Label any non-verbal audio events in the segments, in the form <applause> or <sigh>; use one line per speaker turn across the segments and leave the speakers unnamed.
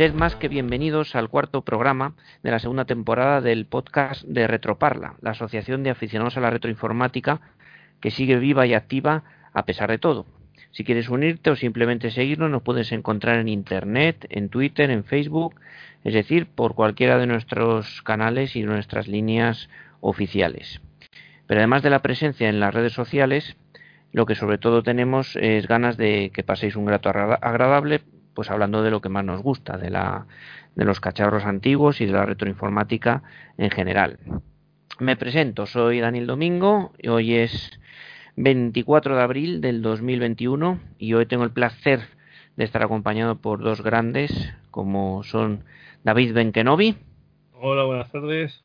Sed más que bienvenidos al cuarto programa de la segunda temporada del podcast de Retroparla, la asociación de aficionados a la retroinformática que sigue viva y activa a pesar de todo. Si quieres unirte o simplemente seguirnos, nos puedes encontrar en Internet, en Twitter, en Facebook, es decir, por cualquiera de nuestros canales y nuestras líneas oficiales. Pero además de la presencia en las redes sociales, lo que sobre todo tenemos es ganas de que paséis un grato agradable, pues hablando de lo que más nos gusta, de, la, de los cacharros antiguos y de la retroinformática en general. Me presento, soy Daniel Domingo y hoy es 24 de abril del 2021 y hoy tengo el placer de estar acompañado por dos grandes como son David Benkenovi.
Hola, buenas tardes.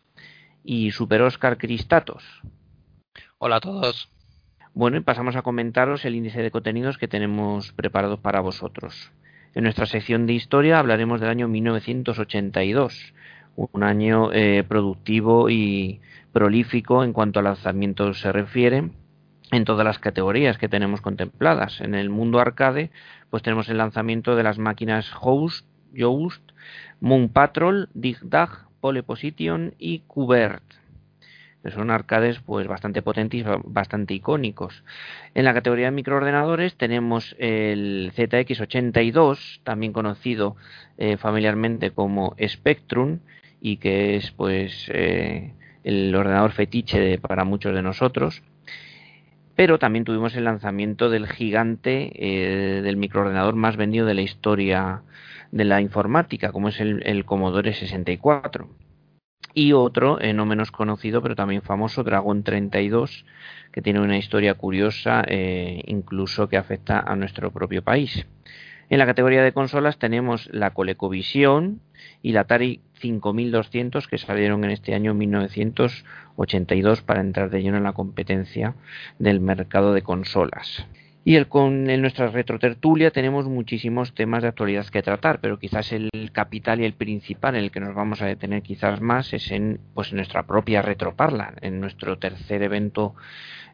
Y Super Oscar Cristatos.
Hola a todos.
Bueno, y pasamos a comentaros el índice de contenidos que tenemos preparado para vosotros. En nuestra sección de historia hablaremos del año 1982, un año eh, productivo y prolífico en cuanto a lanzamientos se refiere en todas las categorías que tenemos contempladas. En el mundo arcade, pues tenemos el lanzamiento de las máquinas Host, Yoast, Moon Patrol, Dig Dag, Pole Position y Kubert que son arcades pues bastante potentes y bastante icónicos. En la categoría de microordenadores tenemos el ZX82, también conocido eh, familiarmente como Spectrum y que es pues eh, el ordenador fetiche para muchos de nosotros. Pero también tuvimos el lanzamiento del gigante eh, del microordenador más vendido de la historia de la informática, como es el, el Commodore 64 y otro eh, no menos conocido pero también famoso Dragon 32 que tiene una historia curiosa eh, incluso que afecta a nuestro propio país. En la categoría de consolas tenemos la ColecoVision y la Atari 5200 que salieron en este año 1982 para entrar de lleno en la competencia del mercado de consolas y el, con en nuestra retrotertulia tenemos muchísimos temas de actualidad que tratar, pero quizás el capital y el principal en el que nos vamos a detener quizás más es en, pues, nuestra propia Retroparla, en nuestro tercer evento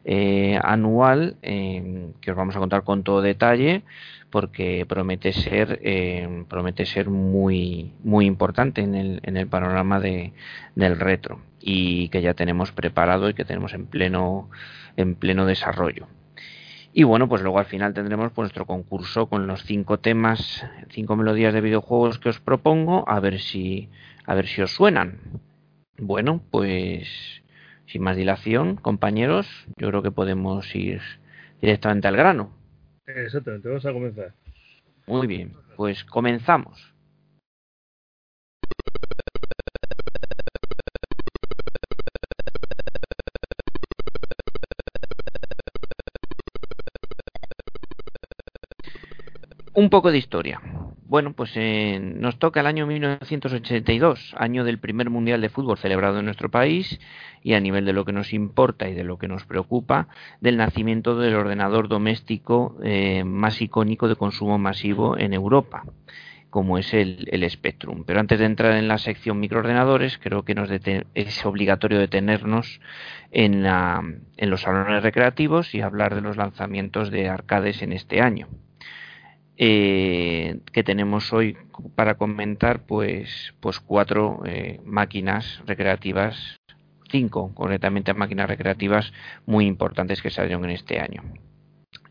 eh, anual que os vamos a contar con todo detalle porque promete ser eh, promete ser muy muy importante en el, en el panorama de, del retro y que ya tenemos preparado y que tenemos en pleno en pleno desarrollo. Y bueno, pues luego al final tendremos pues, nuestro concurso con los cinco temas, cinco melodías de videojuegos que os propongo, a ver si, a ver si os suenan. Bueno, pues sin más dilación, compañeros, yo creo que podemos ir directamente al grano.
Exactamente, vamos a comenzar.
Muy bien, pues comenzamos. Un poco de historia. Bueno, pues eh, nos toca el año 1982, año del primer Mundial de Fútbol celebrado en nuestro país y a nivel de lo que nos importa y de lo que nos preocupa, del nacimiento del ordenador doméstico eh, más icónico de consumo masivo en Europa, como es el, Spectrum. Pero antes de entrar en la sección microordenadores, creo que nos es obligatorio detenernos en los salones recreativos y hablar de los lanzamientos de arcades en este año eh, que tenemos hoy para comentar pues pues cuatro eh, máquinas recreativas cinco concretamente máquinas recreativas muy importantes que salieron en este año.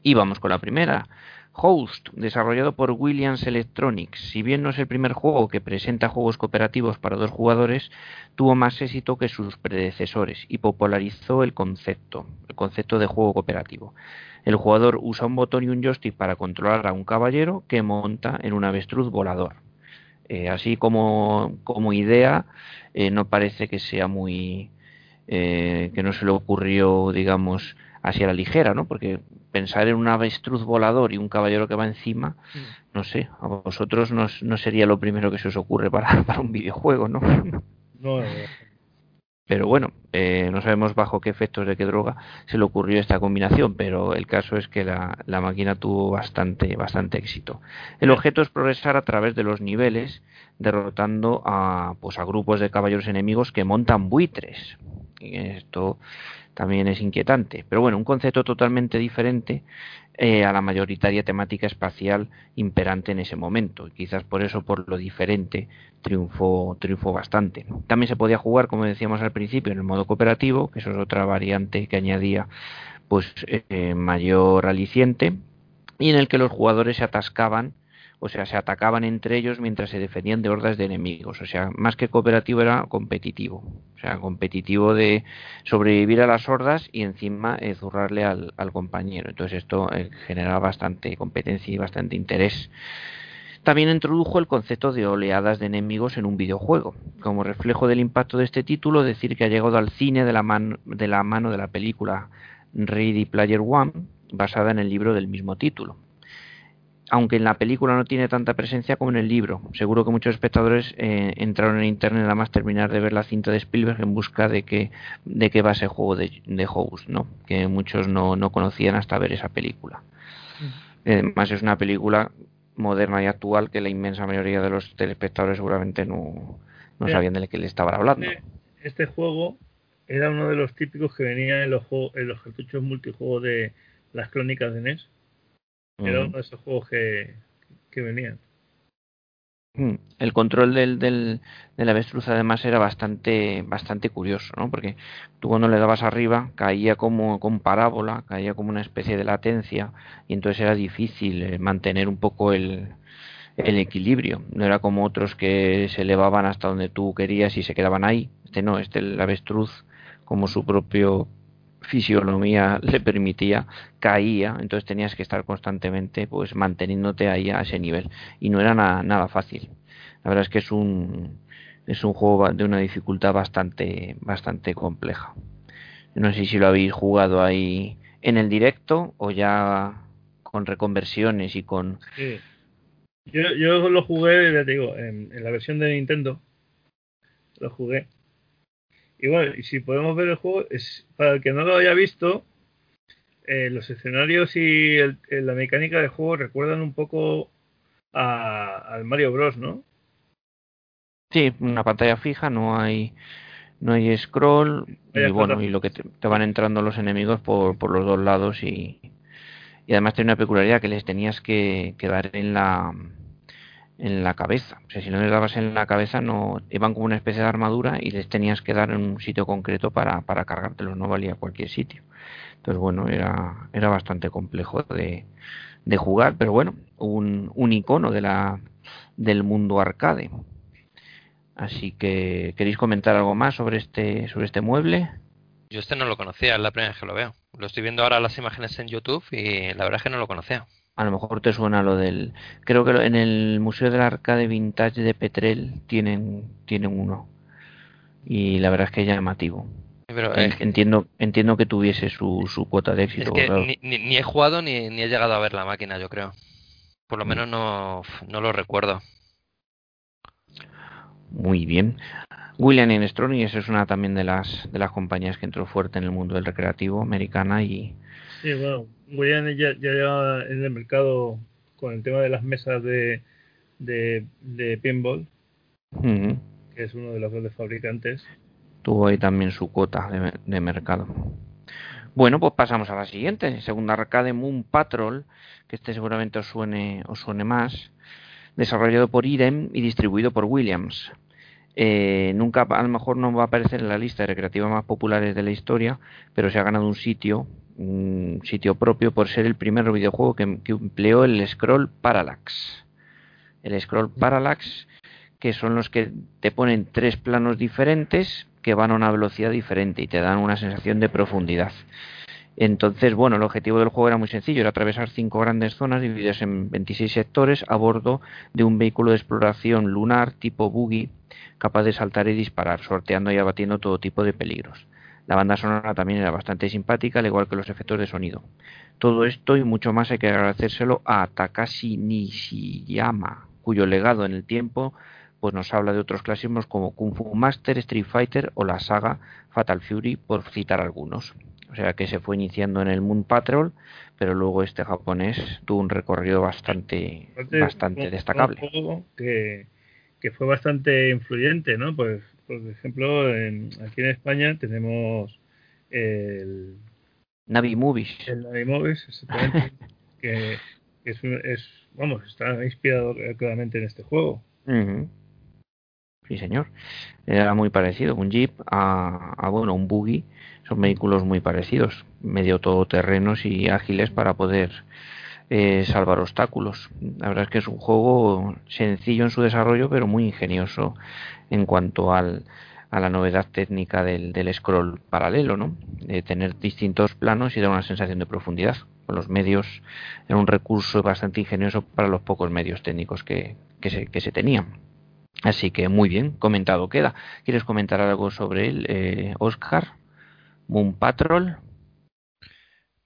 Y vamos con la primera Host, desarrollado por Williams Electronics, si bien no es el primer juego que presenta juegos cooperativos para dos jugadores, tuvo más éxito que sus predecesores y popularizó el concepto, el concepto de juego cooperativo. El jugador usa un botón y un joystick para controlar a un caballero que monta en un avestruz volador. Eh, así como, como idea, eh, no parece que sea muy. Eh, que no se le ocurrió, digamos, así a la ligera, ¿no? Porque pensar en un avestruz volador y un caballero que va encima, mm. no sé, a vosotros no, no sería lo primero que se os ocurre para, <laughs> para un videojuego, ¿no?
No,
pero bueno, eh, no sabemos bajo qué efectos de qué droga se le ocurrió esta combinación, pero el caso es que la, la máquina tuvo bastante, bastante éxito. El objeto es progresar a través de los niveles, derrotando a, pues, a grupos de caballeros enemigos que montan buitres. Y esto también es inquietante. Pero bueno, un concepto totalmente diferente eh, a la mayoritaria temática espacial imperante en ese momento. Y quizás por eso, por lo diferente, triunfó, triunfó bastante. También se podía jugar, como decíamos al principio, en el modo cooperativo, que eso es otra variante que añadía pues eh, mayor aliciente, y en el que los jugadores se atascaban o sea, se atacaban entre ellos mientras se defendían de hordas de enemigos. O sea, más que cooperativo era competitivo. O sea, competitivo de sobrevivir a las hordas y encima eh, zurrarle al, compañero. Entonces esto eh, generaba bastante competencia y bastante interés. También introdujo el concepto de oleadas de enemigos en un videojuego. Como reflejo del impacto de este título, decir que ha llegado al cine de la, de la mano de la película Ready Player One, basada en el libro del mismo título aunque en la película no tiene tanta presencia como en el libro. Seguro que muchos espectadores eh, entraron en internet nada más terminar de ver la cinta de Spielberg en busca de qué de qué va ese juego de, de House, ¿no? Que muchos no, no conocían hasta ver esa película. Además es una película moderna y actual que la inmensa mayoría de los telespectadores seguramente no, no sabían de qué le estaban hablando.
Este, este, juego era uno de los típicos que venía en los, en los cartuchos multijuegos de las crónicas de NES era uno de esos juegos que, que venían.
Mm, el control del, del, del, avestruz además era bastante bastante curioso, ¿no? Porque tú cuando le dabas arriba caía como con parábola, caía como una especie de latencia y entonces era difícil eh, mantener un poco el, el equilibrio. No era como otros que se elevaban hasta donde tú querías y se quedaban ahí. Este no, este el avestruz como su propio fisionomía <laughs> le permitía caía entonces tenías que estar constantemente pues manteniéndote ahí a ese nivel. Y no era nada fácil. La verdad es que es un es un juego de una dificultad bastante bastante compleja. No sé si lo habéis jugado ahí en el directo o ya con reconversiones y con
yo, yo lo jugué ya te digo en la versión de Nintendo. Lo jugué y bueno, y si podemos ver el juego, es para el que no lo haya visto, eh, los escenarios y la mecánica del juego recuerdan un poco al Mario Bros, ¿no?
Sí, una pantalla fija, no hay no hay scroll y bueno, y lo que te, van entrando los enemigos por, por los dos lados y, y además tiene una peculiaridad que les tenías que, que dar en la en la cabeza. O sea, si no les dabas en la cabeza, no iban como una especie de armadura y les tenías que dar en un sitio concreto para, para cargártelos, no valía cualquier sitio. Entonces, bueno, era, era bastante complejo de, de jugar, pero bueno, un, un icono de la, del mundo arcade. Así que, ¿queréis comentar algo más sobre este, sobre este mueble?
Yo este no lo conocía, es la primera vez que lo veo. Lo estoy viendo ahora las imágenes en YouTube y la verdad es que no lo conocía
a lo mejor te suena lo del creo que en el museo del arcade vintage de Petrel tienen tienen uno. Y la verdad es que es llamativo. Pero, eh, entiendo entiendo que tuviese su, su cuota de éxito
ni, he jugado ni, ni he llegado a ver la máquina yo creo. Por lo mm. menos no, no lo recuerdo.
Muy bien. William y esa es una también de las de las compañías que entró fuerte en el mundo del recreativo americana y
sí bueno William ya, ya en el mercado con el tema de las mesas de, de, de pinball, que es uno de los grandes fabricantes.
Tuvo ahí también su cuota de, de, mercado. Bueno, pues pasamos a la siguiente, segunda arcade Moon Patrol, que este seguramente os suene, os suene más, desarrollado por IREM y distribuido por Williams. Eh, nunca, a lo mejor no va a aparecer en la lista de recreativas más populares de la historia, pero se ha ganado un sitio un sitio propio por ser el primer videojuego que, empleó el scroll parallax. El scroll parallax, que son los que te ponen tres planos diferentes que van a una velocidad diferente y te dan una sensación de profundidad. Entonces, bueno, el objetivo del juego era muy sencillo, era atravesar cinco grandes zonas divididas en 26 sectores a bordo de un vehículo de exploración lunar tipo buggy capaz de saltar y disparar, sorteando y abatiendo todo tipo de peligros. La banda sonora también era bastante simpática, al igual que los efectos de sonido. Todo esto y mucho más hay que agradecérselo a Takashi Nishiyama, cuyo legado en el tiempo pues nos habla de otros clásicos como Kung Fu Master, Street Fighter o la saga Fatal Fury, por citar algunos. O sea que se fue iniciando en el Moon Patrol, pero luego este japonés tuvo un recorrido bastante, bastante destacable.
que, que fue bastante influyente, ¿no? Pues por ejemplo, en, aquí en España tenemos el
Navi Movies.
El Navi Movies, exactamente. <laughs> que es, es, vamos, está inspirado claramente en este juego.
Sí, señor. Era muy parecido, un Jeep a, a, bueno, un Buggy. Son vehículos muy parecidos, medio todoterrenos y ágiles para poder eh, salvar obstáculos. La verdad es que es un juego sencillo en su desarrollo, pero muy ingenioso en cuanto al, a la novedad técnica del, del scroll paralelo, ¿no? De tener distintos planos y dar una sensación de profundidad. Con los medios era un recurso bastante ingenioso para los pocos medios técnicos que, que, se, que se tenían. Así que muy bien, comentado queda. ¿Quieres comentar algo sobre él, eh, Oscar? Moon Patrol.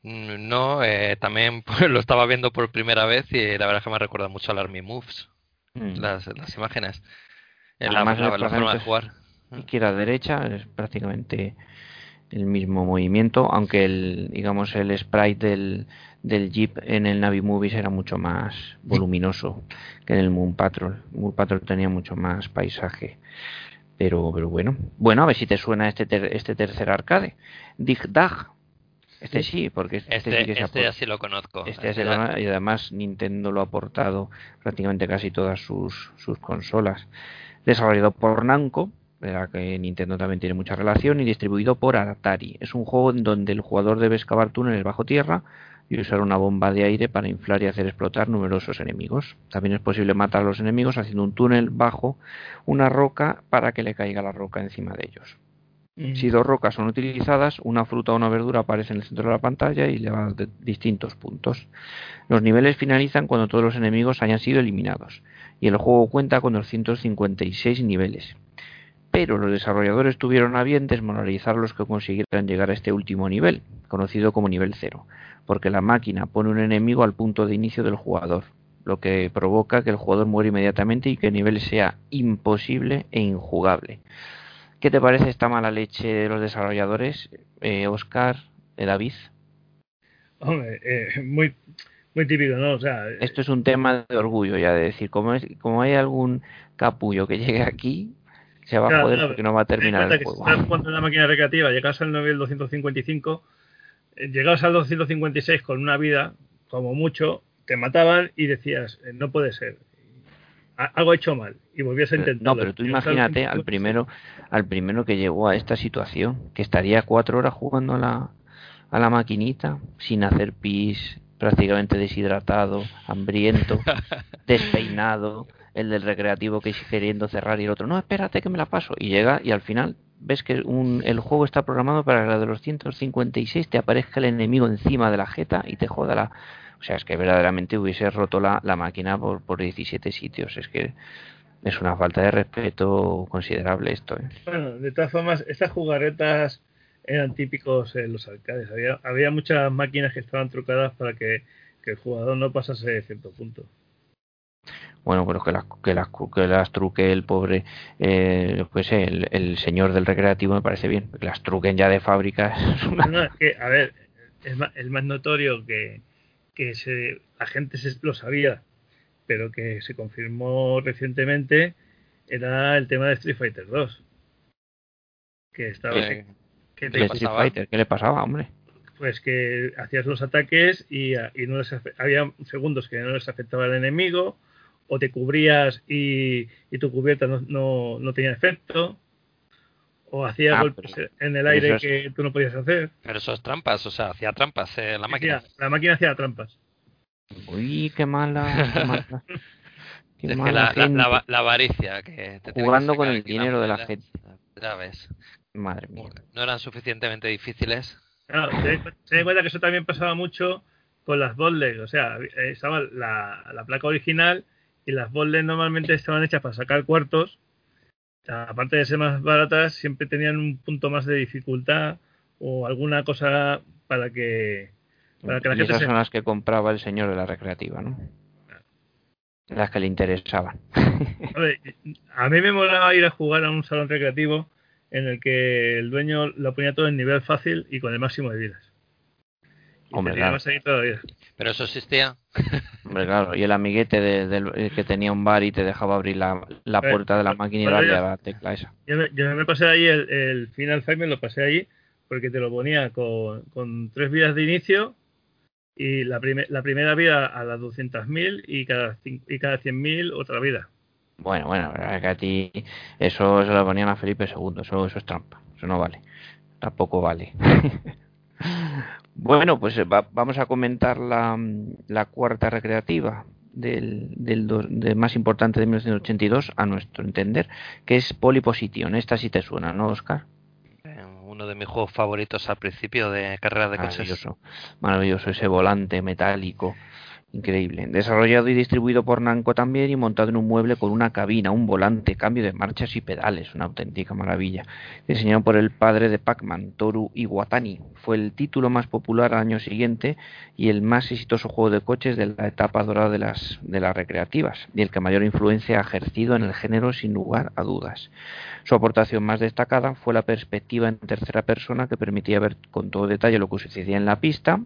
Mm, no, eh, también <laughs> pues, lo estaba viendo por primera vez y la verdad es que me recuerda mucho al Army Moves, mm. las, las, imágenes. En la, la, la forma de jugar.
izquierda derecha es prácticamente el mismo movimiento aunque el digamos el sprite del, del Jeep en el Navi Movies era mucho más <laughs> voluminoso que en el Moon Patrol. Moon Patrol tenía mucho más paisaje. Pero pero bueno. Bueno a ver si te suena este este tercer arcade. Dig Dag este sí, porque este,
este, sí que este ya sí lo conozco.
Este este lo, y además Nintendo lo ha aportado prácticamente casi todas sus, sus consolas. Desarrollado por Namco, de la que Nintendo también tiene mucha relación, y distribuido por Atari. Es un juego en donde el jugador debe excavar túneles bajo tierra y usar una bomba de aire para inflar y hacer explotar numerosos enemigos. También es posible matar a los enemigos haciendo un túnel bajo una roca para que le caiga la roca encima de ellos. Si dos rocas son utilizadas, una fruta o una verdura aparece en el centro de la pantalla y le va a distintos puntos. Los niveles finalizan cuando todos los enemigos hayan sido eliminados, y el juego cuenta con 256 niveles pero los desarrolladores tuvieron a bien desmoralizar los que consiguieran llegar a este último nivel, conocido como nivel cero, porque la máquina pone un enemigo al punto de inicio del jugador, lo que provoca que el jugador muere inmediatamente y que el nivel sea imposible e injugable. ¿Qué te parece esta mala leche de los desarrolladores, eh, Oscar, de David?
Hombre, eh, muy, muy típico, ¿no? O sea,
Esto es un tema de orgullo ya, de decir, como, es, como hay algún capullo que llegue aquí, se va a joder porque no va a terminar el juego.
Estás jugando en una máquina recreativa, llegas al nivel 255, eh, llegas al 256 con una vida, como mucho, te mataban y decías, eh, no puede ser. Algo he hecho mal y volvías a intentarlo.
No, pero tú imagínate al primero, al primero que llegó a esta situación, que estaría cuatro horas jugando a la, a la maquinita, sin hacer pis, prácticamente deshidratado, hambriento, <laughs> despeinado, el del recreativo que sigue queriendo cerrar y el otro, no, espérate que me la paso. Y llega y al final ves que un, el juego está programado para que la de los 156 te aparezca el enemigo encima de la jeta y te joda la... O sea, es que verdaderamente hubiese roto la, la máquina por, por 17 sitios. Es que es una falta de respeto considerable esto. ¿eh?
Bueno, de todas formas, estas jugarretas eran típicos en los arcades. Había, había muchas máquinas que estaban trucadas para que, que el jugador no pasase de cierto punto
bueno, pero que las, que las, que las truque el pobre, eh, pues el, el, señor del recreativo me parece bien, que las truquen ya de fábrica. <laughs>
No, es que, a ver, es más, es más notorio que, que se, la gente se, lo sabía, pero que se confirmó recientemente, era el tema de Street Fighter 2. Que estaba...
¿Qué, ¿Qué te Street Fighter? ¿Qué le pasaba, hombre?
Pues que hacías los ataques y, y no les, había segundos que no les afectaba al enemigo, o te cubrías y, y tu cubierta no, no, no, tenía efecto, o hacía ah, golpes en el aire que tú no podías hacer.
Pero eso es trampas, o sea, hacía trampas eh, la máquina.
la máquina hacía trampas.
Uy, qué mala. Qué mala. <laughs>
Qué es mala que la, la, la, avaricia que
te jugando con el dinero de la gente.
Ya ves.
Madre mía.
No eran suficientemente difíciles.
Claro, se, da cuenta que eso también pasaba mucho con las bottlegs. O sea, estaba la, la placa original y las bottles normalmente estaban hechas para sacar cuartos. Aparte de ser más baratas, siempre tenían un punto más de dificultad o alguna cosa para que, para que la
y
gente
esas
se...
son las que compraba el señor de la recreativa, ¿no? Las que le interesaban.
A, ver, a mí me molaba ir a jugar a un salón recreativo en el que el dueño lo ponía todo en nivel fácil y con el máximo de vidas.
Hombre, claro.
Pero eso existía.
Hombre, claro. Y el amiguete de, de, que tenía un bar y te dejaba abrir la, la puerta de la máquina y darle a la tecla esa.
Yo me, yo me pasé ahí el, el Final Fight, me lo pasé ahí porque te lo ponía con, con tres vidas de inicio y la, la primera vida a las 200.000 y cada, y cada 100.000 otra vida.
Bueno, bueno, que a ti eso se lo ponían a Felipe II, eso, eso es trampa, eso no vale, tampoco vale. <laughs> bueno, pues eh, vamos a comentar la, la cuarta recreativa del, del, más importante de 1982, a nuestro entender, que es Polyposition. Esta sí te suena, ¿no, Oscar?
Eh, uno de mis juegos favoritos al principio de carrera de
coches. Maravilloso, maravilloso ese volante metálico Increíble. Desarrollado y distribuido por Namco también y montado en un mueble con una cabina, un volante, cambio de marchas y pedales. Una auténtica maravilla. Diseñado por el padre de Pac-Man, Toru Iwatani. Fue el título más popular al año siguiente y el más exitoso juego de coches de la etapa dorada de las, de las recreativas y el que mayor influencia ha ejercido en el género sin lugar a dudas. Su aportación más destacada fue la perspectiva en tercera persona que permitía ver con todo detalle lo que sucedía en la pista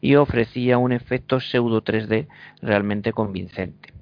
y ofrecía un efecto pseudo 3D realmente convincente.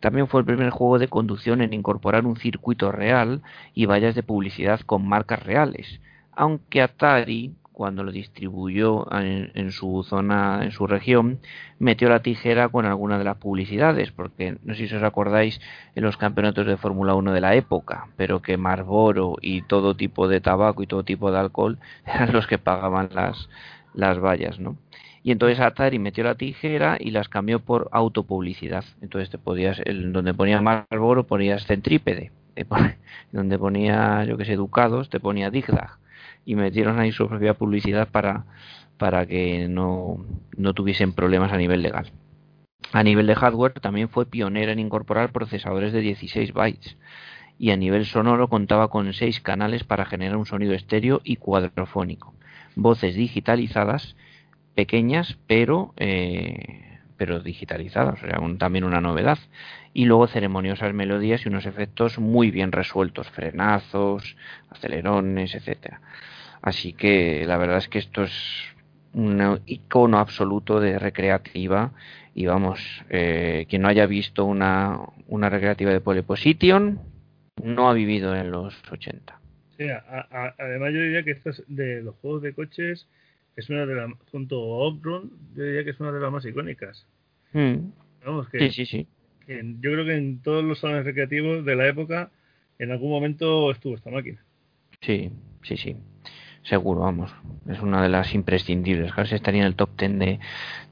También fue el primer juego de conducción en incorporar un circuito real y vallas de publicidad con marcas reales, aunque Atari cuando lo distribuyó en, su zona, en su región, metió la tijera con alguna de las publicidades, porque no sé si os acordáis en los campeonatos de Fórmula 1 de la época, pero que Marlboro y todo tipo de tabaco y todo tipo de alcohol <laughs> eran los que pagaban las, las vallas, ¿no? Y entonces Atari metió la tijera y las cambió por autopublicidad. Entonces te podías, el, donde ponía Marlboro ponías centrípede, <laughs> donde ponía, yo que sé, Ducados, te ponía Digdag y metieron ahí su propia publicidad para, para que no, no tuviesen problemas a nivel legal. A nivel de hardware también fue pionera en incorporar procesadores de 16 bytes y a nivel sonoro contaba con 6 canales para generar un sonido estéreo y cuadrofónico, voces digitalizadas, pequeñas pero eh, pero digitalizadas, o sea, también una novedad. Y luego ceremoniosas melodías y unos efectos muy bien resueltos, frenazos, acelerones, etcétera. Así que la verdad es que esto es un icono absoluto de recreativa y vamos, eh, quien no haya visto una, una recreativa de Polyposition no ha vivido en los 80.
Sí, además yo diría que es de los juegos de coches es una de las, junto a Outrun, yo diría que es una de las más icónicas.
Mm. Vamos, que, sí, sí, sí.
yo creo que en todos los salones recreativos de la época, en algún momento estuvo esta máquina.
Sí, sí, sí seguro, vamos. Es una de las imprescindibles. Casi estaría en el top ten de,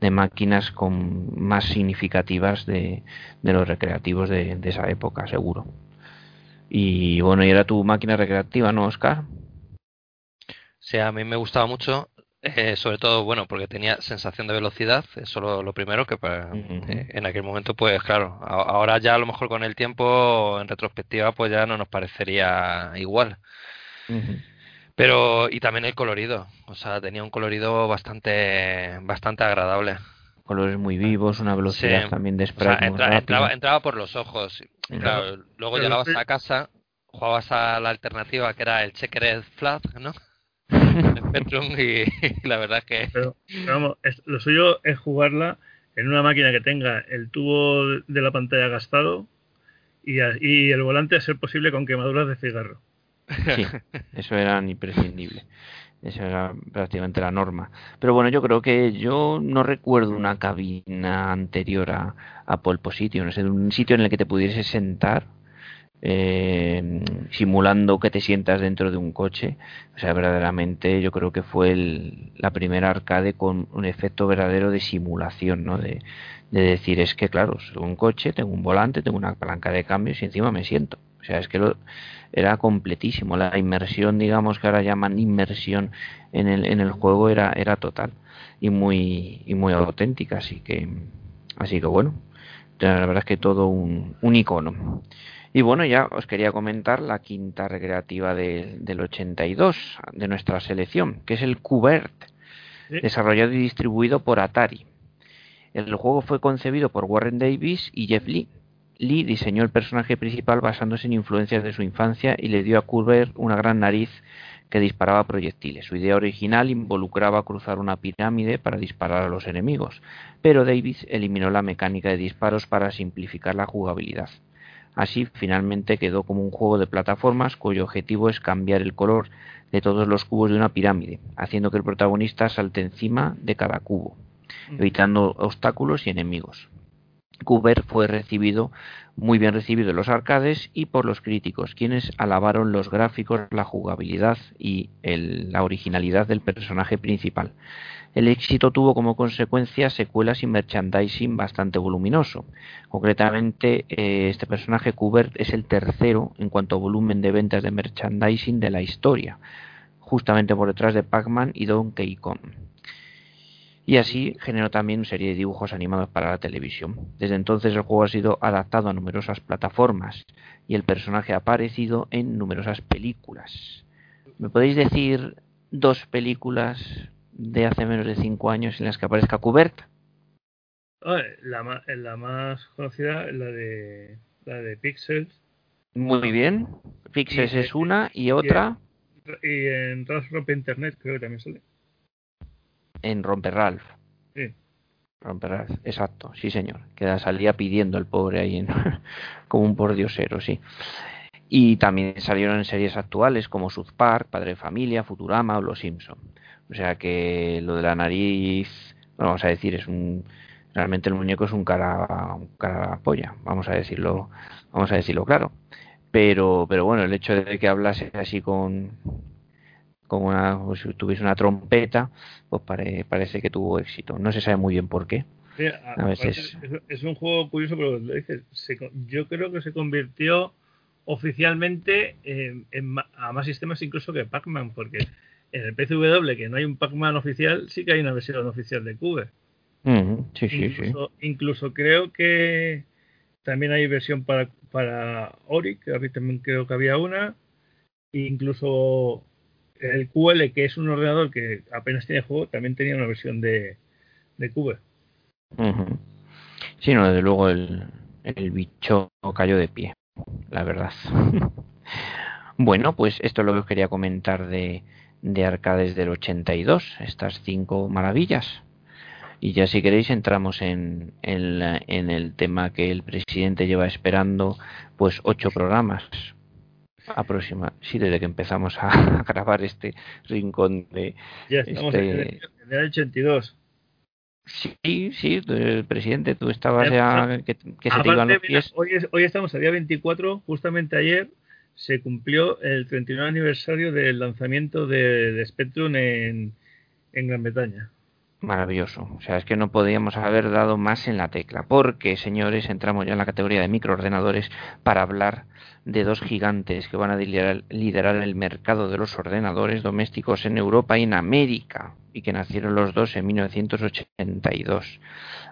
de máquinas con más significativas de, de los recreativos de, de, esa época, seguro. Y bueno, y era tu máquina recreativa, ¿no, Oscar?
Sí, a mí me gustaba mucho. Eh, sobre todo, bueno, porque tenía sensación de velocidad, eso lo, lo primero, que pues, eh, en aquel momento, pues claro, ahora ya a lo mejor con el tiempo, en retrospectiva, pues ya no nos parecería igual. Pero, y también el colorido, o sea, tenía un colorido bastante, bastante agradable.
Colores muy vivos, una velocidad también de
spray. entraba, entraba, por los ojos. luego llegabas a casa, jugabas a la alternativa que era el Checkered Flat, ¿no? <laughs> Spectrum y, la verdad que...
Pero, vamos, lo suyo es jugarla en una máquina que tenga el tubo de la pantalla gastado y, y el volante a ser posible con quemaduras de cigarro.
Sí, eso era imprescindible. Eso era prácticamente la norma. Pero bueno, yo creo que yo no recuerdo una cabina anterior a, a Pole Position, es un sitio en el que te pudiese sentar eh, simulando que te sientas dentro de un coche. O sea, verdaderamente yo creo que fue el, la primera arcade con un efecto verdadero de simulación, ¿no? De, de decir, es que claro, soy un coche, tengo un volante, tengo una palanca de cambios y encima me siento. O sea, es que lo, era completísimo. La inmersión, digamos que ahora llaman inmersión en el, en el juego, era, era total y muy, y muy auténtica. Así que, así que bueno, la verdad es que todo un, un icono. Y bueno, ya os quería comentar la quinta recreativa de, del 82 de nuestra selección, que es el Cubert, desarrollado y distribuido por Atari. El juego fue concebido por Warren Davis y Jeff Lee Lee diseñó el personaje principal basándose en influencias de su infancia y le dio a Culver una gran nariz que disparaba proyectiles. Su idea original involucraba cruzar una pirámide para disparar a los enemigos, pero Davis eliminó la mecánica de disparos para simplificar la jugabilidad. Así, finalmente quedó como un juego de plataformas cuyo objetivo es cambiar el color de todos los cubos de una pirámide, haciendo que el protagonista salte encima de cada cubo, evitando obstáculos y enemigos. Cuber fue recibido muy bien recibido en los arcades y por los críticos, quienes alabaron los gráficos, la jugabilidad y la originalidad del personaje principal. El éxito tuvo como consecuencia secuelas y merchandising bastante voluminoso. Concretamente, eh, este personaje Kubert es el tercero en cuanto a volumen de ventas de merchandising de la historia, justamente por detrás de Pac-Man y Donkey Kong. Y así generó también una serie de dibujos animados para la televisión. Desde entonces el juego ha sido adaptado a numerosas plataformas y el personaje ha aparecido en numerosas películas. ¿Me podéis decir dos películas de hace menos de cinco años en las que aparezca Cubert?
La, la más conocida es la de la de Pixels.
Muy bien. Pixels es una y otra.
Y en, Rompe Internet creo que también sale.
En Romper Ralph.
Sí.
Romper exacto, sí señor. Que salía pidiendo el pobre ahí en, <laughs> como un pordiosero, sí. Y también salieron en series actuales como South Park, Padre de Familia, Futurama o Los Simpson. O sea que lo de la nariz, vamos a decir, es un realmente el muñeco es un cara, un cara polla, vamos a decirlo, vamos a decirlo claro. Pero, pero bueno, el hecho de que hablase así con, como una, si tuviese una trompeta, pues parece que tuvo éxito. No se sabe muy bien por qué.
a, veces... Es, un juego curioso, pero yo creo que se convirtió oficialmente en, a más sistemas incluso que Pac-Man, porque en el PCW, que no hay un Pac-Man oficial, sí que hay una versión oficial de Cube.
sí, incluso,
sí. incluso creo que también hay versión para, para Ori, que también creo que había una. incluso el QL, que es un ordenador que apenas tiene juego, también tenía una versión de, de Cube.
Sí, no, desde luego el, el bicho cayó de pie, la verdad. <laughs> bueno, pues esto es lo que os quería comentar de, de arcades del 82, estas cinco maravillas. Y ya si queréis entramos en, en, el tema que el presidente lleva esperando pues ocho programas aproxima. Sí desde que empezamos a <laughs> grabar este rincón de
ya estamos este... en el 82
sí sí el presidente tú estabas ya, que, se te iban los pies.
hoy, hoy estamos a día 24 justamente ayer se cumplió el 39 aniversario del lanzamiento de, Spectrum en, Gran Bretaña.
Maravilloso. O sea, es que no podíamos haber dado más en la tecla. Porque, señores, entramos ya en la categoría de microordenadores para hablar de dos gigantes que van a liderar, el mercado de los ordenadores domésticos en Europa y en América, y que nacieron los dos en 1982.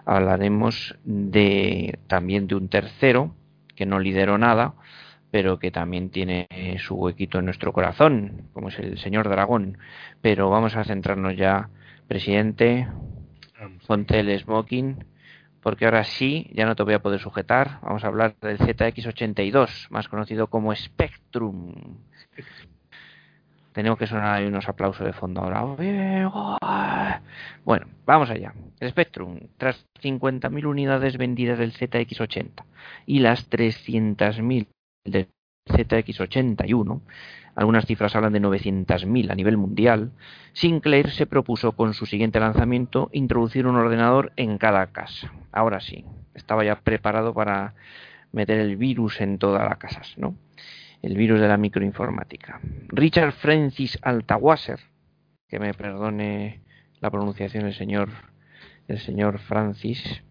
Hablaremos de también de un tercero que no lideró nada, pero que también tiene su huequito en nuestro corazón, como es el señor Dragón. Pero vamos a centrarnos ya, presidente, ponte el smoking, porque ahora sí, ya no te voy a poder sujetar. Vamos a hablar del ZX82, más conocido como Spectrum. Tenemos que sonar unos aplausos de fondo ahora. Bueno, vamos allá. El Spectrum, tras 50.000 unidades vendidas del ZX80 y las 300.000 del ZX81, algunas cifras hablan de 900.000 a nivel mundial, Sinclair se propuso con su siguiente lanzamiento introducir un ordenador en cada casa. Ahora sí, estaba ya preparado para meter el virus en todas las casas, ¿no? El virus de la microinformática. Richard Francis Altawasser, que me perdone la pronunciación el señor el señor Francis,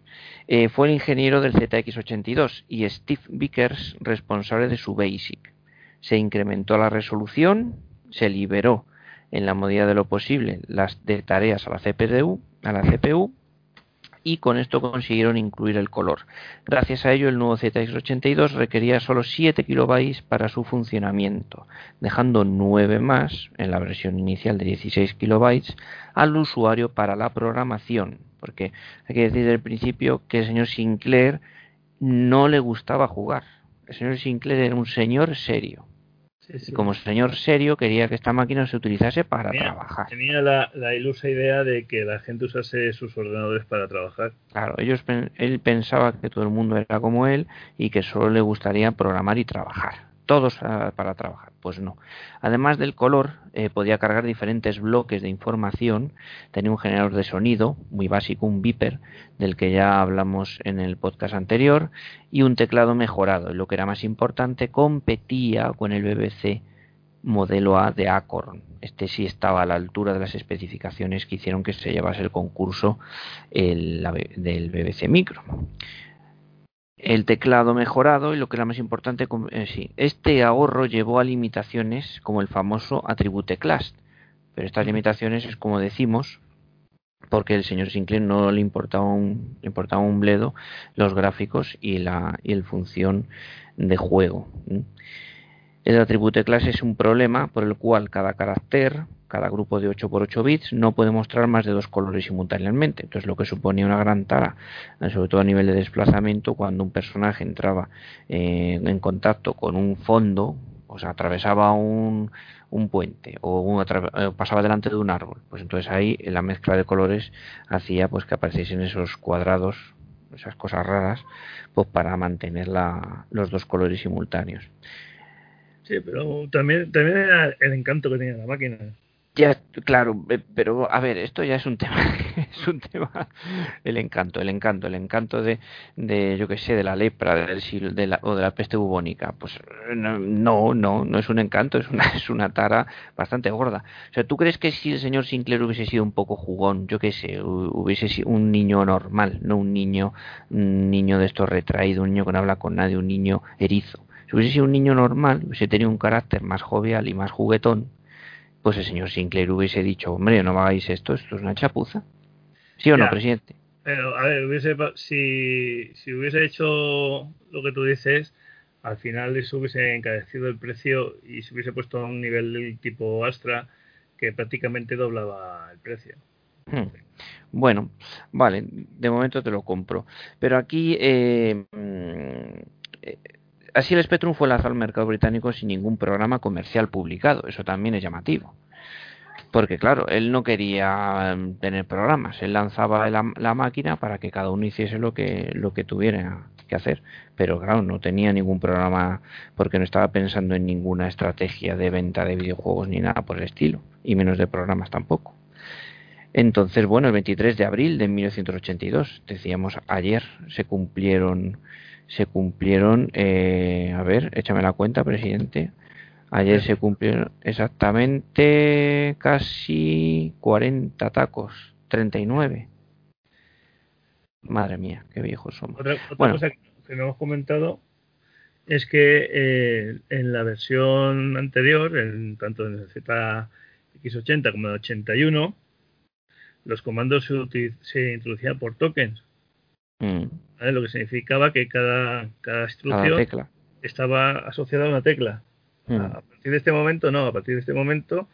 eh, fue el ingeniero del ZX82 y Steve Vickers responsable de su BASIC. Se incrementó la resolución, se liberó en la medida de lo posible las de tareas a la CPU, a la CPU y con esto consiguieron incluir el color. Gracias a ello, el nuevo ZX82 requería solo 7 kilobytes para su funcionamiento, dejando 9 más en la versión inicial de 16 kilobytes al usuario para la programación, porque hay que decir desde el principio que el señor Sinclair no le gustaba jugar. El señor Sinclair era un señor serio. Como señor serio quería que esta máquina se utilizase para trabajar.
Tenía la, la, ilusa idea de que la gente usase sus ordenadores para trabajar.
Claro, ellos, él pensaba que todo el mundo era como él y que solo le gustaría programar y trabajar todos para trabajar. Pues no. Además del color, eh, podía cargar diferentes bloques de información. Tenía un generador de sonido muy básico, un beeper, del que ya hablamos en el podcast anterior, y un teclado mejorado. Y lo que era más importante, competía con el BBC modelo A de Acorn. Este sí estaba a la altura de las especificaciones que hicieron que se llevase el concurso el, del BBC Micro el teclado mejorado y lo que era más importante, eh, sí, este ahorro llevó a limitaciones como el famoso attribute class. Pero estas limitaciones es como decimos, porque el señor Sinclair no le importaba un, le importaba un bledo los gráficos y la y el función de juego. El attribute class es un problema por el cual cada carácter cada grupo de 8 por 8 bits no puede mostrar más de dos colores simultáneamente. Entonces, lo que suponía una gran tara, sobre todo a nivel de desplazamiento, cuando un personaje entraba en contacto con un fondo, o sea, atravesaba un, un puente o eh, pasaba delante de un árbol, pues entonces ahí la mezcla de colores hacía pues que apareciesen esos cuadrados, esas cosas raras, pues para mantener la, los dos colores simultáneos.
Sí, pero también, también era el encanto que tenía la máquina.
Ya, claro, pero a ver, esto ya es un <laughs> tema, es un tema, el encanto, el encanto, el encanto de, de yo que sé, de la lepra, del, de la, o de la peste bubónica, pues no, no, no es un encanto, es una, <laughs> es una tara bastante gorda. O sea, ¿tú crees que si el señor Sinclair hubiese sido un poco jugón, yo que sé, hubiese sido un niño normal, no un niño, un niño de esto retraído, un niño que no habla con nadie, un niño erizo? Si hubiese sido un niño normal, hubiese tenido un carácter más jovial y más juguetón, pues el señor Sinclair hubiese dicho, hombre, no me hagáis esto, esto es una chapuza. ¿Sí o no, presidente?
Pero, a ver, hubiese, si, si hubiese hecho lo que tú dices, al final eso hubiese encarecido el precio y se hubiese puesto a un nivel del tipo Astra que prácticamente doblaba el precio.
Hmm. Bueno, vale, de momento te lo compro. Pero aquí eh, mm, eh Así el Spectrum fue lanzado al mercado británico sin ningún programa comercial publicado. Eso también es llamativo. Porque claro, él no quería em, tener programas. Él lanzaba la, máquina para que cada uno hiciese lo que, lo que tuviera que hacer. Pero claro, no tenía ningún programa porque no estaba pensando en ninguna estrategia de venta de videojuegos ni nada por el estilo. Y menos de programas tampoco. Entonces, bueno, el 23 de abril de 1982, decíamos ayer, se cumplieron se cumplieron, eh, a ver, échame la cuenta, presidente. Ayer se cumplieron exactamente casi 40 tacos, 39. Madre mía, qué viejos somos.
Otra, cosa que no hemos comentado es que eh, en la versión anterior, en, tanto en el ZX80 como en el 81, los comandos se, se introducían por tokens. Mm. Lo que significaba que cada, cada instrucción estaba asociada a una tecla. Mm. A partir de este momento, no, a partir de este momento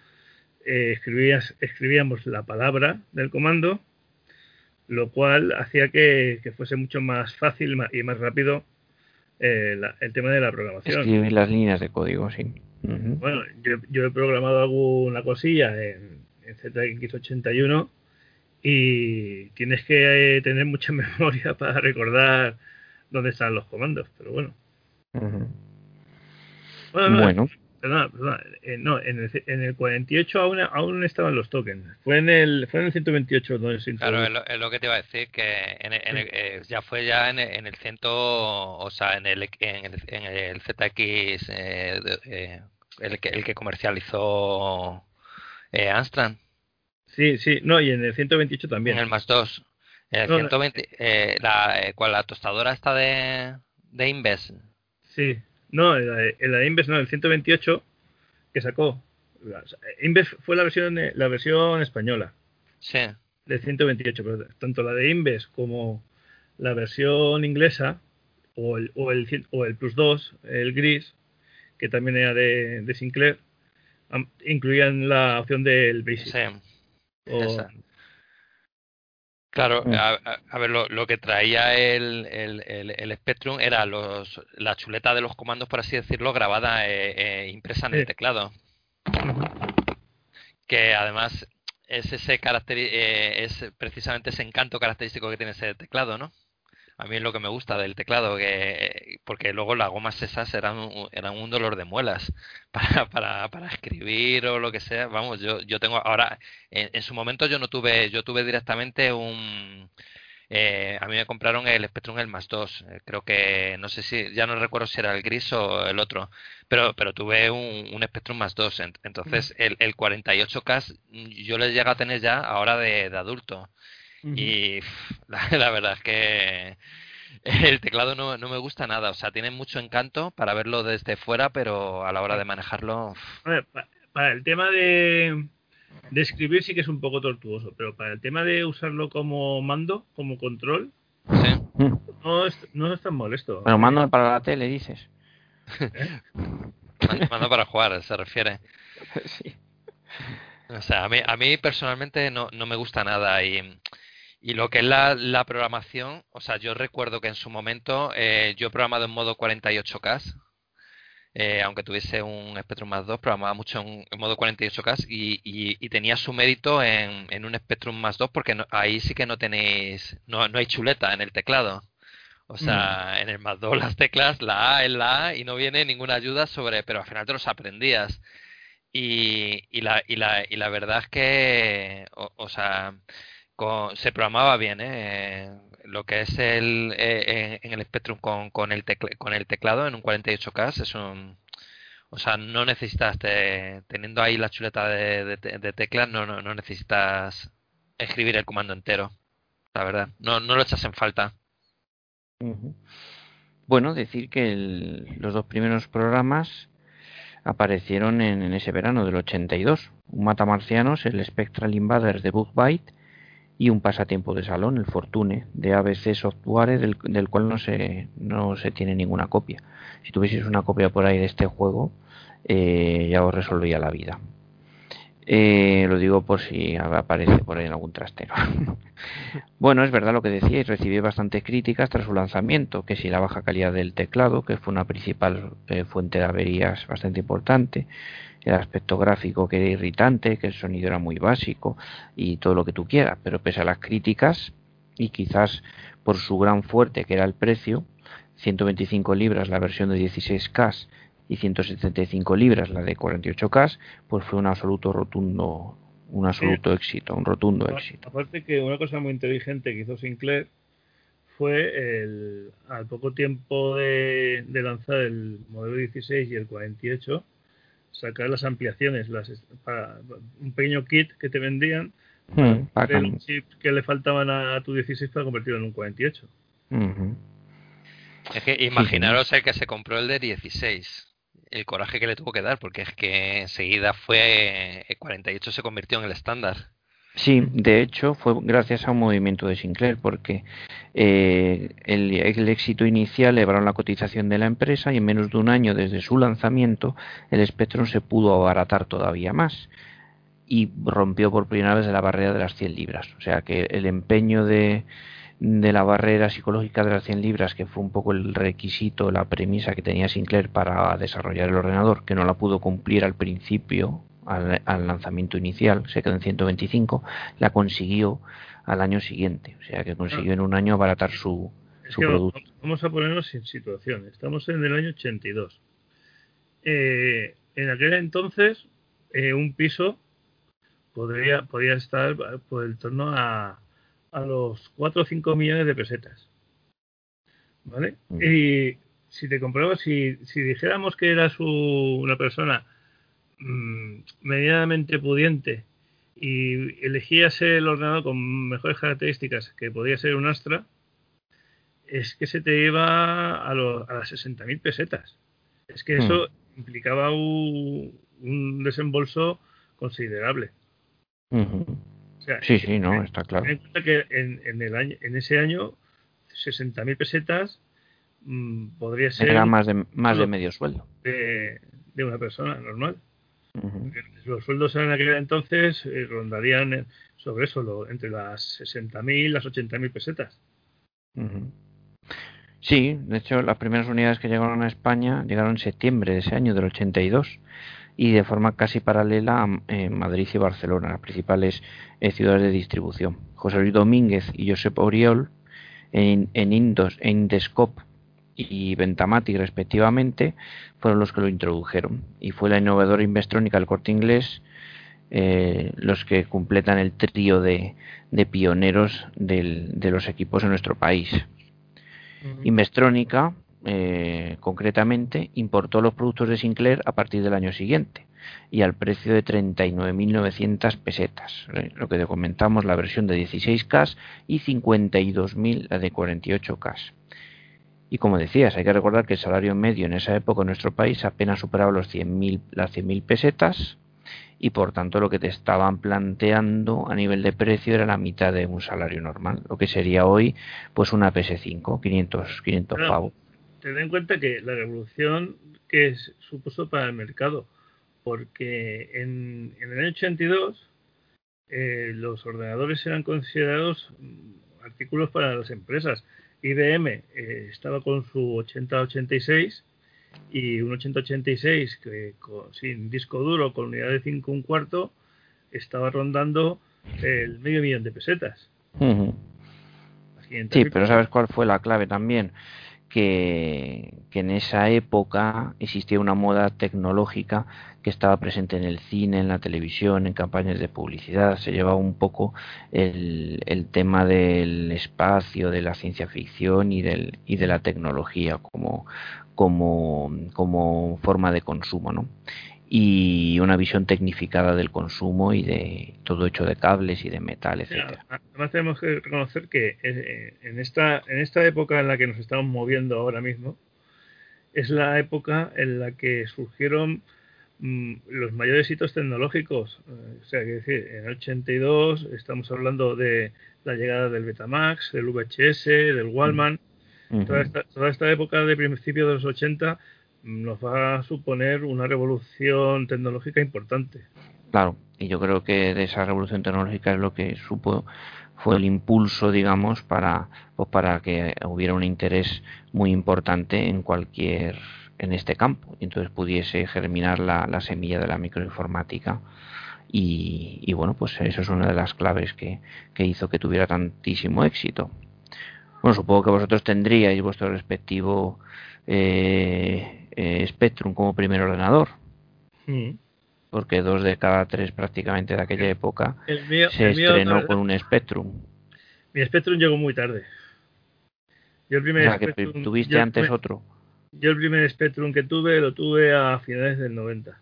eh, escribías, escribíamos la palabra del comando, lo cual hacía que, fuese mucho más fácil y más rápido eh, el tema de la programación.
Escribir las líneas de código, sí.
Bueno, yo, he programado alguna cosilla en, en ZX81 y tienes que eh, tener mucha <laughs> memoria para recordar dónde están los comandos, pero bueno. Bueno, Perdona, perdona, eh, no, en el, en el 48 aún, aún estaban los tokens. Fue en el, fue en el 128 donde se
Claro, es lo, que te iba a decir, que en eh, ya fue ya en el, en ciento, o sea, en el, en el, en el ZX, el, que, el que comercializó eh, Amstrad.
Sí, sí, no, y en el 128 también.
En el más 2. En el 120, eh, la, eh, ¿cuál, la tostadora está de, de Inves?
Sí, no, en la, de Inves no, el 128 que sacó. Inves fue la versión la versión española.
Sí.
De 128, pero tanto la de Inves como la versión inglesa o el, o el, o el Plus 2, el gris, que también era de, de Sinclair, incluían la opción del Basic.
Sí. Claro, mm. a, ver, lo, que traía el, el, Spectrum era los, la chuleta de los comandos, por así decirlo, grabada, eh, eh, impresa en el teclado. Que además es ese eh, es precisamente ese encanto característico que tiene ese teclado, ¿no? A mí es lo que me gusta del teclado, que porque luego las gomas esas eran, eran un dolor de muelas <laughs> para, para, para escribir o lo que sea. Vamos, yo, yo tengo ahora, en, su momento yo no tuve, yo tuve directamente un, eh, a mí me compraron el Spectrum el más 2. Eh, creo que, no sé si, ya no recuerdo si era el gris o el otro, pero, pero tuve un, un Spectrum más 2. Entonces, el, el 48K yo le llego a tener ya ahora de, de adulto. Y <laughs> la, verdad es que el teclado no, no, me gusta nada. O sea, tiene mucho encanto para verlo desde fuera, pero a la hora de manejarlo.
para el tema de, de escribir sí que es un poco tortuoso, pero para el tema de usarlo como mando, como control, no, es, no es tan molesto.
Pero mando para la tele, dices. <laughs>
¿Eh? Mando para jugar, se refiere. <laughs> Sí. O sea, a mí, a mí personalmente no, no me gusta nada y y lo que es la, la, programación, o sea, yo recuerdo que en su momento eh, yo he programado en modo 48K, eh, aunque tuviese un Spectrum más 2, programaba mucho en, modo 48K y, y, tenía su mérito en, en un Spectrum más 2 porque ahí sí que no tenéis, no, no hay chuleta en el teclado. O sea, mm. en el más 2 las teclas, la A es la A y no viene ninguna ayuda sobre, pero al final te los aprendías. Y, y, la, y, la, y la verdad es que, o sea, se programaba bien, ¿eh? Lo que es el eh, en el Spectrum con, con, el con el teclado en un 48K es un... O sea, no necesitas, teniendo ahí la chuleta de, de, teclas, no, no, no, necesitas escribir el comando entero. La verdad, no, no lo echas en falta.
Bueno, decir que los dos primeros programas aparecieron en, en, ese verano del 82. Un matamarcianos, el Spectral Invaders de Bug Byte y un pasatiempo de salón, el Fortune, de ABC Software, del, del, cual no se, no se tiene ninguna copia. Si tuvieseis una copia por ahí de este juego, eh, ya os resolvía la vida. Eh, lo digo por si aparece por ahí en algún trastero. <laughs> bueno, es verdad lo que decíais, recibí bastantes críticas tras su lanzamiento, que si la baja calidad del teclado, que fue una principal eh, fuente de averías bastante importante, el aspecto gráfico que era irritante, que el sonido era muy básico y todo lo que tú quieras, pero pese a las críticas y quizás por su gran fuerte que era el precio, 125 libras la versión de 16K y 175 libras la de 48K, pues fue un absoluto rotundo un absoluto éxito, un rotundo éxito.
Aparte que una cosa muy inteligente que hizo Sinclair fue el, al poco tiempo de, de lanzar el modelo 16 y el 48, sacar las ampliaciones, las, para un pequeño kit que te vendían, hmm, el chip que le faltaban a, tu 16 para convertirlo en un 48.
Es que imaginaros el que se compró el de 16, el coraje que le tuvo que dar, porque es que enseguida fue, el 48 se convirtió en el estándar.
Sí, de hecho fue gracias a un movimiento de Sinclair, porque eh, el, éxito inicial elevaron la cotización de la empresa y en menos de un año desde su lanzamiento el Spectrum se pudo abaratar todavía más y rompió por primera vez la barrera de las 100 libras. O sea que el empeño de, de la barrera psicológica de las 100 libras, que fue un poco el requisito, la premisa que tenía Sinclair para desarrollar el ordenador, que no la pudo cumplir al principio al, lanzamiento inicial, se quedó en 125, la consiguió al año siguiente. O sea que consiguió en un año abaratar su, su producto.
Vamos a ponernos en situación. Estamos en el año 82. Eh, en aquel entonces, eh, un piso podría, podría estar por el torno a, a los 4 o 5 millones de pesetas. ¿Vale? Mm. Y si te comprobas, si, si dijéramos que eras una persona Mm, medianamente pudiente y elegías el ordenador con mejores características que podía ser un Astra, es que se te iba a, a las 60.000 pesetas. Es que eso hmm. implicaba un, desembolso considerable.
sí, sí, no, está claro.
En cuenta que en, el año, en ese año, 60.000 pesetas mm, podría ser.
Era más de, más de medio sueldo.
De, de una persona normal. Los sueldos en aquel entonces eh, rondarían sobre eso, entre las 60.000 y las 80.000 pesetas.
Sí, de hecho, las primeras unidades que llegaron a España llegaron en septiembre de ese año, del 82, y de forma casi paralela a Madrid y Barcelona, las principales eh, ciudades de distribución. José Luis Domínguez y Josep Oriol en, en, Indos, en Indescop y Ventamatic respectivamente fueron los que lo introdujeron y fue la innovadora Investrónica del corte inglés eh, los que completan el trío de, pioneros de los equipos en nuestro país. Investrónica, eh, concretamente, importó los productos de Sinclair a partir del año siguiente y al precio de 39.900 pesetas, eh, lo que comentamos la versión de 16K y 52.000 la de 48K. Y como decías, hay que recordar que el salario medio en esa época en nuestro país apenas superaba los 100.000 las 100.000 pesetas y por tanto lo que te estaban planteando a nivel de precio era la mitad de un salario normal, lo que sería hoy pues una PS5, 500, 500 pavos.
Ten en cuenta que la revolución que supuso para el mercado, porque en, el año 82 eh, los ordenadores eran considerados mm, artículos para las empresas. IBM eh, estaba con su 8086 y un 8086 que sin disco duro con unidad de 5 un cuarto estaba rondando el medio millón de pesetas.
Sí, pero ¿sabes cuál fue la clave también? Que, en esa época existía una moda tecnológica que estaba presente en el cine, en la televisión, en campañas de publicidad. Se llevaba un poco el, tema del espacio, de la ciencia ficción y, del, y de la tecnología como, como, como forma de consumo, ¿no? Y una visión tecnificada del consumo y de todo hecho de cables y de metal, etcétera.
Además tenemos que reconocer que eh, en esta en esta época en la que nos estamos moviendo ahora mismo es la época en la que surgieron mm, los mayores hitos tecnológicos. Eh, o sea, que decir, en el 82 estamos hablando de la llegada del Betamax, del VHS, del Wallman toda, esta, época de principio de los 80 nos va a suponer una revolución tecnológica importante.
Claro, y yo creo que de esa revolución tecnológica es lo que supo fue el impulso, digamos, para pues para que hubiera un interés muy importante en cualquier en este campo y entonces pudiese germinar la, la semilla de la microinformática y, y, bueno pues eso es una de las claves que, que hizo que tuviera tantísimo éxito bueno, supongo que vosotros tendríais vuestro respectivo eh, eh, Spectrum como primer ordenador. Mm. Porque dos de cada tres prácticamente de aquella época se estrenó con un Spectrum.
Mi Spectrum llegó muy tarde.
Yo el primer que tuviste antes otro.
Yo el primer Spectrum que tuve lo tuve a finales del 90.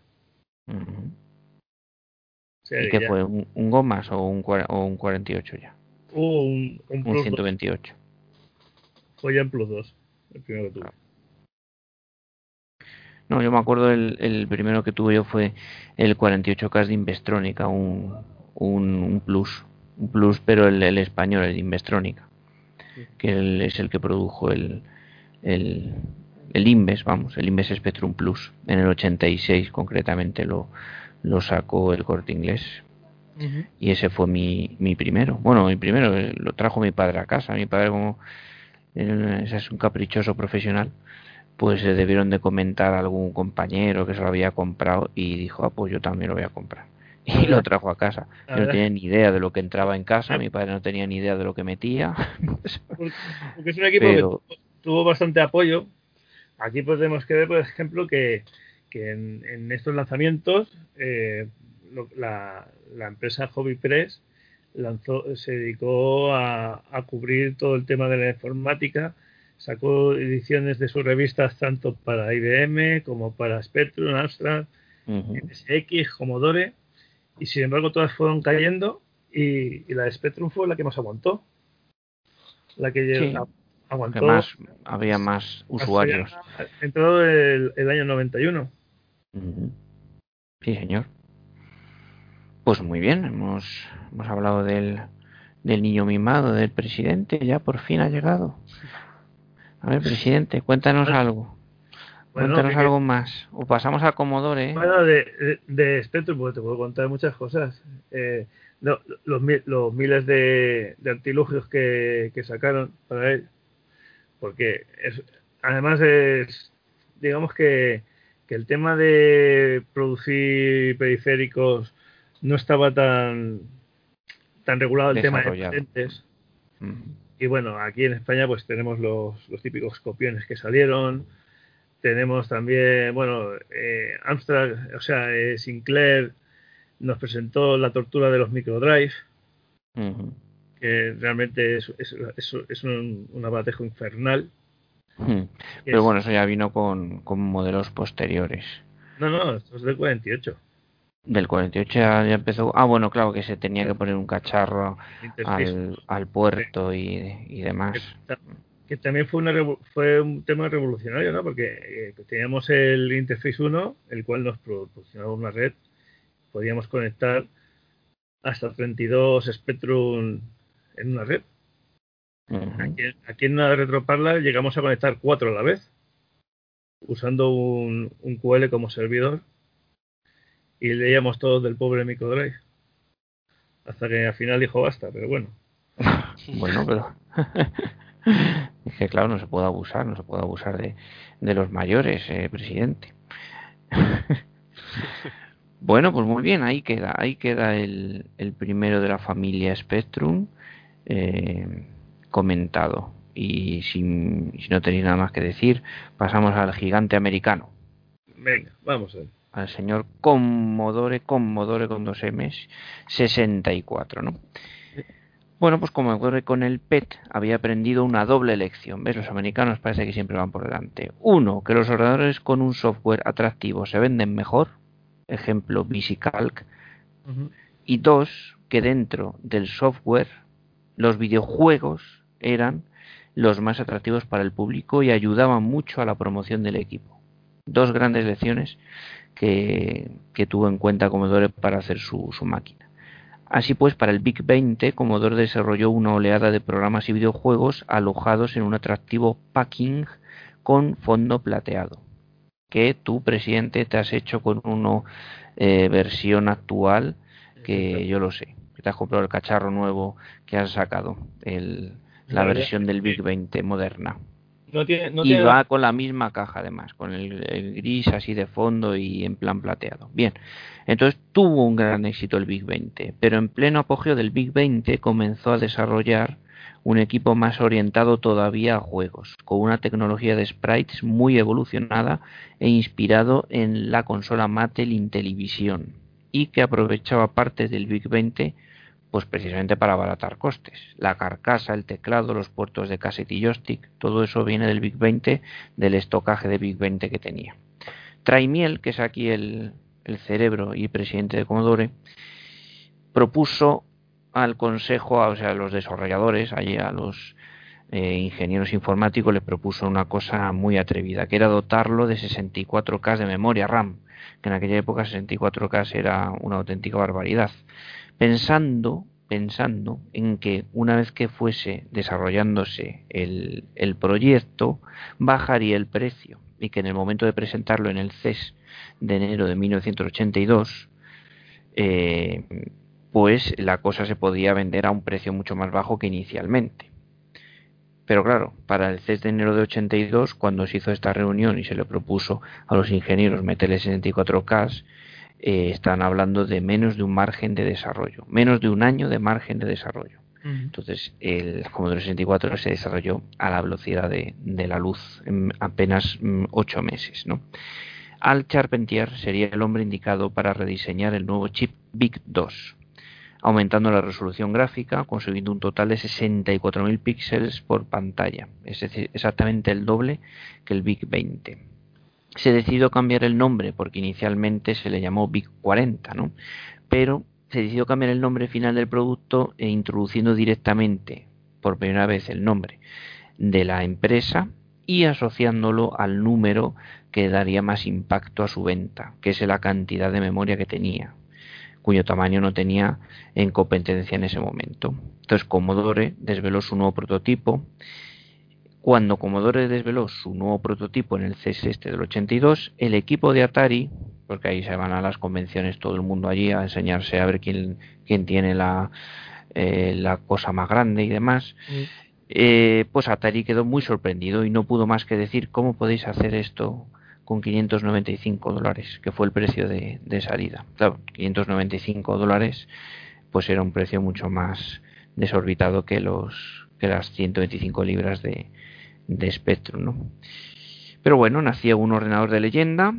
¿Y qué fue? ¿Un, ¿Un, Gomas o un, o un 48 ya?
un,
un, un 128
fue ya en Plus 2, el primero que tuve.
No, yo me acuerdo el, el primero que tuve yo fue el 48K de Investrónica, un, un, Plus, un Plus, pero el, el español, el de Investrónica, que es el que produjo el, el, el Inves, vamos, el Inves Spectrum Plus, en el 86 concretamente lo, lo sacó el corte inglés. Y ese fue mi, mi primero. Bueno, mi primero eh, lo trajo mi padre a casa. Mi padre como ese es un caprichoso profesional, pues se debieron de comentar a algún compañero que se lo había comprado y dijo, ah, pues yo también lo voy a comprar. <laughs> Y lo trajo a casa. <laughs> Yo no tenía ni idea de lo que entraba en casa, mi padre no tenía ni idea de lo que metía. <laughs>
Porque es un equipo que tuvo bastante apoyo. Aquí podemos ver, por ejemplo, que, que en, estos lanzamientos eh, la, la empresa Hobby Press lanzó, se dedicó a, cubrir todo el tema de la informática, sacó ediciones de sus revistas tanto para IBM como para Spectrum, Amstrad, MSX, Commodore, y sin embargo todas fueron cayendo y, la de Spectrum fue la que más aguantó. La que aguantó.
más, había más usuarios.
En todo el, el año 91.
Sí, señor. Pues muy bien, hemos, hemos hablado del, del niño mimado, del presidente, ya por fin ha llegado. A ver, presidente, cuéntanos algo. Cuéntanos algo más. O pasamos a Commodore.
Bueno, de, de, Spectrum, pues te puedo contar muchas cosas. Eh, los, los, miles de, de artilugios que, que, sacaron para él. Porque es, además es, digamos que, que el tema de producir periféricos no estaba tan tan regulado el tema de patentes. Y bueno, aquí en España pues tenemos los, los típicos copiones que salieron, tenemos también, bueno, eh, Amstrad, o sea, eh, Sinclair nos presentó la tortura de los microdrive, que realmente es, es, un, un, abatejo infernal.
Pero bueno, eso ya vino con, con, modelos posteriores.
No, no, esto es del 48.
Del 48 ya, empezó. Ah, bueno, claro que se tenía que poner un cacharro al, al puerto y, y demás
que también fue, una, fue un tema revolucionario, ¿no? Porque eh, teníamos el Interface 1, el cual nos proporcionaba una red, podíamos conectar hasta 32 Spectrum en una red. aquí, en una RetroParla llegamos a conectar cuatro a la vez, usando un, un QL como servidor, y leíamos todos del pobre microdrive. Hasta que al final dijo basta, pero bueno. <laughs>
bueno, pero <laughs> es que claro, no se puede abusar, no se puede abusar de, de los mayores, eh, presidente. <laughs> bueno, pues muy bien, ahí queda, ahí queda el, el primero de la familia Spectrum eh, comentado. Y si, si no tenéis nada más que decir, pasamos al gigante americano.
Venga, vamos a ver.
Al señor Commodore, Commodore con dos M's, 64, ¿no? Bueno, pues como ocurre con el PET, había aprendido una doble lección. ¿Ves? Los americanos parece que siempre van por delante. Uno, que los ordenadores con un software atractivo se venden mejor. Ejemplo, VisiCalc. Y dos, que dentro del software los videojuegos eran los más atractivos para el público y ayudaban mucho a la promoción del equipo. Dos grandes lecciones que, que tuvo en cuenta Commodore para hacer su, su máquina. Así pues, para el Big 20, Commodore desarrolló una oleada de programas y videojuegos alojados en un atractivo packing con fondo plateado, que tú, presidente, te has hecho con una eh, versión actual, que yo lo sé, que te has comprado el cacharro nuevo que has sacado, el, la versión del Big 20 moderna y va con la misma caja además, con el, gris así de fondo y en plan plateado. Bien, entonces tuvo un gran éxito el Big 20, pero en pleno apogeo del Big 20 comenzó a desarrollar un equipo más orientado todavía a juegos, con una tecnología de sprites muy evolucionada e inspirado en la consola Mattel Intellivision y que aprovechaba partes del Big 20 pues precisamente para abaratar costes. La carcasa, el teclado, los puertos de cassette joystick, todo eso viene del Big 20, del estocaje de Big 20 que tenía. Traimiel, que es aquí el, cerebro y presidente de Commodore, propuso al consejo, o sea, a los desarrolladores, allí a los eh, ingenieros informáticos, les propuso una cosa muy atrevida, que era dotarlo de 64K de memoria RAM, que en aquella época 64K era una auténtica barbaridad pensando, pensando en que una vez que fuese desarrollándose el, el proyecto, bajaría el precio y que en el momento de presentarlo en el CES de enero de 1982, eh, pues la cosa se podía vender a un precio mucho más bajo que inicialmente. Pero claro, para el CES de enero de 82, cuando se hizo esta reunión y se le propuso a los ingenieros meterle 64K, eh, están hablando de menos de un margen de desarrollo, menos de un año de margen de desarrollo. Entonces, el Commodore 64 se desarrolló a la velocidad de, la luz en apenas mm, ocho meses. ¿no? Al Charpentier sería el hombre indicado para rediseñar el nuevo chip Big 2, aumentando la resolución gráfica, consiguiendo un total de 64.000 píxeles por pantalla, es decir, exactamente el doble que el Big 20 se decidió cambiar el nombre porque inicialmente se le llamó Big 40, ¿no? Pero se decidió cambiar el nombre final del producto e introduciendo directamente por primera vez el nombre de la empresa y asociándolo al número que daría más impacto a su venta, que es la cantidad de memoria que tenía, cuyo tamaño no tenía en competencia en ese momento. Entonces Commodore desveló su nuevo prototipo Cuando Commodore desveló su nuevo prototipo en el CES este del 82, el equipo de Atari, porque ahí se van a las convenciones todo el mundo allí a enseñarse a ver quién, quién tiene la, eh, la cosa más grande y demás, mm. eh, pues Atari quedó muy sorprendido y no pudo más que decir cómo podéis hacer esto con 595 dólares, que fue el precio de, salida. Claro, 595 dólares, pues era un precio mucho más desorbitado que los que las 125 libras de, de Spectrum, ¿no? Pero bueno, nacía un ordenador de leyenda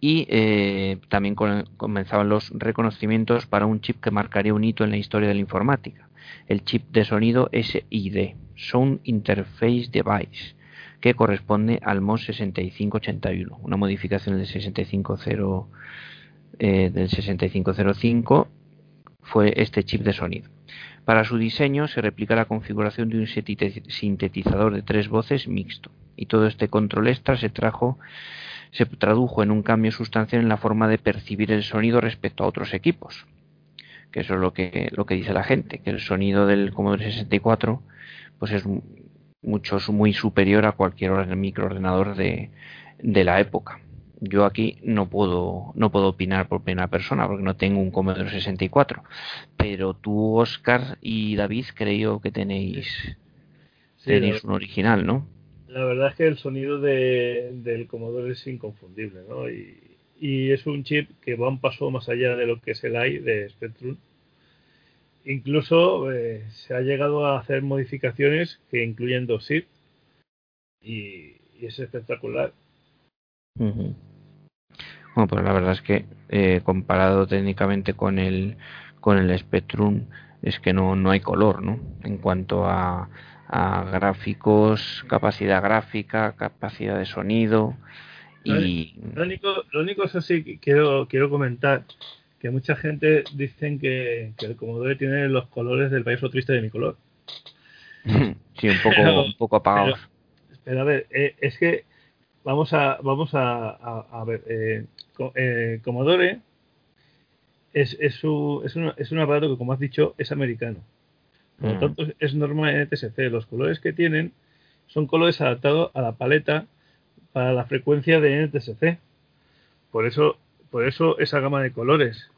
y eh, también comenzaban los reconocimientos para un chip que marcaría un hito en la historia de la informática, el chip de sonido SID, Sound Interface Device, que corresponde al MOS 6581, una modificación del 650 eh, del 6505 fue este chip de sonido. Para su diseño se replica la configuración de un sintetizador de tres voces mixto y todo este control extra se trajo se tradujo en un cambio sustancial en la forma de percibir el sonido respecto a otros equipos. Que eso es lo que, lo que dice la gente, que el sonido del Commodore 64 pues es mucho muy superior a cualquier microordenador de, de la época. Yo aquí no puedo no puedo opinar por primera persona porque no tengo un Commodore 64, pero tú Oscar y David creo que tenéis tenéis un original, ¿no?
La verdad es que el sonido de, del Commodore es inconfundible, ¿no? Y, y es un chip que va un paso más allá de lo que es el AI de Spectrum Incluso eh, se ha llegado a hacer modificaciones que incluyen dos SIP y, es espectacular.
Bueno, pues la verdad es que eh, comparado técnicamente con el con el Spectrum es que no, no hay color, ¿no? En cuanto a, a gráficos, capacidad gráfica, capacidad de sonido y
lo único, lo único eso sí quiero quiero comentar que mucha gente dicen que, el Commodore tiene los colores del país triste de mi color. <laughs>
Sí, un poco, un poco apagados.
Pero, a ver, eh, es que vamos a vamos a, a, ver, eh, eh, Commodore es, es, su, es, un, es un aparato que, como has dicho, es americano. Por lo mm. tanto, es normal en NTSC. Los colores que tienen son colores adaptados a la paleta para la frecuencia de NTSC. Por eso, por eso esa gama de colores.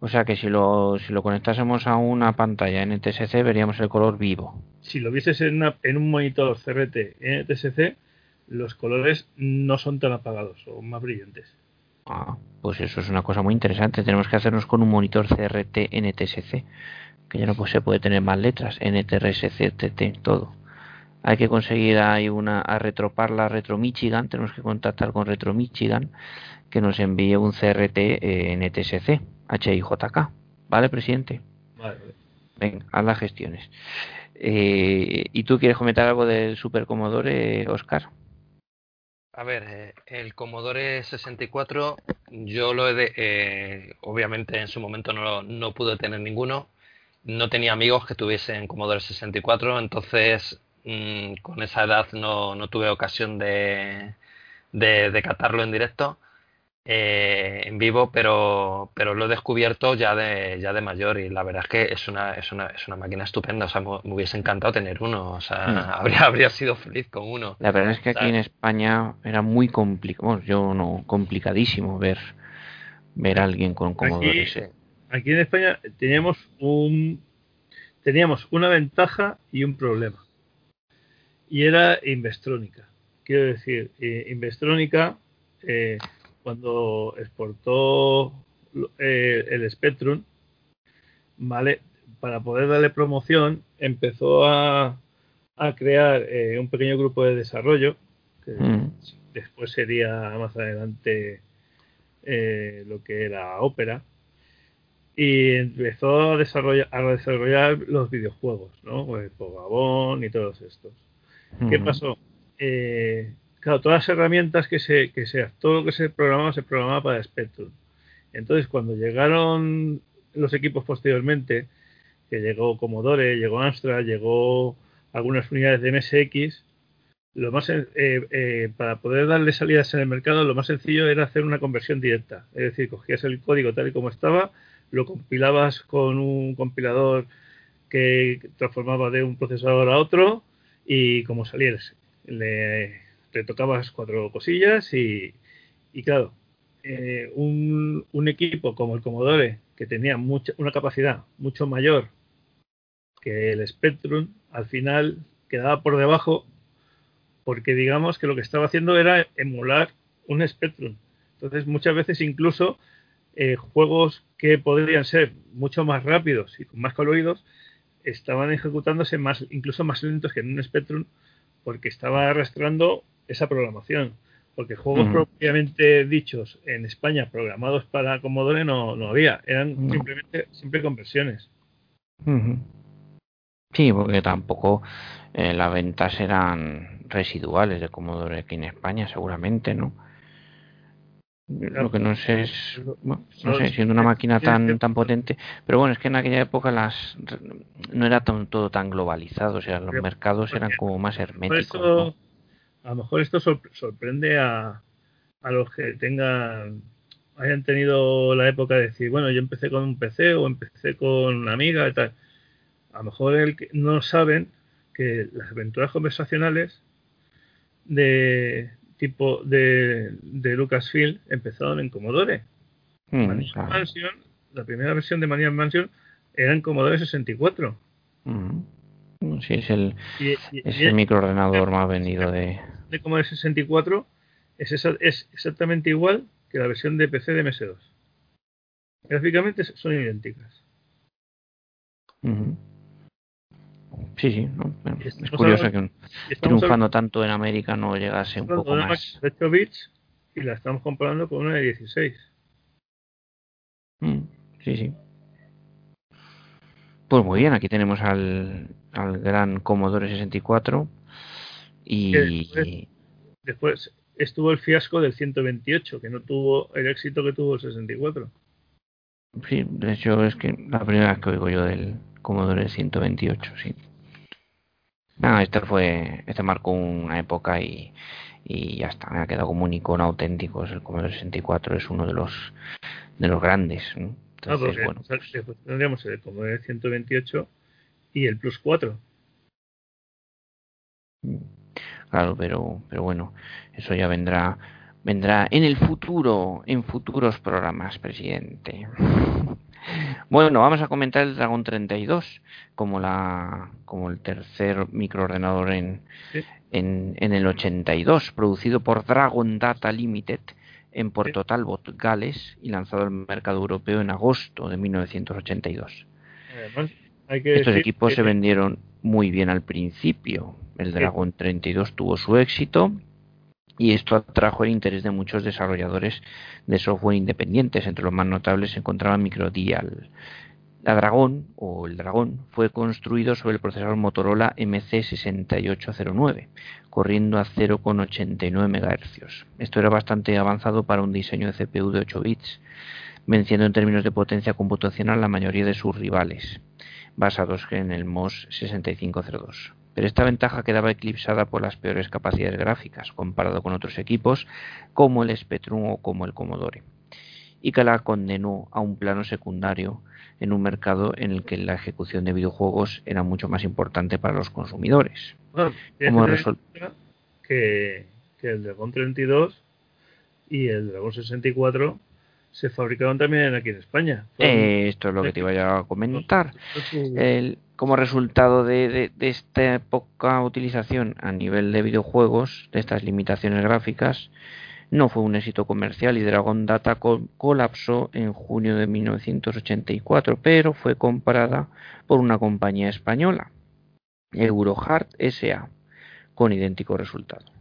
O sea que si lo, si lo conectásemos a una pantalla NTSC veríamos el color vivo.
Si lo vieses en, en un monitor CRT NTSC, los colores no son tan apagados, son más brillantes.
Ah, pues eso es una cosa muy interesante. Tenemos que hacernos con un monitor CRT NTSC, que ya no pues, se puede tener más letras, NTRSC, TT, todo. Hay que conseguir ahí una a retroparla a Retro Michigan, tenemos que contactar con Retro Michigan que nos envíe un CRT NTSC HIJK. ¿Vale, presidente? Vale. Venga, haz las gestiones. Eh, ¿Y tú quieres comentar algo del Super Commodore, Oscar?
A ver, eh, el Commodore 64 yo lo he de, eh, obviamente en su momento no, no pude tener ninguno. No tenía amigos que tuviesen Commodore 64, entonces mm, con esa edad no, no tuve ocasión de, de, de catarlo en directo eh, en vivo, pero, pero lo he descubierto ya de, ya de mayor y la verdad es que es una, es una, es una máquina estupenda. O sea, me, hubiese encantado tener uno. O sea, hmm. <laughs> habría, habría sido feliz con uno.
La verdad es que aquí en España era muy complicado, yo no, complicadísimo ver, ver a alguien con Commodore
aquí, Aquí en España teníamos un, teníamos una ventaja y un problema. Y era Investrónica. Quiero decir, eh, Investrónica eh, cuando exportó eh, el Spectrum, ¿vale? Para poder darle promoción, empezó a, a crear eh, un pequeño grupo de desarrollo, que mm. después sería más adelante eh, lo que era Opera, y empezó a desarrollar, a desarrollar los videojuegos, ¿no? Pues Pogabón y todos estos. ¿Qué mm. pasó? Eh, claro, todas las herramientas que se, que sea, todo lo que se programaba se programaba para Spectrum. Entonces, cuando llegaron los equipos posteriormente, que llegó Commodore, llegó Amstrad, llegó algunas unidades de MSX, lo más eh, eh, para poder darle salidas en el mercado, lo más sencillo era hacer una conversión directa. Es decir, cogías el código tal y como estaba, lo compilabas con un compilador que transformaba de un procesador a otro y como salieras, le, te tocabas cuatro cosillas y, y claro, eh, un, un, equipo como el Commodore, que tenía mucha, una capacidad mucho mayor que el Spectrum, al final quedaba por debajo porque digamos que lo que estaba haciendo era emular un Spectrum. Entonces muchas veces incluso eh, juegos que podrían ser mucho más rápidos y con más coloridos estaban ejecutándose más incluso más lentos que en un Spectrum porque estaba arrastrando esa programación porque juegos uh -huh. propiamente dichos en España programados para Commodore no, no había, eran simplemente siempre conversiones.
Uh -huh. Sí, porque tampoco eh, las ventas eran residuales de Commodore aquí en España, seguramente, ¿no? Claro. Lo que no sé es, bueno, no sé, siendo una máquina tan tan potente, pero bueno, es que en aquella época las no era tan, todo tan globalizado, o sea, los mercados eran como más herméticos. ¿no?
A lo mejor esto sorprende a, a los que tengan hayan tenido la época de decir, bueno, yo empecé con un PC o empecé con una amiga y tal. A lo mejor el que no saben que las aventuras conversacionales de tipo de, de Lucasfilm empezaron en Commodore. Mm, claro. Mansion, la primera versión de Maniac Mansion era en Commodore 64.
Mm. Sí, es el, y, y, es el microordenador más vendido de...
De Commodore 64 es, esa, es exactamente igual que la versión de PC de MS2. Gráficamente son idénticas.
Uh -huh. Sí, sí, ¿no? es curioso hablando, que un, triunfando hablando, tanto en América no llegase un poco más.
De 8 bits y la estamos comparando con una de 16.
Mm, sí, sí. Pues muy bien, aquí tenemos al, al gran Commodore 64 y
después, después, estuvo el fiasco del 128 que no tuvo el éxito que tuvo el 64
sí de hecho es que la primera vez que oigo yo del Commodore 128 sí no, este fue este marcó una época y y ya está, me ha quedado como un icono auténtico. El Commodore 64 es uno de los de los grandes. ¿no?
Entonces, ah, bueno. Después tendríamos el Commodore 128 y el Plus 4.
Claro, pero, pero bueno, eso ya vendrá vendrá en el futuro, en futuros programas, presidente. <laughs> Bueno, vamos a comentar el Dragon 32 como la como el tercer microordenador en, sí. en, en el 82, producido por Dragon Data Limited en Puerto Talbot, Gales, y lanzado al mercado europeo en agosto de 1982. Además, hay que Estos equipos que... se vendieron muy bien al principio. El Dragon 32 tuvo su éxito y esto atrajo el interés de muchos desarrolladores de software independientes. Entre los más notables se encontraba Microdial. La Dragón, o el Dragón, fue construido sobre el procesador Motorola MC6809, corriendo a 0,89 MHz. Esto era bastante avanzado para un diseño de CPU de 8 bits, venciendo en términos de potencia computacional la mayoría de sus rivales, basados en el MOS 6502 pero esta ventaja quedaba eclipsada por las peores capacidades gráficas comparado con otros equipos como el Spectrum o como el Commodore, y que la condenó a un plano secundario en un mercado en el que la ejecución de videojuegos era mucho más importante para los consumidores.
Bueno, como resol... que, que el Dragon 32 y el Dragon 64 se fabricaron también aquí en España.
Eh, esto es lo que te iba a comentar. El, como resultado de, de, de, esta poca utilización a nivel de videojuegos, de estas limitaciones gráficas, no fue un éxito comercial y Dragon Data col colapsó en junio de 1984, pero fue comprada por una compañía española, Eurohard SA, con idéntico resultado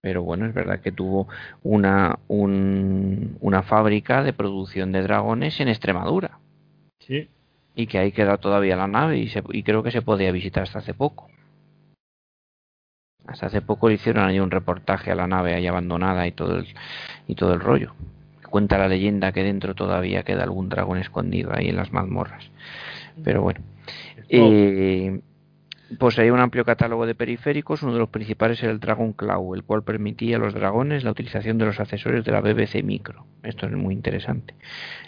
pero bueno, es verdad que tuvo una, un, una fábrica de producción de dragones en Extremadura.
Sí.
Y que ahí queda todavía la nave y, se, y creo que se podía visitar hasta hace poco. Hasta hace poco le hicieron ahí un reportaje a la nave ahí abandonada y todo el, y todo el rollo. Cuenta la leyenda que dentro todavía queda algún dragón escondido ahí en las mazmorras. Pero bueno. Eh, Poseía un amplio catálogo de periféricos, uno de los principales era el Dragon Claw, el cual permitía a los dragones la utilización de los accesorios de la BBC Micro. Esto es muy interesante.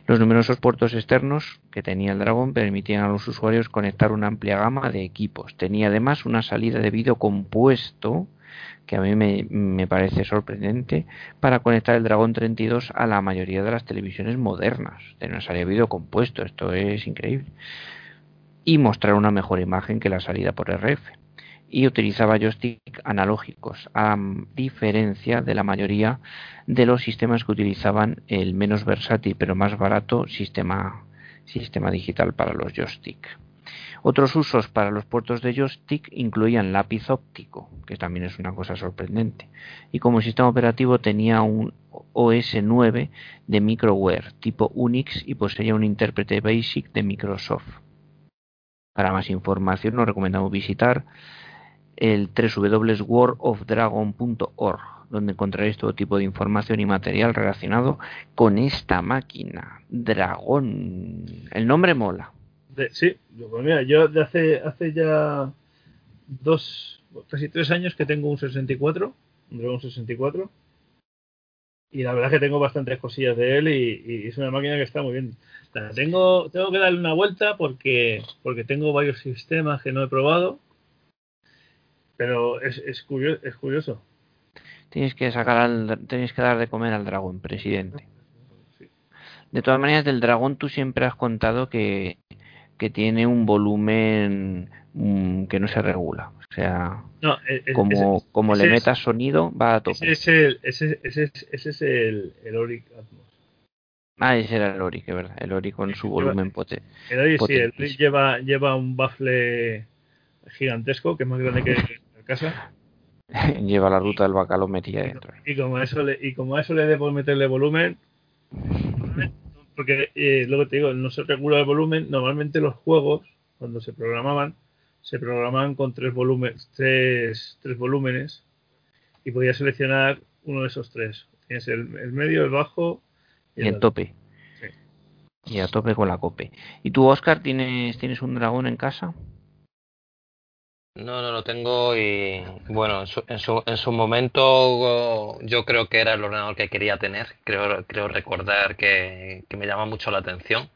Los numerosos puertos externos que tenía el Dragon permitían a los usuarios conectar una amplia gama de equipos. Tenía además una salida de vídeo compuesto, que a mí me, me, parece sorprendente, para conectar el Dragon 32 a la mayoría de las televisiones modernas. Tenía una salida de vídeo compuesto, esto es increíble y mostrar una mejor imagen que la salida por RF. Y utilizaba joystick analógicos, a diferencia de la mayoría de los sistemas que utilizaban el menos versátil pero más barato sistema, sistema digital para los joystick. Otros usos para los puertos de joystick incluían lápiz óptico, que también es una cosa sorprendente, y como sistema operativo tenía un OS 9 de microware tipo Unix y poseía un intérprete BASIC de Microsoft. Para más información nos recomendamos visitar el www.worldofdragon.org, donde encontraréis todo tipo de información y material relacionado con esta máquina, Dragón. El nombre mola.
sí, pues mira, yo de hace, hace ya dos, casi tres años que tengo un 64, un Dragon 64 y la verdad es que tengo bastantes cosillas de él y, es una máquina que está muy bien. tengo, tengo que darle una vuelta porque, porque tengo varios sistemas que no he probado, pero es, es, curioso, es curioso.
Tienes que sacar al, tienes que dar de comer al dragón, presidente. De todas maneras, del dragón tú siempre has contado que, que tiene un volumen mm, que no se regula. O sea, como, como le metas sonido, va a tope.
Ese es el, ese, es el, el Oric Atmos.
Ah, ese era el Oric, es verdad. El Oric con su volumen potente.
El Oric, sí, el Oric lleva, lleva un baffle gigantesco, que es más grande que la casa. <laughs>
lleva la ruta del bacalao metida dentro.
Y como eso le, y como a eso le debo meterle volumen, <laughs> porque eh, luego te digo, no se regula el volumen, normalmente los juegos, cuando se programaban, se programaban con tres volúmenes, tres, tres volúmenes y podías seleccionar uno de esos tres. Tienes el, medio, el bajo
y el, tope. Y a tope con la cope. ¿Y tú, Oscar, tienes, tienes un dragón en casa?
No, no lo tengo y bueno, en su, en su, en su momento yo creo que era el ordenador que quería tener. Creo, creo recordar que, que me llama mucho la atención.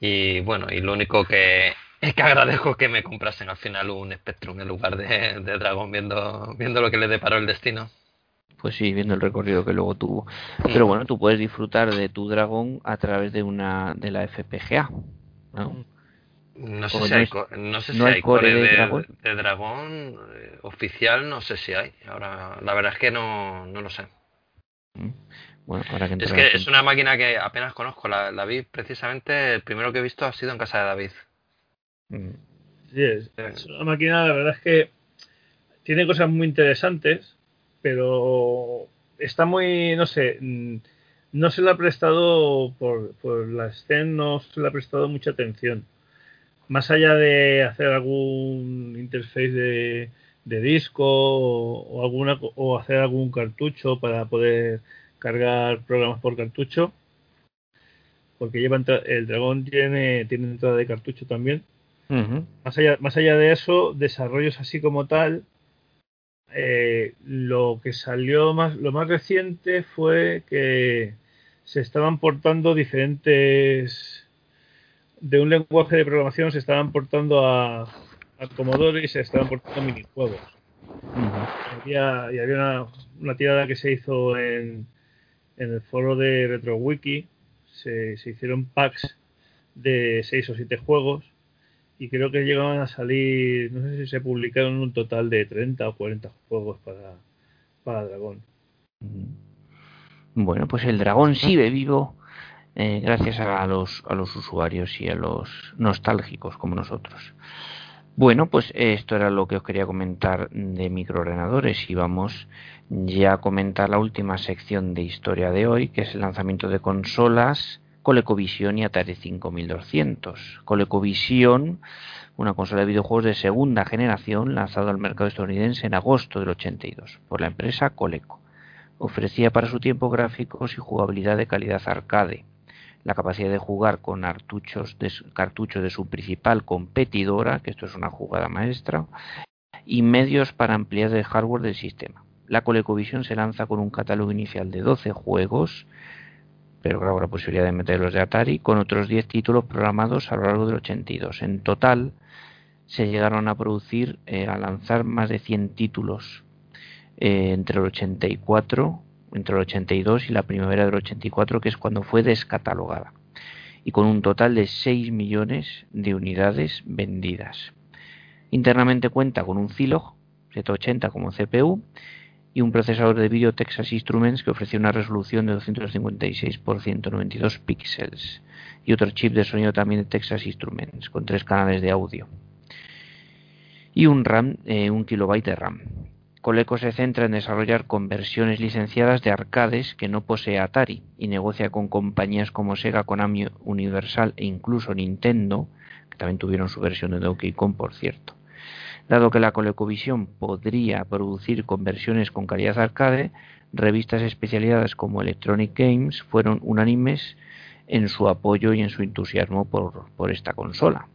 Y bueno, y lo único que es que agradezco que me comprasen al final un Spectrum en lugar de, de Dragon viendo, viendo lo que le deparó el destino.
Pues sí, viendo el recorrido que luego tuvo. Pero mm. bueno, tú puedes disfrutar de tu Dragon a través de una de la FPGA.
¿no? No sé, si hay, no sé si hay, core, de, de, Dragón, eh, oficial, no sé si hay. Ahora, la verdad es que no, no lo sé.
Mm. Bueno, ahora que
es que es una máquina que apenas conozco. La, la vi precisamente, el primero que he visto ha sido en casa de David.
Sí, es, una máquina, la verdad es que tiene cosas muy interesantes, pero está muy, no sé, mm, no se le ha prestado, por, por la STEM, no se le ha prestado mucha atención. Más allá de hacer algún interface de, de disco o, alguna, o hacer algún cartucho para poder cargar programas por cartucho, porque lleva el dragón tiene, tiene entrada de cartucho también. Más, allá, más allá de eso, desarrollos así como tal, eh, lo que salió más, lo más reciente fue que se estaban portando diferentes de un lenguaje de programación se estaban portando a, a Commodore y se estaban portando minijuegos. y había una, una, tirada que se hizo en, en el foro de RetroWiki. Se, se hicieron packs de 6 o 7 juegos y creo que llegaban a salir, no sé si se publicaron un total de 30 o 40 juegos para, para Dragón.
Bueno, pues el Dragón sigue vivo eh, gracias a los, usuarios y a los nostálgicos como nosotros. Bueno, pues esto era lo que os quería comentar de microordenadores y vamos ya a comentar la última sección de historia de hoy, que es el lanzamiento de consolas ColecoVision y Atari 5200. ColecoVision, una consola de videojuegos de segunda generación lanzada al mercado estadounidense en agosto del 82 por la empresa Coleco. Ofrecía para su tiempo gráficos y jugabilidad de calidad arcade. La capacidad de jugar con cartuchos de, de su principal competidora, que esto es una jugada maestra, y medios para ampliar el hardware del sistema. La ColecoVision se lanza con un catálogo inicial de 12 juegos, pero claro, la posibilidad de meter los de Atari, con otros 10 títulos programados a lo largo del 82. En total, se llegaron a producir, eh, a lanzar más de 100 títulos eh, entre el 84, entre el 82 y la primavera del 84, que es cuando fue descatalogada, y con un total de 6 millones de unidades vendidas. Internamente cuenta con un Zilog 780 como CPU y un procesador de vídeo Texas Instruments que ofrecía una resolución de 256 por 192 píxeles y otro chip de sonido también de Texas Instruments con tres canales de audio y un RAM, eh, un kilobyte de RAM. Coleco se centra en desarrollar conversiones licenciadas de arcades que no posee Atari y negocia con compañías como Sega, Konami, Universal e incluso Nintendo, que también tuvieron su versión de Donkey Kong, por cierto. Dado que la ColecoVision podría producir conversiones con calidad arcade, revistas especializadas como Electronic Games fueron unánimes en su apoyo y en su entusiasmo por, por esta consola.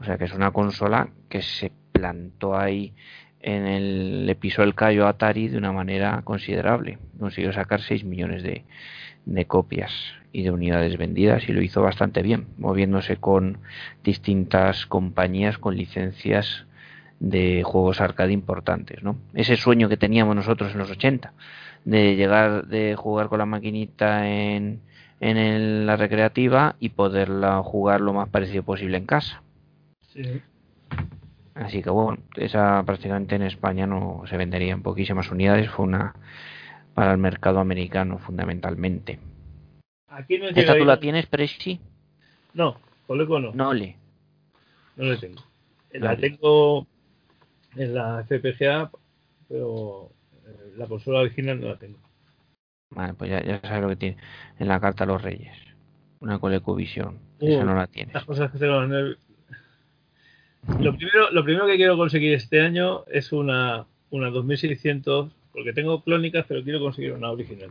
O sea que es una consola que se plantó ahí en el episodio El Cayo Atari de una manera considerable. Consiguió sacar 6 millones de, de, copias y de unidades vendidas y lo hizo bastante bien, moviéndose con distintas compañías con licencias de juegos arcade importantes. ¿no? Ese sueño que teníamos nosotros en los 80 de llegar de jugar con la maquinita en, en la recreativa y poderla jugar lo más parecido posible en casa. Sí. Así que bueno, esa prácticamente en España no se vendería en poquísimas unidades, fue una para el mercado americano fundamentalmente.
Aquí no
¿Esta tú la tienes, Presi?
No, Coleco no.
No le.
No le tengo. La tengo en la FPGA, pero eh, la consola original no la tengo.
Vale, pues ya, ya sabes lo que tiene. En la carta a los Reyes. Una ColecoVision. Esa no la tiene.
Las cosas que tengo en el, lo primero, lo primero que quiero conseguir este año es una, una 2600, porque tengo clónicas, pero quiero conseguir una original.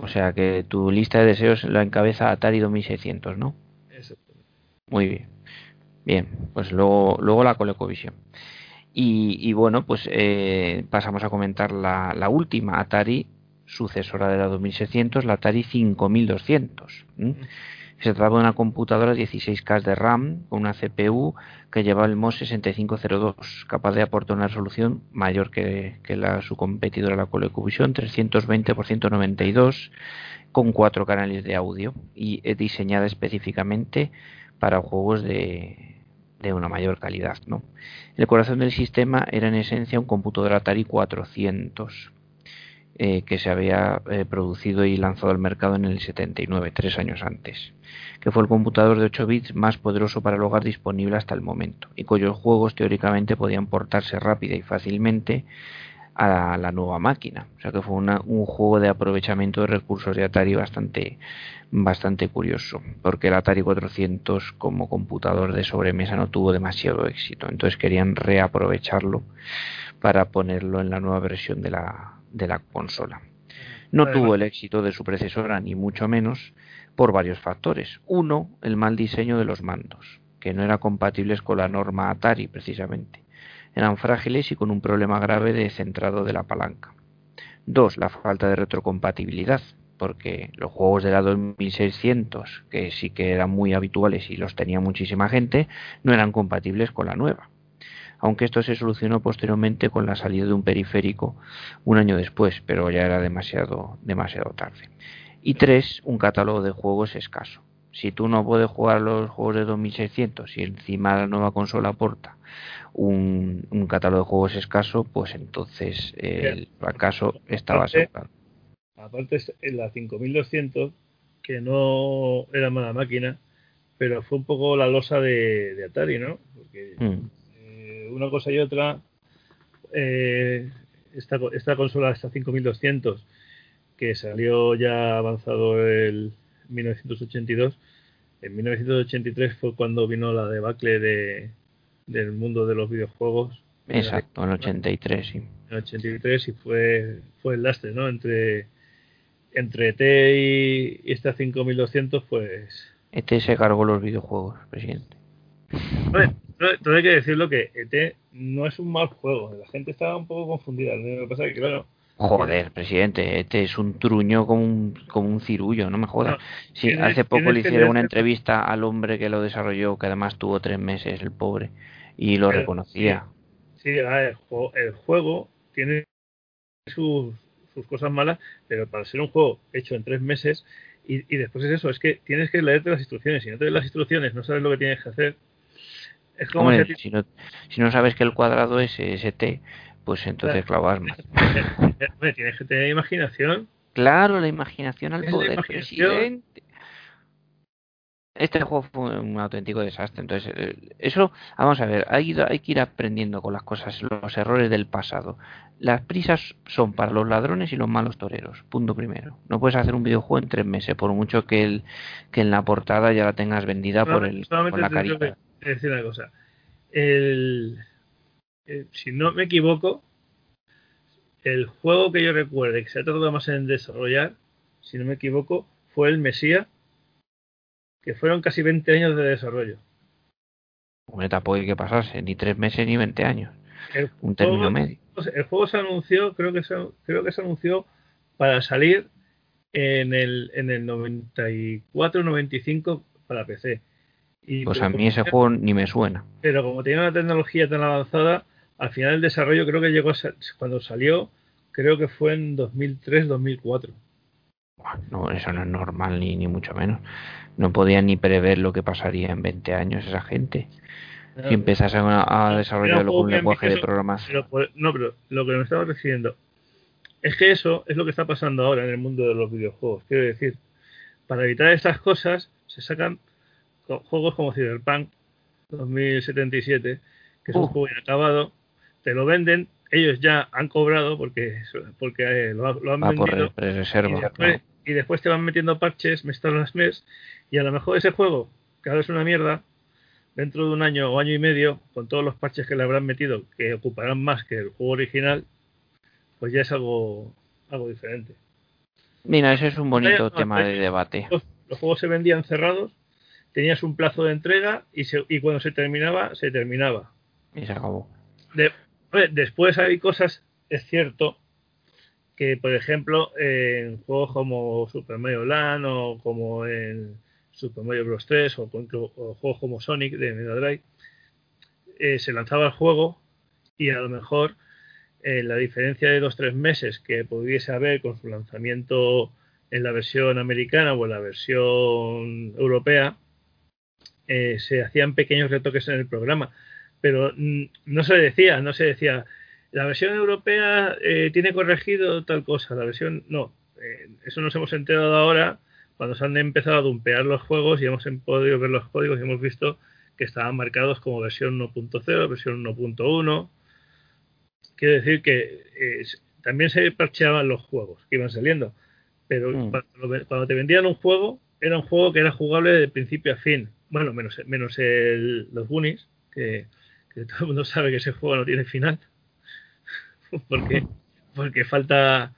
O sea que tu lista de deseos la encabeza Atari 2600, ¿no?
Eso.
Muy bien. Bien, pues luego, luego la ColecoVision. Y, y bueno, pues eh, pasamos a comentar la, la última Atari sucesora de la 2600, la Atari 5200. Se trataba de una computadora 16K de RAM con una CPU que llevaba el MOS 6502, capaz de aportar una resolución mayor que, la, su competidora la ColecoVision, 320 x 192, con cuatro canales de audio y diseñada específicamente para juegos de, de una mayor calidad. ¿no? El corazón del sistema era en esencia un computador Atari 400 eh, que se había eh, producido y lanzado al mercado en el 79, tres años antes, que fue el computador de 8 bits más poderoso para el hogar disponible hasta el momento, y cuyos juegos teóricamente podían portarse rápida y fácilmente a la, nueva máquina. O sea que fue un juego de aprovechamiento de recursos de Atari bastante, bastante curioso, porque el Atari 400 como computador de sobremesa no tuvo demasiado éxito, entonces querían reaprovecharlo para ponerlo en la nueva versión de la, de la consola. No tuvo el éxito de su predecesora, ni mucho menos, por varios factores. Uno, el mal diseño de los mandos, que no eran compatibles con la norma Atari, precisamente. Eran frágiles y con un problema grave de centrado de la palanca. Dos, la falta de retrocompatibilidad, porque los juegos de la 2600, que sí que eran muy habituales y los tenía muchísima gente, no eran compatibles con la nueva aunque esto se solucionó posteriormente con la salida de un periférico un año después, pero ya era demasiado, demasiado tarde. Y tres, un catálogo de juegos escaso. Si tú no puedes jugar los juegos de 2600 y encima la nueva consola aporta un, catálogo de juegos escaso, pues entonces el fracaso estaba asegurado.
Aparte, en la 5200, que no era mala máquina, pero fue un poco la losa de, Atari, ¿no? Porque mm una cosa y otra, eh, esta, esta consola, esta 5200, que salió ya avanzado el 1982, en 1983 fue cuando vino la debacle de, del mundo de los videojuegos.
Exacto, en el 83, sí.
En el 83 y fue, fue el lastre, ¿no? Entre entre ET y, esta 5200, pues.
ET se cargó los videojuegos, presidente.
Bueno, todo hay que decirlo que ET no es un mal juego. La gente estaba un poco confundida. Lo que pasa es que, claro.
Joder, presidente, este es un truño como un, como un cirullo, no me jodas. sí, hace poco le hicieron una entrevista al hombre que lo desarrolló, que además tuvo tres meses, el pobre, y lo reconocía.
Sí, el, juego, el juego tiene sus, sus cosas malas, pero para ser un juego hecho en tres meses, y, y después es eso, es que tienes que leerte las instrucciones. Si no te lees las instrucciones, no sabes lo que tienes que hacer,
es como si, no, si no sabes que el cuadrado es ST, pues entonces clavas más. <laughs>
Tienes que tener imaginación.
Claro, la imaginación al poder, presidente. Este juego fue un auténtico desastre. Entonces, eh, eso, vamos a ver, hay, hay que ir aprendiendo con las cosas, los errores del pasado. Las prisas son para los ladrones y los malos toreros. Punto primero. No puedes hacer un videojuego en tres meses, por mucho que, el, que en la portada ya la tengas vendida por, el, por la carita
decir una cosa. El, si no me equivoco, el juego que yo recuerde que se ha tardado más en desarrollar, si no me equivoco, fue el Mesías, que fueron casi 20 años de desarrollo.
Hombre, tampoco hay que pasarse, ni 3 meses ni 20 años. un término medio.
El juego se anunció, creo que se, creo que se anunció para salir en el, en el 94-95 para PC
pues a mí ese juego ni me suena.
Pero como tiene una tecnología tan avanzada, al final el desarrollo creo que llegó a ser, cuando salió, creo que fue en 2003-2004.
No, eso no es normal ni, ni mucho menos. No podían ni prever lo que pasaría en 20 años esa gente. si empezase a, desarrollarlo con un lenguaje de programas.
no, pero lo que me estaba refiriendo es que eso es lo que está pasando ahora en el mundo de los videojuegos. Quiero decir, para evitar estas cosas se sacan juegos como Cyberpunk 2077, que es un juego inacabado, te lo venden, ellos ya han cobrado porque, porque eh, lo, han vendido. y, después, te van metiendo parches mes tras mes, y a lo mejor ese juego, que ahora es una mierda, dentro de un año o año y medio, con todos los parches que le habrán metido, que ocuparán más que el juego original, pues ya es algo, algo diferente.
Mira, ese es un bonito tema de debate.
los, juegos se vendían cerrados tenías un plazo de entrega y, y cuando se terminaba, se terminaba.
Y se acabó.
después hay cosas, es cierto, que por ejemplo en juegos como Super Mario Land o como en Super Mario Bros. 3 o, juegos como Sonic de Mega Drive, eh, se lanzaba el juego y a lo mejor eh, la diferencia de dos tres meses que pudiese haber con su lanzamiento en la versión americana o en la versión europea eh, se hacían pequeños retoques en el programa, pero mm, no se decía, no se decía, la versión europea eh, tiene corregido tal cosa, la versión no, eh, eso nos hemos enterado ahora cuando se han empezado a dumpear los juegos y hemos podido ver los códigos y hemos visto que estaban marcados como versión 1.0, versión 1.1. Quiere decir que también se parcheaban los juegos que iban saliendo, pero mm. cuando, cuando, te vendían un juego, era un juego que era jugable de principio a fin bueno, menos, menos el, los Goonies, que, todo el mundo sabe que ese juego no tiene final. <laughs> porque, porque falta.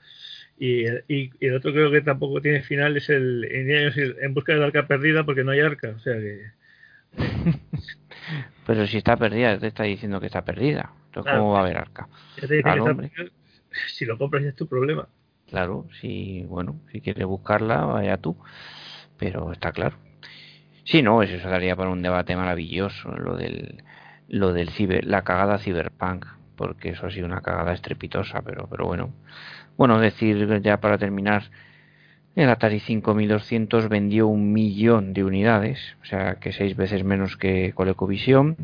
Y, y, el otro creo que tampoco tiene final, es el en busca del arca perdida porque no hay arca. O sea que. <laughs>
Pero si está perdida, te está diciendo que está perdida. Entonces, ¿cómo va a haber arca?
si lo compras ya es tu problema.
Claro, si, bueno, si quieres buscarla, vaya tú. Pero está claro. Sí, no, eso daría para un debate maravilloso, lo del, lo del ciber, la cagada cyberpunk, porque eso ha sido una cagada estrepitosa, pero, pero bueno. Bueno, decir ya para terminar, el Atari 5200 vendió un millón de unidades, o sea que seis veces menos que ColecoVision,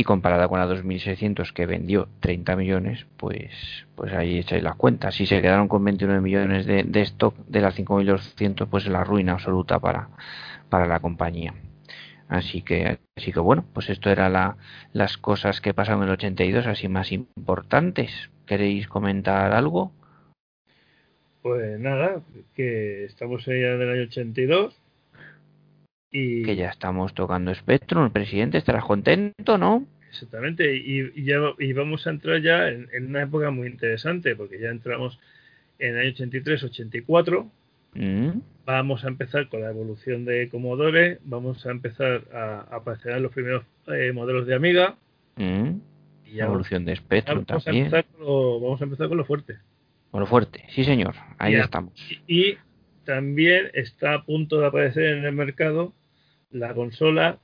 y comparada con la 2600 que vendió 30 millones, pues, pues ahí echáis las cuentas. Si se quedaron con 29 millones de, de stock de las 5200, pues es la ruina absoluta para para la compañía. Así que, así que bueno, pues esto era la, las cosas que pasaron en el 82, así más importantes. ¿Queréis comentar algo?
Pues nada, que estamos en el año 82 y
que ya estamos tocando Spectrum. El presidente estará contento, ¿no?
Exactamente, y, ya y vamos a entrar ya en, en, una época muy interesante, porque ya entramos en el año 83-84.
Mm.
Vamos a empezar con la evolución de Commodore, vamos a empezar a, aparecer en los primeros eh, modelos de Amiga.
Mm.
Y ya
Evolución de Spectrum
vamos, a
también.
lo, vamos a empezar con lo fuerte.
Con lo fuerte, sí señor, ahí
Ya.
estamos.
Y, y también está a punto de aparecer en el mercado la consola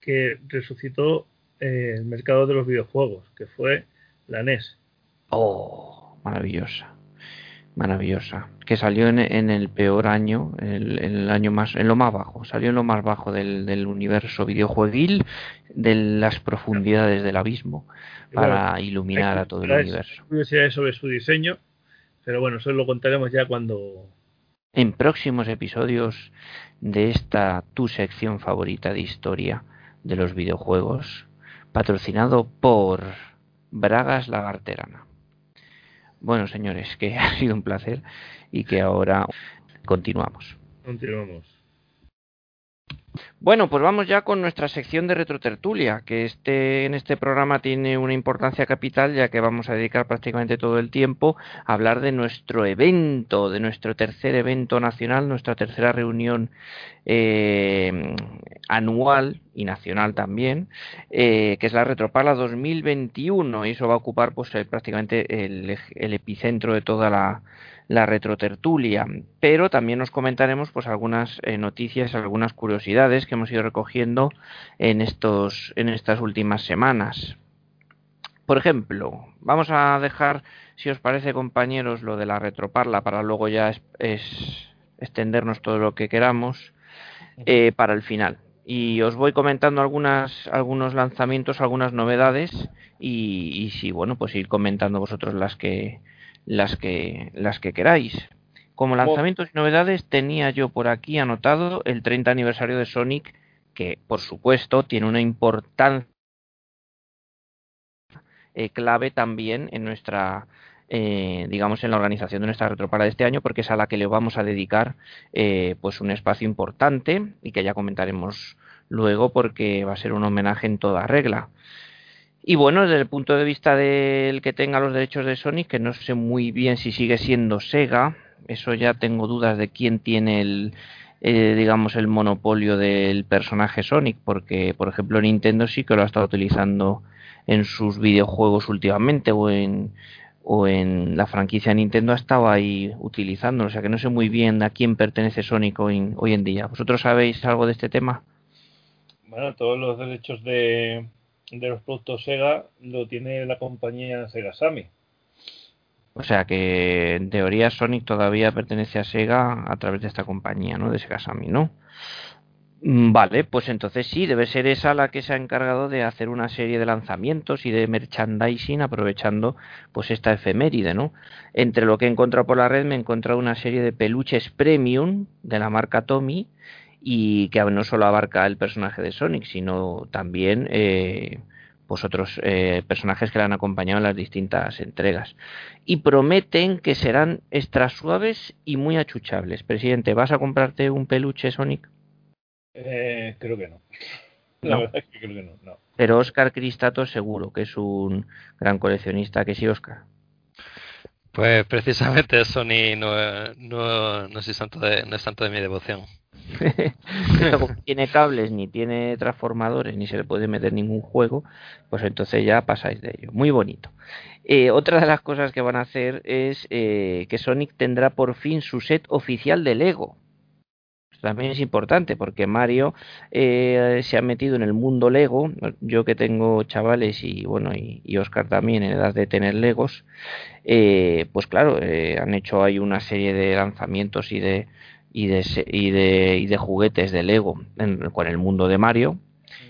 que resucitó eh, el mercado de los videojuegos, que fue la NES.
Oh, maravillosa. Maravillosa. Que salió en, en el peor año, el, en el año más, en lo más bajo. Salió en lo más bajo del, del universo videojueguil, de las profundidades del abismo, para
bueno,
iluminar a todo el universo.
curiosidades sobre su diseño, pero bueno, eso lo contaremos ya cuando
En próximos episodios de esta tu sección favorita de historia de los videojuegos, patrocinado por Bragas Lagarterana. Bueno, señores, que <laughs> ha sido un placer y que ahora continuamos.
continuamos.
Bueno, pues vamos ya con nuestra sección de retrotertulia, que este, en este programa tiene una importancia capital, ya que vamos a dedicar prácticamente todo el tiempo a hablar de nuestro evento, de nuestro tercer evento nacional, nuestra tercera reunión eh, anual y nacional también, eh, que es la Retropala 2021, y eso va a ocupar pues prácticamente el, el epicentro de toda la, la retrotertulia, pero también nos comentaremos pues algunas eh, noticias, algunas curiosidades que hemos ido recogiendo en estos en estas últimas semanas. Por ejemplo, vamos a dejar, si os parece, compañeros, lo de la retroparla para luego ya es, es extendernos todo lo que queramos eh, para el final. Y os voy comentando algunas, algunos lanzamientos, algunas novedades y, y si bueno, pues ir comentando vosotros las que las que las que queráis. Como lanzamientos y novedades tenía yo por aquí anotado el 30 aniversario de Sonic, que por supuesto tiene una importancia eh, clave también en nuestra eh, digamos en la organización de nuestra retropara de este año porque es a la que le vamos a dedicar eh, pues un espacio importante y que ya comentaremos luego porque va a ser un homenaje en toda regla. Y bueno, desde el punto de vista del que tenga los derechos de Sonic, que no sé muy bien si sigue siendo Sega, eso ya tengo dudas de quién tiene el, eh, digamos, el monopolio del personaje Sonic, porque, por ejemplo, Nintendo sí que lo ha estado utilizando en sus videojuegos últimamente, o en, o en la franquicia Nintendo ha estado ahí utilizándolo, o sea que no sé muy bien a quién pertenece Sonic hoy, hoy en día. ¿Vosotros sabéis algo de este tema?
Bueno, todos los derechos de, de los productos Sega lo tiene la compañía Sega Sammy.
O sea que en teoría Sonic todavía pertenece a Sega a través de esta compañía, ¿no? De Sega Sammy, ¿no? Mm, Vale, pues entonces sí, debe ser esa la que se ha encargado de hacer una serie de lanzamientos y de merchandising aprovechando pues esta efeméride, ¿no? Entre lo que he encontrado por la red me he encontrado una serie de peluches premium de la marca Tommy y que no solo abarca el personaje de Sonic, sino también eh, pues otros eh, personajes que le han acompañado en las distintas entregas. Y prometen que serán extra suaves y muy achuchables. Presidente, ¿vas a comprarte un peluche Sonic?
Eh, creo que no. La
No.
verdad es que creo que no. no.
Pero Oscar Cristato seguro que es un gran coleccionista, que sí, Oscar.
Pues precisamente Sony no, no, no, soy santo de, no es santo de mi devoción. <laughs>
Como tiene cables, ni tiene transformadores, ni se le puede meter ningún juego, pues entonces ya pasáis de ello. Muy bonito. Eh, otra de las cosas que van a hacer es eh, que Sonic tendrá por fin su set oficial de Lego. También es importante porque Mario eh, se ha metido en el mundo Lego. Yo que tengo chavales y bueno y, y Oscar también en edad de tener Legos, pues claro, han hecho ahí una serie de lanzamientos y de y de, y de, y de juguetes de Lego con el mundo de Mario.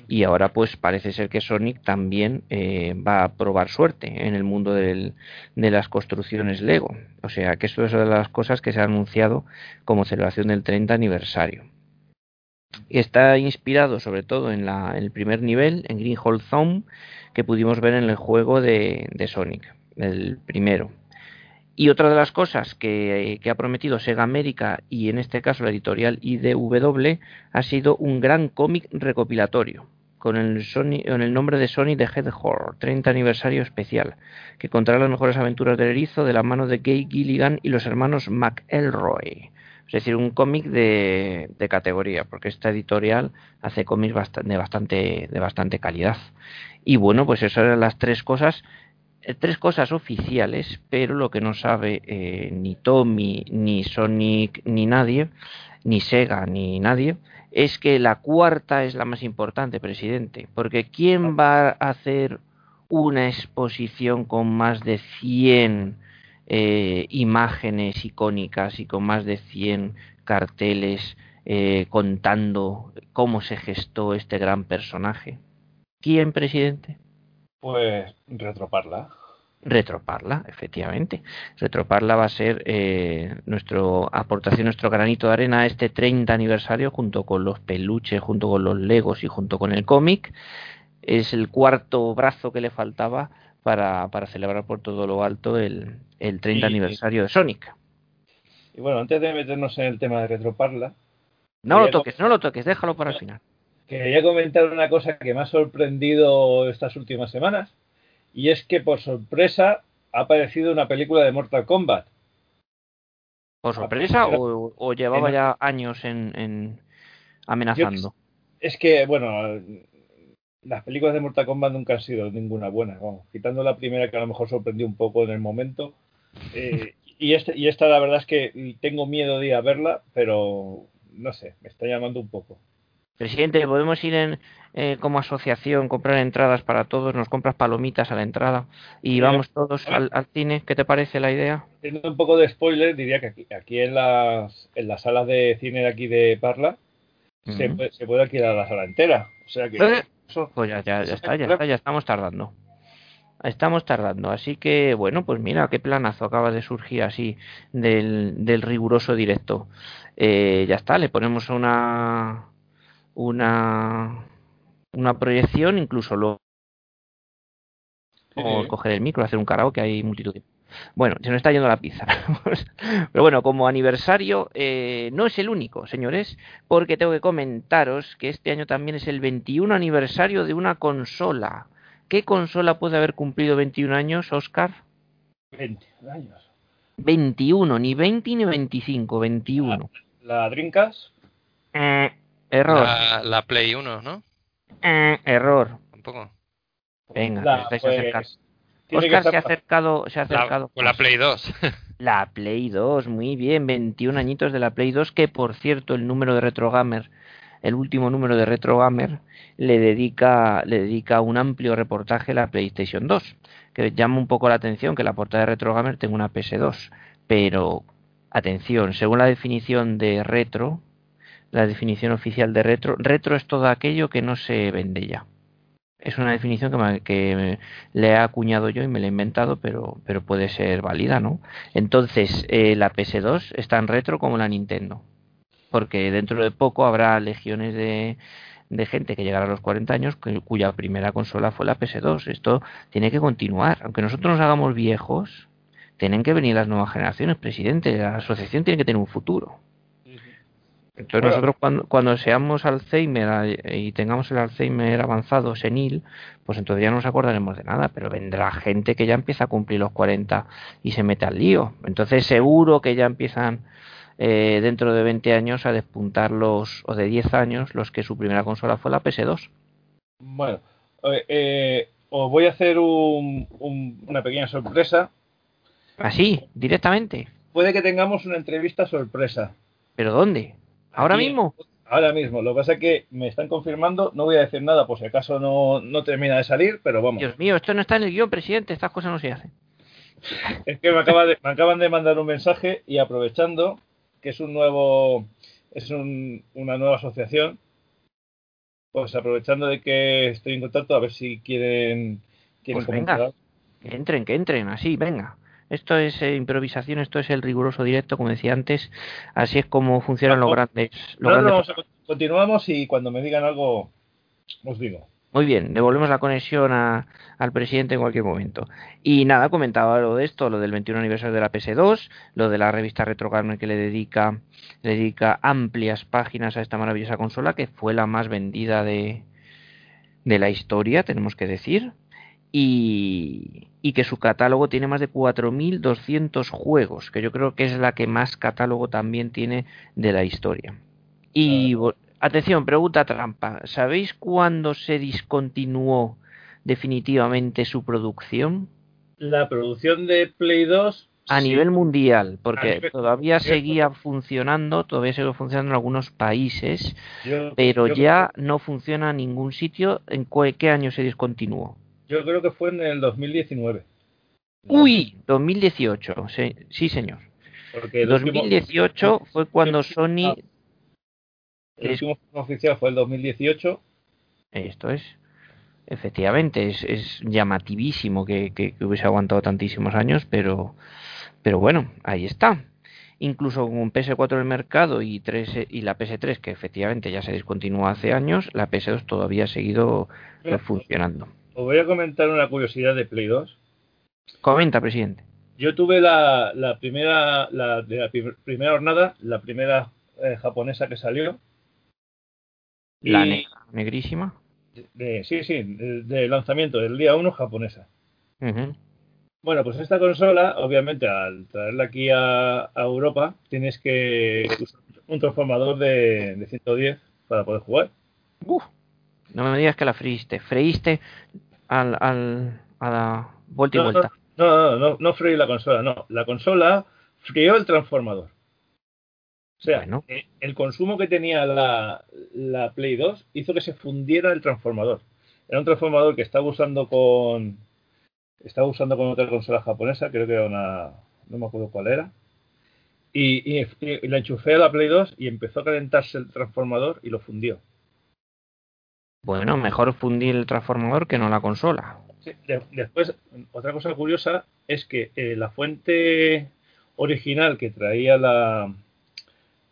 Y ahora pues parece ser que Sonic también eh, va a probar suerte en el mundo del- de las construcciones Lego. O sea que esto es una de las cosas que se ha anunciado como celebración del 30 aniversario. Está inspirado sobre todo en, la, en el primer nivel, en Green Hole Zone, que pudimos ver en el juego de Sonic, el primero. Y otra de las cosas que, que ha prometido Sega América y en este caso la editorial IDW ha sido un gran cómic recopilatorio con el, Sony, con el nombre de Sony the Hedgehog, 30 aniversario especial, que contará las mejores aventuras del erizo de la mano de Gay Gilligan y los hermanos McElroy. Es decir, un cómic de, de, categoría, porque esta editorial hace cómics de, bastante, de bastante calidad. Y bueno, pues esas eran las tres cosas, eh, tres cosas oficiales, pero lo que no sabe eh, ni Tommy, ni Sonic, ni nadie, ni Sega, ni nadie, es que la cuarta es la más importante, presidente, porque ¿quién va a hacer una exposición con más de 100 eh, imágenes icónicas y con más de 100 carteles eh, contando cómo se gestó este gran personaje? ¿Quién, presidente?
Pues retroparla.
Retroparla, efectivamente. Retroparla va a ser eh, nuestra aportación, nuestro granito de arena a este 30 aniversario, junto con los peluches, junto con los legos y junto con el cómic. Es el cuarto brazo que le faltaba para, para celebrar por todo lo alto el, el 30 y, aniversario de Sonic.
Y bueno, antes de meternos en el tema de retroparla.
No lo toques, no lo toques, déjalo para el final.
Quería comentar una cosa que me ha sorprendido estas últimas semanas y es que por sorpresa ha aparecido una película de Mortal Kombat.
¿Por sorpresa o, o llevaba en... ya años en, en amenazando?
Yo, es que, bueno, las películas de Mortal Kombat nunca han sido ninguna buena, vamos, quitando la primera que a lo mejor sorprendió un poco en el momento. Eh, y, este, y esta la verdad es que tengo miedo de ir a verla, pero no sé, me está llamando un poco.
Presidente, podemos ir en, eh, como asociación, comprar entradas para todos, nos compras palomitas a la entrada y vamos todos al, al, cine. ¿Qué te parece la idea?
Teniendo un poco de spoiler, diría que aquí, aquí en, las, en las salas de cine de aquí de Parla uh -huh. se, puede, se, puede alquilar la sala entera. O sea que.
¿Eh? Pues ya, ya, ya está, ya está, ya estamos tardando. Estamos tardando, así que bueno, pues mira qué planazo acaba de surgir así del, del riguroso directo. Eh, ya está, le ponemos una una una proyección, incluso luego o coger el micro, hacer un karaoke, hay multitud. Bueno, se nos está yendo la pizza. <laughs> Pero bueno, como aniversario, eh, no es el único, señores, porque tengo que comentaros que este año también es el 21 aniversario de una consola. ¿Qué consola puede haber cumplido 21 años, Oscar?
21 años.
21, ni 20 ni 25, 21.
¿La, la Dreamcast?
Eh, error.
La, la, Play 1, ¿no?
Eh, error.
Tampoco.
Venga, la, estáis pues, acercando. Oscar se ha acercado, se ha acercado.
La, con la Play 2. <laughs>
la Play 2, muy bien, 21 añitos de la Play 2, que por cierto el número de RetroGamer, el último número de RetroGamer, le dedica, le dedica un amplio reportaje a la PlayStation 2, que llama un poco la atención que la portada de RetroGamer tenga una PS2, pero atención, según la definición de retro, la definición oficial de retro, retro es todo aquello que no se vende ya es una definición que, me, que le he acuñado yo y me la he inventado, pero, pero puede ser válida, ¿no? Entonces, eh, la PS2 está en retro como la Nintendo, porque dentro de poco habrá legiones de, de gente que llegará a los 40 años cuya primera consola fue la PS2. Esto tiene que continuar. Aunque nosotros nos hagamos viejos, tienen que venir las nuevas generaciones, presidente. La asociación tiene que tener un futuro. Entonces nosotros cuando, cuando seamos Alzheimer y tengamos el Alzheimer avanzado, senil, pues entonces ya no nos acordaremos de nada, pero vendrá gente que ya empieza a cumplir los 40 y se mete al lío. Entonces seguro que ya empiezan eh, dentro de 20 años a despuntar los, o de 10 años, los que su primera consola fue la PS2.
Bueno, eh, os voy a hacer un, un, una pequeña sorpresa.
¿Así? ¿Directamente?
Puede que tengamos una entrevista sorpresa.
¿Pero dónde? ¿Ahora
Aquí,
mismo?
Ahora mismo. Lo que pasa es que me están confirmando, no voy a decir nada por si acaso no, no termina de salir, pero vamos.
Dios mío, esto no está en el guion, presidente, estas cosas no se hacen. <laughs>
Es que me, acaba de, me acaban de mandar un mensaje y aprovechando que es un nuevo, es un, una nueva asociación, pues aprovechando de que estoy en contacto, a ver si quieren, quieren
pues venga, que entren, que entren, así, venga. Esto es eh, improvisación, esto es el riguroso directo, como decía antes. Así es como funcionan los grandes. Los
no,
grandes...
No, continuamos y cuando me digan algo, os digo.
Muy bien, devolvemos la conexión a, al presidente en cualquier momento. Y nada, comentaba lo de esto, lo del 21 aniversario de la PS2, lo de la revista Retro Gamer que le dedica, le dedica amplias páginas a esta maravillosa consola que fue la más vendida de, de la historia, tenemos que decir, y, y que su catálogo tiene más de 4.200 juegos, que yo creo que es la que más catálogo también tiene de la historia. Y atención, pregunta trampa, ¿sabéis cuándo se discontinuó definitivamente su producción?
La producción de Play 2
a
sí.
nivel mundial, porque
nivel-
todavía seguía funcionando, todavía sigue funcionando en algunos países,
Yo-
pero
yo-
ya no funciona en ningún sitio. ¿En qué año se discontinuó?
Yo creo que fue en el 2019.
Uy, 2018, sí, sí señor.
Porque el último-
2018 fue cuando Sony,
el último oficial fue el 2018.
esto es, efectivamente, es, es llamativísimo que, que- que hubiese aguantado tantísimos años, pero, pero bueno, ahí está. Incluso con PS4 en el mercado y, 3, y la PS3, que efectivamente ya se discontinuó hace años, la PS2 todavía ha seguido funcionando.
Os voy a comentar una curiosidad de Play 2.
Comenta, presidente.
Yo tuve la, la primera la, de la prim- primera jornada, la primera eh, japonesa que salió.
La negra, negrísima.
de- sí, sí, de, de lanzamiento del día 1 japonesa. Bueno, pues esta consola, obviamente, al traerla aquí a, a Europa, tienes que usar un transformador de, de 110 para poder jugar.
Uf, no me digas que la freíste. Freíste al, al, a la vuelta y
No,
vuelta.
No, no, no, no freí la consola, no. La consola frió el transformador. O sea,
Bueno.
eh, el consumo que tenía la, la Play 2 hizo que se fundiera el transformador. Era un transformador que estaba usando con. Estaba usando con otra consola japonesa, creo que era una. No me acuerdo cuál era. Y, y- y la enchufé a la Play 2 y empezó a calentarse el transformador y lo fundió.
Bueno, mejor fundir el transformador que no la consola.
Sí, de- después, otra cosa curiosa es que eh, la fuente original que traía la,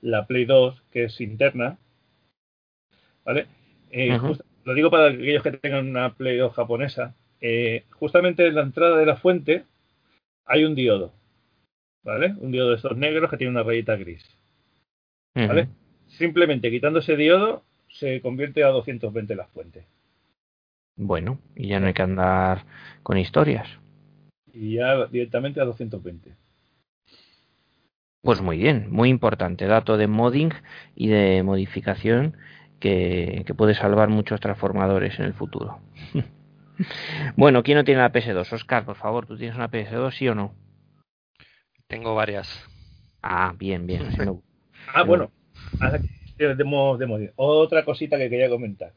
la Play 2, que es interna, ¿vale? Eh, just- lo digo para aquellos que tengan una Play 2 japonesa. eh, justamente en la entrada de la fuente hay un diodo, ¿vale? Un diodo de estos negros que tiene una rayita gris, ¿vale? Simplemente quitando ese diodo se convierte a 220 la fuente.
Bueno, y ya no hay que andar con historias.
Y ya directamente a 220.
Pues muy bien, muy importante. Dato de modding y de modificación que, que puede salvar muchos transformadores en el futuro. <laughs> bueno, ¿quién no tiene la PS2? Oscar, por favor, ¿tú tienes una PS2, sí o no?
Tengo varias.
Ah, bien, bien. <laughs>
Ah, bueno, ahora que otra cosita que quería comentar.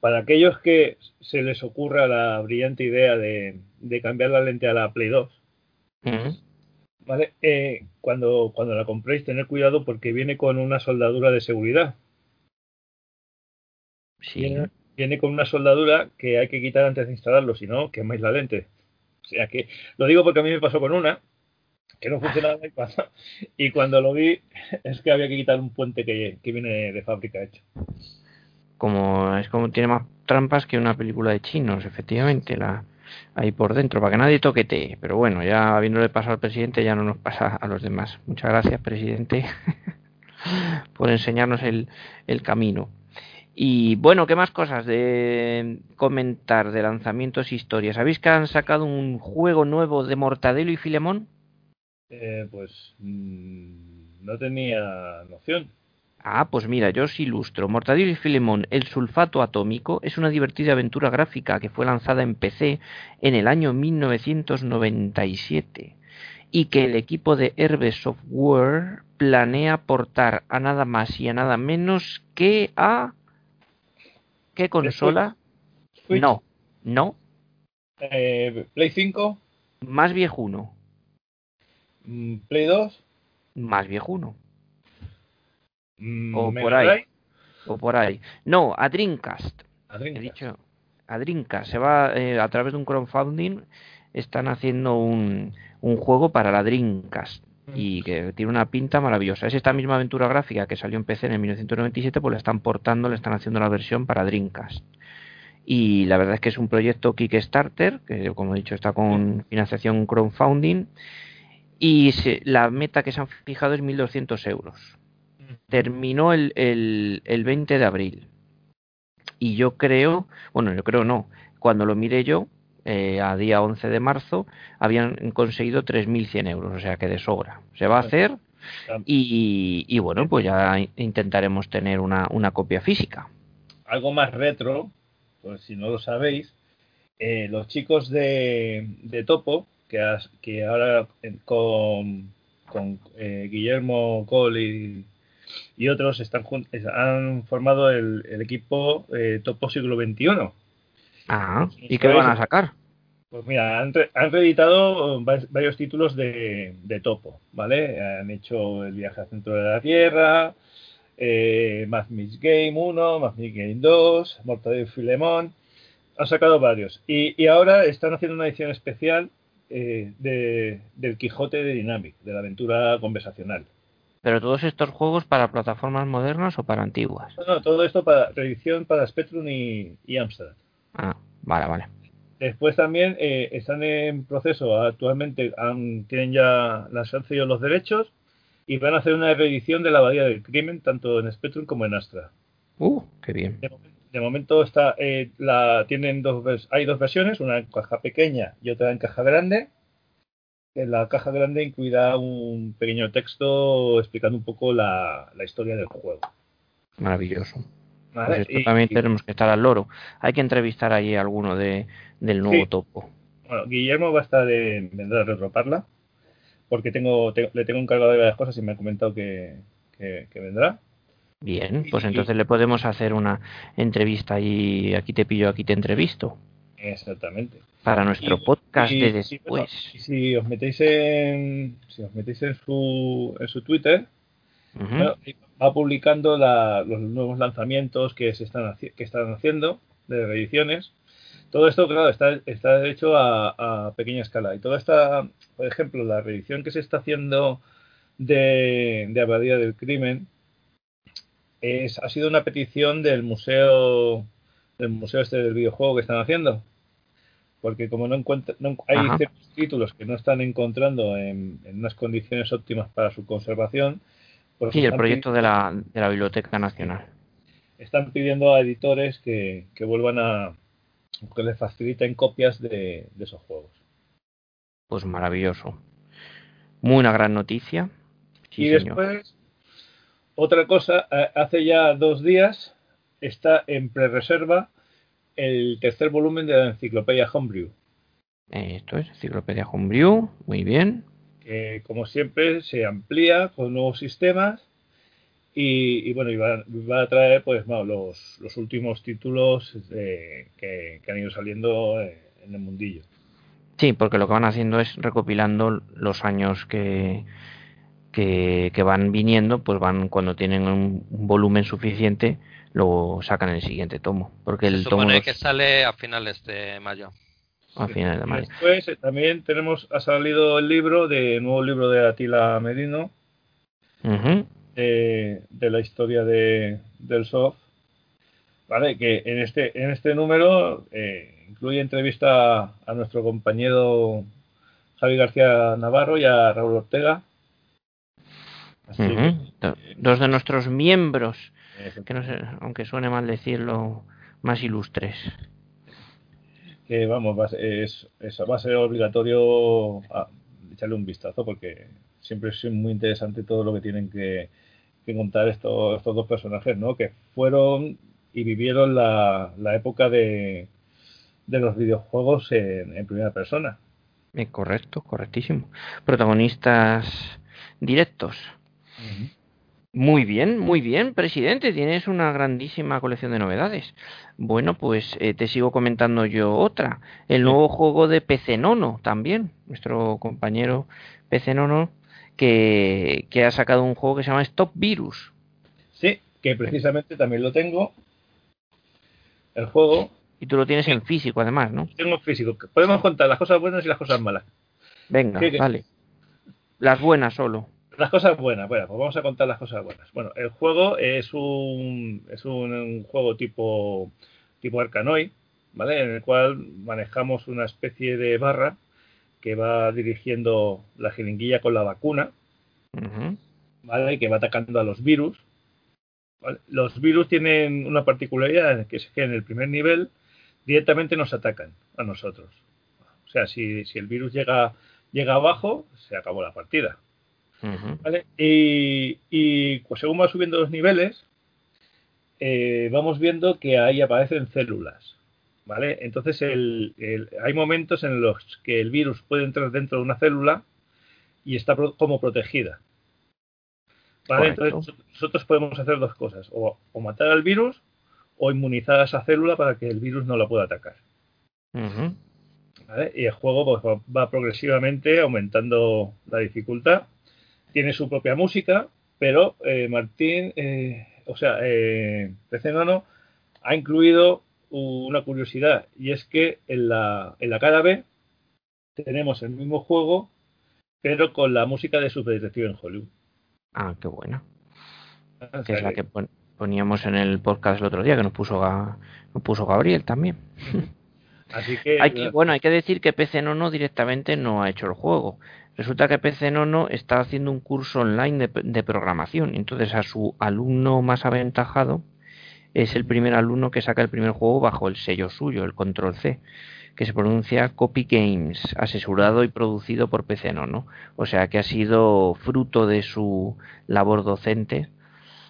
Para aquellos que se les ocurra la brillante idea de, de cambiar la lente a la Play 2,
Ujú.
¿vale? Eh, cuando, cuando la compréis, tener cuidado porque viene con una soldadura de seguridad.
Sí.
Viene, viene con una soldadura que hay que quitar antes de instalarlo, si no, quemáis la lente. O sea que, lo digo porque a mí me pasó con una, que no funcionaba y cuando, y cuando lo vi <laughs> es que había que quitar un puente que, que viene de fábrica hecho.
como es como tiene más trampas que una película de chinos, efectivamente, la ahí por dentro, para que nadie toquetee. Pero bueno, ya habiéndole pasado al presidente, ya no nos pasa a los demás. Muchas gracias, presidente, <laughs> por enseñarnos el, el camino. Y bueno, ¿qué más cosas de comentar de lanzamientos e historias? ¿Sabéis que han sacado un juego nuevo de Mortadelo y Filemón?
Eh, pues mm, no tenía noción.
Ah, pues mira, yo os ilustro. Mortadelo y Filemón, el sulfato atómico, es una divertida aventura gráfica que fue lanzada en PC en el año 1997 y que el equipo de Herbe Software planea portar a nada más y a nada menos que a... ¿Qué consola?
Switch,
No, no,
eh, Play 5,
más viejuno,
Play 2,
más viejuno,
mm,
O por ahí. O por ahí. No, a Dreamcast.
a
He dicho, a Dreamcast. Se va eh, a través de un crowdfunding. Están haciendo un, un juego para la Dreamcast. Y que tiene una pinta maravillosa. Es esta misma aventura gráfica que salió en PC en el 1997, pues la están portando, le están haciendo la versión para Dreamcast. Y la verdad es que es un proyecto Kickstarter, que como he dicho está con financiación crowdfunding. Y se- la meta que se han fijado es 1.200 euros terminó el, el, el 20 de abril. y yo creo, bueno, yo creo no, cuando lo miré yo, eh, a día 11 de marzo, habían conseguido 3.100 euros, o sea que de sobra. Se va a hacer y, y bueno, pues ya intentaremos tener una, una copia física.
Algo más retro, pues si no lo sabéis, eh, los chicos de, de Topo, que, que ahora eh, con, con eh, Guillermo Cole y, otros están han formado el, equipo Topo siglo XXI.
Ah, ¿y qué van a sacar?
Pues mira, han, han reeditado varios títulos de, de, Topo, ¿vale? Han hecho el viaje al centro de la Tierra, eh, Mix Game 1, Math Mix Game 2, Mortadelo y Filemón. Han sacado varios. Y, ahora están haciendo una edición especial eh, de, del Quijote de Dynamic, de la aventura conversacional.
¿Pero todos estos juegos para plataformas modernas o para antiguas?
No, todo esto para reedición para Spectrum y, y Amstrad.
Ah, vale, vale.
Después también eh, están en proceso, actualmente han, tienen ya las han cedido los derechos y van a hacer una reedición de la Abadía del Crimen, tanto en Spectrum como en Astra.
Uh, qué bien.
De, momento está, eh, la, tienen dos, hay dos versiones, una en caja pequeña y otra en caja grande. En la caja grande incluirá un pequeño texto explicando un poco la, historia del juego.
Maravilloso. Pues también tenemos que estar al loro. Hay que entrevistar ahí a alguno de, del nuevo topo.
Bueno, Guillermo va a estar en, vendrá a retroparla porque tengo, le tengo encargado de varias cosas y me ha comentado que, vendrá.
Bien, pues entonces le podemos hacer una entrevista y aquí te pillo, aquí te entrevisto.
Exactamente.
Para nuestro podcast de después.
si os metéis en, si os metéis en su, en su Twitter, va publicando los nuevos lanzamientos que se están que están haciendo de reediciones. Todo esto, claro, está, está hecho a, a pequeña escala. Y toda esta, por ejemplo, la reedición que se está haciendo de, de Abadía del Crimen es, ha sido una petición del museo del museo este del videojuego que están haciendo. Porque como no, encuentra, hay ciertos títulos que no están encontrando en, unas condiciones óptimas para su conservación
pues sí el proyecto de la, de la biblioteca nacional.
Están pidiendo a editores que, que vuelvan a que les faciliten copias de esos juegos.
Pues maravilloso. Muy una gran noticia.
y después, otra cosa, hace ya dos días está en pre-reserva el tercer volumen de la enciclopedia Homebrew.
Esto es enciclopedia Homebrew, muy bien.
Que como siempre se amplía con nuevos sistemas y, bueno, y va, a traer pues los, los últimos títulos que, que, han ido saliendo en el mundillo.
Sí, porque lo que van haciendo es recopilando los años que, que, van viniendo, pues van cuando tienen un, volumen suficiente, lo sacan en el siguiente tomo. Porque el
Se supone que sale a finales de mayo.
A finales de mayo.
Después eh, también tenemos, ha salido el libro, de nuevo libro de Atila Medino, de, la historia de, del soft. Vale, que en este, en este número eh, incluye entrevista a nuestro compañero Javi García Navarro y a Raúl Ortega.
Dos de nuestros miembros, que no sé, aunque suene mal decirlo, más ilustres.
Que vamos, va a ser, va a ser obligatorio echarle un vistazo porque siempre es muy interesante todo lo que tienen que, contar estos, estos dos personajes, ¿no? Que fueron y vivieron la época de, de los videojuegos en, primera persona.
Eh, correcto, correctísimo. Protagonistas directos. Muy bien, muy bien, presidente. Tienes una grandísima colección de novedades. Bueno, pues eh, te sigo comentando yo otra. El nuevo juego de PC Nono también. Nuestro compañero PC Nono que, que ha sacado un juego que se llama Stop Virus.
Sí, que precisamente también lo tengo. El juego
y tú lo tienes en físico, además, ¿no?
Tengo físico. Podemos contar las cosas buenas y las cosas malas.
Venga, vale. Las buenas solo.
Las cosas buenas, bueno, pues vamos a contar las cosas buenas. Bueno, el juego es un, es un, juego tipo, tipo Arcanoid, ¿vale? En el cual manejamos una especie de barra que va dirigiendo la jeringuilla con la vacuna, ¿vale? Y que va atacando a los virus Los virus tienen una particularidad, que es que en el primer nivel directamente nos atacan a nosotros. O sea, si, si el virus llega, llega abajo, se acabó la partida. ¿Vale? Y, y pues según va subiendo los niveles, eh, vamos viendo que ahí aparecen células. ¿Vale? Entonces el, hay momentos en los que el virus puede entrar dentro de una célula y está como protegida. ¿Vale? Entonces nosotros podemos hacer dos cosas, o, matar al virus o inmunizar a esa célula para que el virus no la pueda atacar. ¿Vale? Y el juego pues, va, progresivamente aumentando la dificultad. Tiene su propia música, pero eh, Martín, eh, o sea, eh, PC Nono ha incluido una curiosidad y es que en la, en la cara B tenemos el mismo juego pero con la música de Super Detective en Hollywood.
Ah, qué bueno. Ah, que es la que poníamos en el podcast el otro día que nos puso, nos puso Gabriel también. Así que, hay bueno, hay que decir que PC Nono directamente no ha hecho el juego. Resulta que PC Nono está haciendo un curso online de, de programación. Entonces a su alumno más aventajado es el primer alumno que saca el primer juego bajo el sello suyo, el Control C, que se pronuncia Copy Games, asesorado y producido por PC ¿no? O sea que ha sido fruto de su labor docente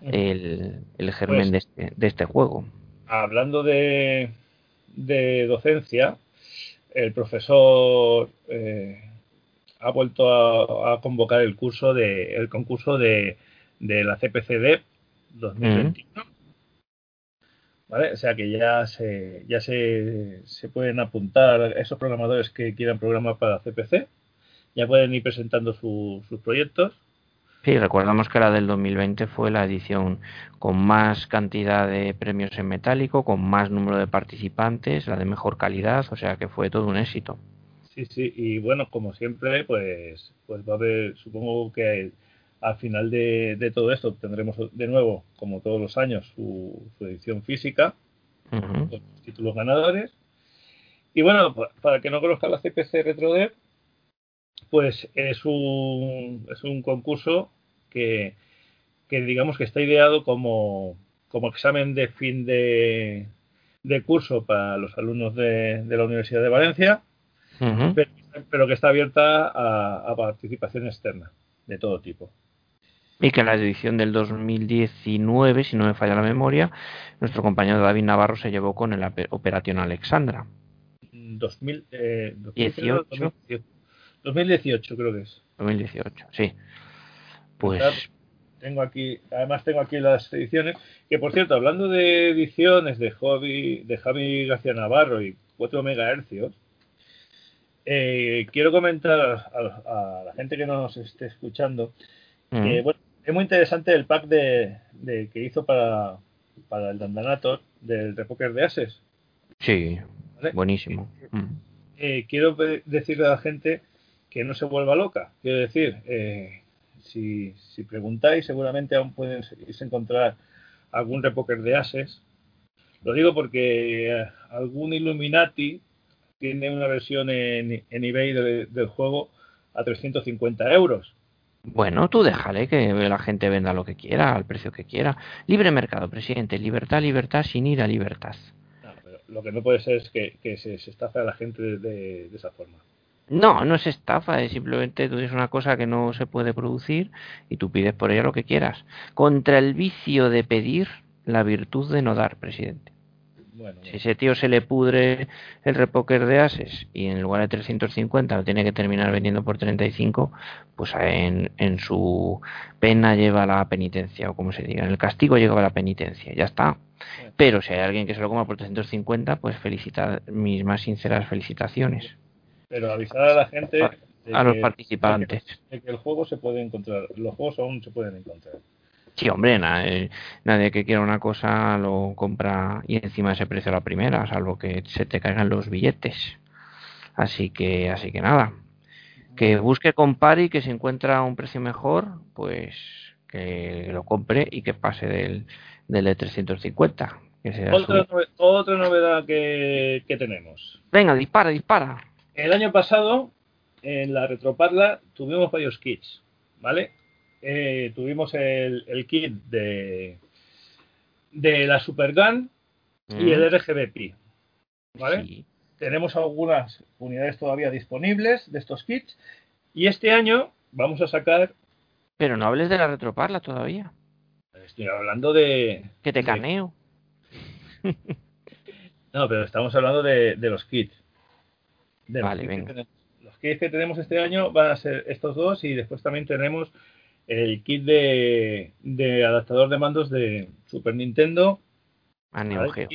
el, el germen pues de, este, de, este, juego.
Hablando de, de docencia, el profesor eh, ha vuelto a, convocar el curso de el concurso de, de la CPCD 2021 o sea que ya se, ya se, se pueden apuntar esos programadores que quieran programar para CPC, ya pueden ir presentando sus proyectos.
Sí, recordamos que la del 2020 fue la edición con más cantidad de premios en metálico, con más número de participantes, la de mejor calidad, o sea que fue todo un éxito.
Sí, sí, y bueno, como siempre, pues, pues va a haber, supongo que al final de, todo esto tendremos de nuevo, como todos los años, su, edición física, los títulos ganadores. Y bueno, para que no conozca la CPC RetroDev, pues es un, es un concurso que, digamos que está ideado como, como examen de fin de, curso para los alumnos de, la Universidad de Valencia, pero, que está abierta a participación externa de todo tipo
y que en la edición del 2019, si no me falla la memoria, nuestro compañero David Navarro se llevó con el Operación Alexandra.
2018. 2018 creo que es.
2018, sí. Pues
tengo aquí, además tengo aquí las ediciones, que por cierto, hablando de ediciones de Javi, de Javi García Navarro y 4 megahercios, eh, quiero comentar a, la gente que nos esté escuchando que, bueno, es muy interesante el pack de, que hizo para, para el Dandanator del Repoker de Ases.
Sí, buenísimo. Mm.
Eh, quiero decirle a la gente que no se vuelva loca. Quiero decir, eh, si, si, preguntáis, seguramente aún pueden encontrar algún Repoker de Ases. Lo digo porque eh, algún Illuminati tiene una versión en, en eBay del juego a 350 euros.
Bueno, tú déjale que la gente venda lo que quiera, al precio que quiera. Libre mercado, presidente. Libertad, libertad, sin ir a libertad.
lo que no puede ser es que, se, estafe a la gente de, esa forma.
No, no es estafa, es simplemente tú dices una cosa que no se puede producir y tú pides por ella lo que quieras. Contra el vicio de pedir, la virtud de no dar, presidente si ese tío se le pudre el repoker de ases y en lugar de 350 lo tiene que terminar vendiendo por 35, pues en, en su pena lleva la penitencia, o como se diga, en el castigo lleva la penitencia, ya está. Pero si hay alguien que se lo coma por 350, pues felicita, mis más sinceras felicitaciones.
Pero avisar a la gente.
A, los participantes.
de que el juego se puede encontrar, los juegos aún se pueden encontrar.
Sí, hombre, nadie, nadie que quiera una cosa lo compra y encima ese precio a la primera, salvo que se te caigan los billetes. Así que, así que nada. Que busque, compare y que si encuentra un precio mejor, pues que lo compre y que pase del, del de 350.
otra, otra, novedad que, que tenemos.
Venga, dispara, dispara.
El año pasado, en la Retroparla, tuvimos varios kits, ¿vale? Eh, tuvimos el, kit de, de la Supergun y el RGB ¿Vale?
Sí.
Tenemos algunas unidades todavía disponibles de estos kits. Y este año vamos a sacar.
Pero no hables de la retroparla todavía.
Estoy hablando de.
Que te
de-
caneo. <laughs>
No, pero estamos hablando de, de los kits. De los
Vale,
kits que
venga.
Los kits que tenemos este año van a ser estos dos y después también tenemos el kit de, de adaptador de mandos de Super Nintendo
A
a,
Neo Geo.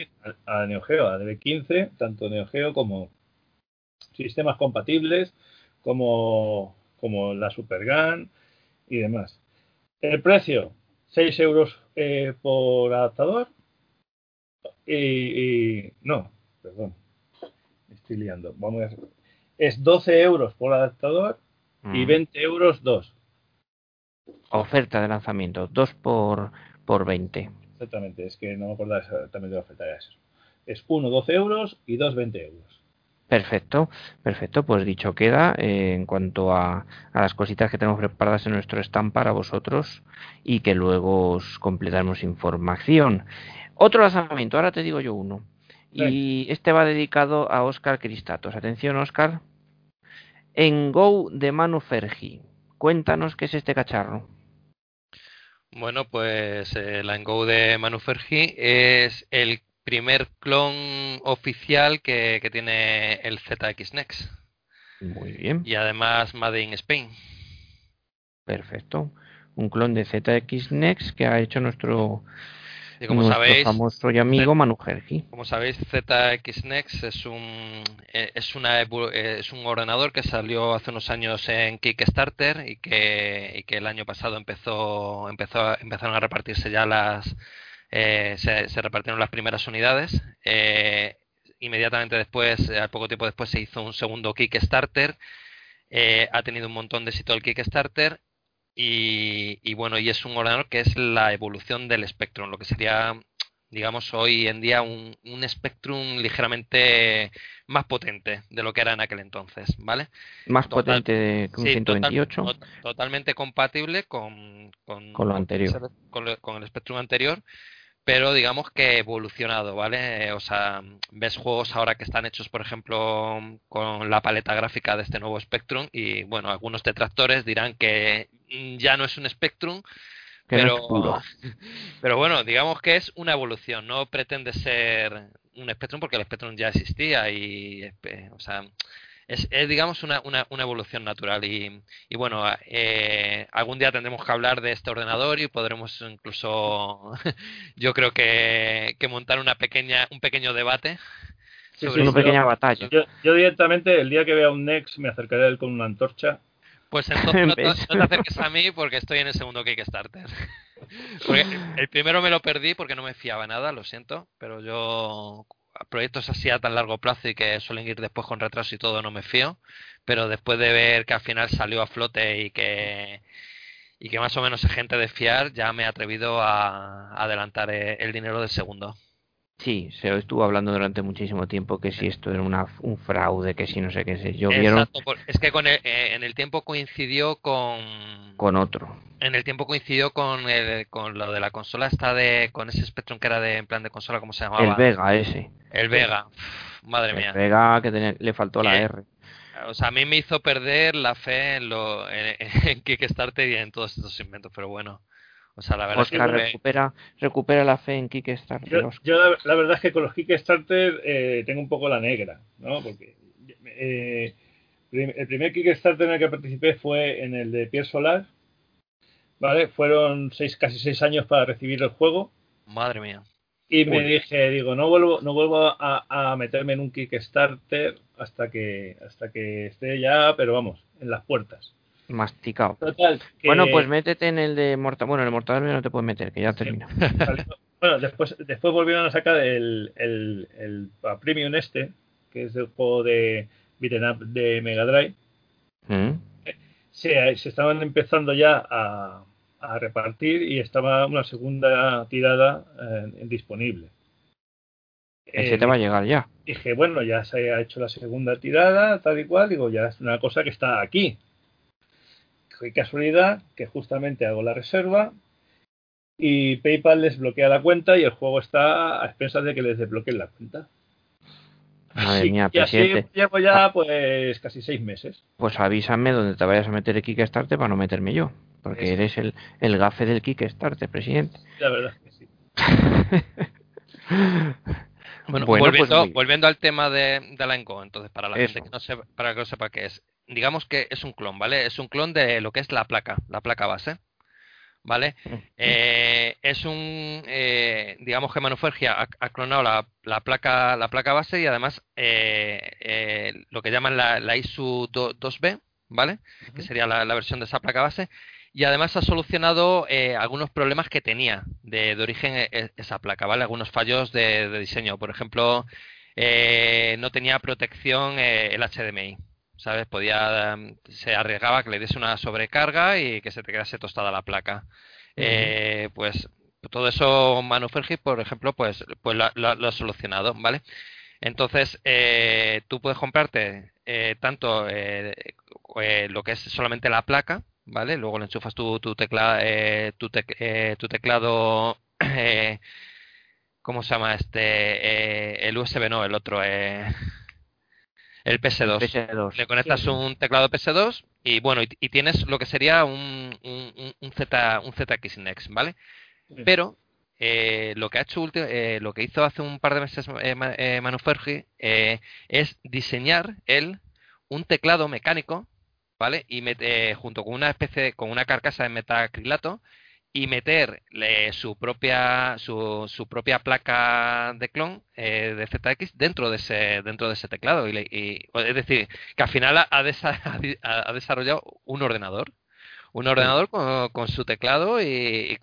a Neo Geo, a DB15, tanto Neo Geo como sistemas compatibles, como, como la Supergun y demás. El precio, 6 euros eh, por adaptador. Y, y- no, perdón, estoy liando. Vamos a, es 12 euros por adaptador y
Mm.
20 euros dos.
Oferta de lanzamiento. 2 por, por 20.
Exactamente, es que no me acuerdo exactamente de la oferta. eso. Es uno 12 euros y dos 20 euros.
Perfecto, perfecto. Pues dicho queda eh, en cuanto a, a las cositas que tenemos preparadas en nuestro stand para vosotros y que luego os completaremos información. Otro lanzamiento, ahora te digo yo uno. Y este va dedicado a Oscar Cristatos. Atención, Oscar. En Go de Manu Fergi. Cuéntanos qué es este cacharro.
Bueno, pues eh, la Go de Manu Fergi es el primer clon oficial que, que tiene el ZX Next
Muy bien,
y además Made in Spain.
perfecto. Un clon de ZX Next que ha hecho nuestro,
Y como
nuestro
sabéis,
famoso y amigo Manu Fergi.
Como sabéis, ZX Next es un eh, es una eh, es un ordenador que salió hace unos años en Kickstarter y que, y que el año pasado empezó empezó empezaron a repartirse ya las eh, se, se repartieron las primeras unidades. Eh, inmediatamente después, al poco tiempo después, se hizo un segundo Kickstarter. Eh, ha tenido un montón de éxito el Kickstarter y, y bueno, y es un ordenador que es la evolución del Spectrum, lo que sería digamos, hoy en día un, un Spectrum ligeramente más potente de lo que era en aquel entonces, ¿vale?
Más
Total-
potente que un
Sí, total-
128.
to- totalmente compatible con, con,
Con lo anterior.
Con el Spectrum anterior, pero digamos que evolucionado, ¿vale? Eh, O sea, ves juegos ahora que están hechos, por ejemplo, con la paleta gráfica de este nuevo Spectrum y, bueno, algunos detractores dirán que mm, ya no es un Spectrum,
no
pero, <laughs> pero bueno, digamos que es una evolución, no pretende ser un Spectrum porque el Spectrum ya existía y, eh, o sea, es, es, digamos una, una, una evolución natural y, y bueno, eh, algún día tendremos que hablar de este ordenador y podremos incluso, <laughs> yo creo que, que montar una pequeña, un pequeño debate.
Sí,
sobre
sí,
Una pequeña batalla.
Yo, yo directamente, el día que vea un Nex, me acercaré a él con una antorcha.
Pues entonces <laughs> no te,
¿Ves?
no te acerques a mí porque estoy en el segundo Kickstarter. <laughs> Porque el primero me lo perdí porque no me fiaba nada, lo siento, pero yo proyectos así a tan largo plazo y que suelen ir después con retraso y todo no me fío, pero después de ver que al final salió a flote y que y que más o menos es gente de fiar, ya me he atrevido a, adelantar eh, el dinero del segundo.
Sí, se estuvo hablando durante muchísimo tiempo que si esto era una, un fraude, que si no sé qué sé. Yo vieron
es que con el- eh, en el tiempo coincidió con
con otro.
En el tiempo coincidió con, el, con lo de la consola esta de con ese Spectrum que era de en plan de consola, ¿cómo se llamaba?
El Vega ese.
El Vega. Uf, madre
El
mía.
Vega que tenía- le faltó la
Bien.
R.
O sea, a mí me hizo perder la fe en, lo, en, en <laughs> Kickstarter y en todos estos inventos, pero bueno. O sea, la verdad
Oscar
es que
recupera, recupera la fe en Kickstarter.
Yo, la, la verdad es que con los Kickstarter eh, tengo un poco la negra, ¿no? Porque eh, el primer Kickstarter en el que participé fue en el de Pierre Solar, ¿vale? Fueron seis, casi seis años para recibir el juego
madre mía.
y me
Uy.
dije, digo, no vuelvo, no vuelvo a, a meterme en un Kickstarter hasta que, hasta que esté ya, pero vamos, en las puertas.
Masticado.
Total. que-
Bueno, pues métete en el de Mortal. Bueno, en el Mortal no te puedes meter, que ya termina. <laughs>
Bueno, después, después volvieron a sacar el, el, el a Premium este, que es el juego de beat'em up de Mega Drive.
¿Mm?
Se, se estaban empezando ya a, a repartir y estaba una segunda tirada eh, disponible.
Ese
Eh,
te va a llegar ya.
dije, bueno, ya se ha hecho la segunda tirada, tal y cual, digo, ya es una cosa que está aquí. Qué casualidad que justamente hago la reserva y PayPal les bloquea la cuenta y el juego está a expensas de que les desbloqueen la cuenta.
Madre mía,
y así llevo ya pues casi seis meses.
Pues avísame donde te vayas a meter el Kickstarter para no meterme yo. Porque eres el, el gafe del Kickstarter, presidente.
La verdad es que sí. <laughs>
Bueno,
Bueno, pues
volviendo,
muy-
volviendo al tema de, de la Enco, entonces, para la
Eso.
gente que no sepa, para que no sepa qué es, digamos que es un clon, ¿vale? Es un clon de lo que es la placa, la placa base, ¿vale? Eh, es un, eh, digamos que Manufergia ha, ha clonado la, la placa, la placa base y además eh, eh, lo que llaman la, la ISU 2, 2B, ¿vale? Que sería la, la versión de esa placa base. Y además ha solucionado eh, algunos problemas que tenía de, de origen e- e- esa placa, ¿vale? Algunos fallos de, de diseño. Por ejemplo, eh, no tenía protección eh, el HDMI. ¿Sabes? Podía, mm, se arriesgaba que le diese una sobrecarga y que se te quedase tostada la placa. Eh, pues todo eso Manufergi, por ejemplo, pues, pues lo, lo- lo ha solucionado, ¿vale? Entonces, eh, tú puedes comprarte eh, tanto eh, eh, lo que es solamente la placa, ¿vale? Luego le enchufas tu, tu, tecla, eh, tu, tec- eh, tu teclado, <clears throat> eh, ¿cómo se llama este? Eh, el USB no, el otro, eh, el PS2.
PS2.
Le conectas un teclado PS2 y bueno, y, y tienes lo que sería un, un, un- Z, un ZX Next, ¿vale? Pero eh, lo que ha hecho eh, lo que hizo hace un par de meses eh, eh, Manufergi eh, es diseñar él un teclado mecánico, ¿vale? Y eh, junto con una especie, con una carcasa de metacrilato y meterle su propia su, su propia placa de clon eh, de ZX dentro de ese dentro de ese teclado y, y- es decir que al final ha, desa- <laughs> ha desarrollado un ordenador un ordenador con, con su teclado y,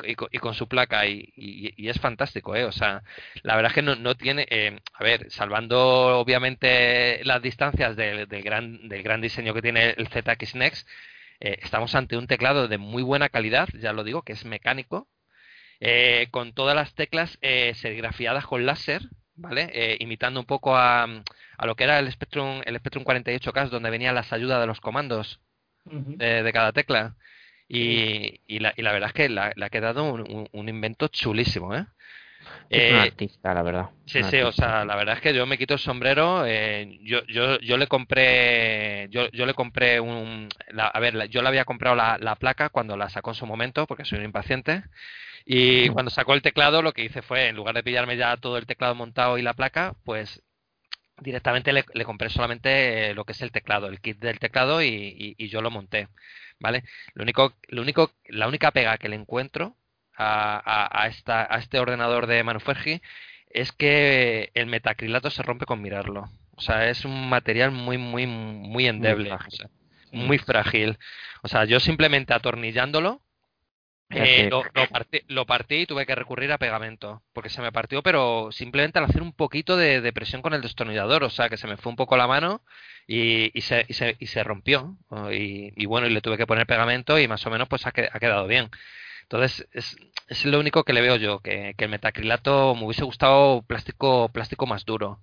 y- y con- su placa y, es fantástico, ¿eh? O sea, la verdad es que no, no tiene, eh, a ver, salvando obviamente las distancias del, del gran, del gran diseño que tiene el ZX Next, eh, estamos ante un teclado de muy buena calidad, ya lo digo, que es mecánico, eh, con todas las teclas eh, serigrafiadas con láser, ¿vale? Eh, imitando un poco a, a lo que era el Spectrum, el Spectrum 48K, donde venían las ayudas de los comandos de, de cada tecla. Y, y, la, y la verdad es que le ha quedado un, un- un invento chulísimo, ¿eh?
Es un
Eh,
artista, la verdad.
Sí, sí, o sea, la verdad es que yo me quito el sombrero. eh, yo, yo, yo le compré, yo, yo le compré un, la- a ver, yo le había comprado la, la placa cuando la sacó en su momento, porque soy un impaciente. Y cuando sacó el teclado, lo que hice fue, en lugar de pillarme ya todo el teclado montado y la placa, pues directamente le, le compré solamente eh, lo que es el teclado, el kit del teclado y, y- y yo lo monté, ¿vale? Lo único, lo único, la única pega que le encuentro a, a- a esta, a este ordenador de Manufergi es que el metacrilato se rompe con mirarlo. O sea, es un material muy, muy, muy endeble.
frágil.
o sea, muy frágil. O sea, yo simplemente atornillándolo eh, lo, lo partí, lo partí y tuve que recurrir a pegamento, porque se me partió, pero simplemente al hacer un poquito de, de presión con el destornillador, o sea, que se me fue un poco la mano y, y se, y, se, y se rompió. Y, y bueno, y le tuve que poner pegamento y más o menos pues ha, que- ha quedado bien. Entonces, es, es lo único que le veo yo, que, que el metacrilato me hubiese gustado plástico, plástico más duro.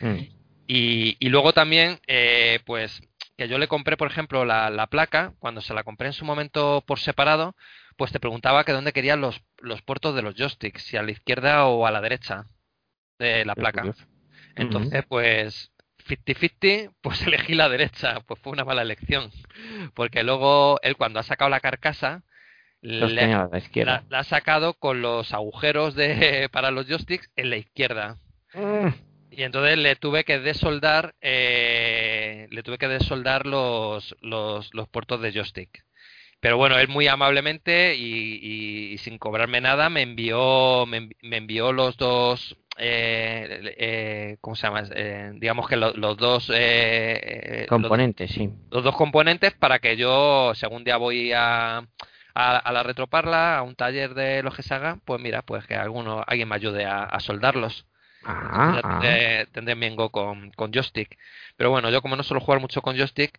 Mm.
Y, y luego también, eh, pues, que yo le compré, por ejemplo, la, la placa, cuando se la compré en su momento por separado, pues te preguntaba que dónde querían los, los puertos de los joysticks, si a la izquierda o a la derecha de la placa. Entonces, pues, 50-50, pues <laughs> elegí la derecha, pues fue una mala elección, porque luego él cuando ha sacado la carcasa, le-
tenía a la izquierda.
la, la ha sacado con los agujeros de, <laughs> para los joysticks en la izquierda.
Mm.
Y entonces le tuve que desoldar, eh, le tuve que desoldar los, los, los puertos de joystick. Pero bueno, él muy amablemente y, y- y sin cobrarme nada me envió, me, me envió los dos, eh, eh, ¿cómo se llama? Eh, digamos que lo- los dos eh, eh, los-
Componentes, sí.
los dos componentes para que yo, si algún día voy a, a, a la retroparla, a un taller de los que se pues mira, pues que alguno, alguien me ayude a, a soldarlos.
Ah, ah.
tendré, tendré mi Engo con, con joystick. Pero bueno, yo como no suelo jugar mucho con joystick,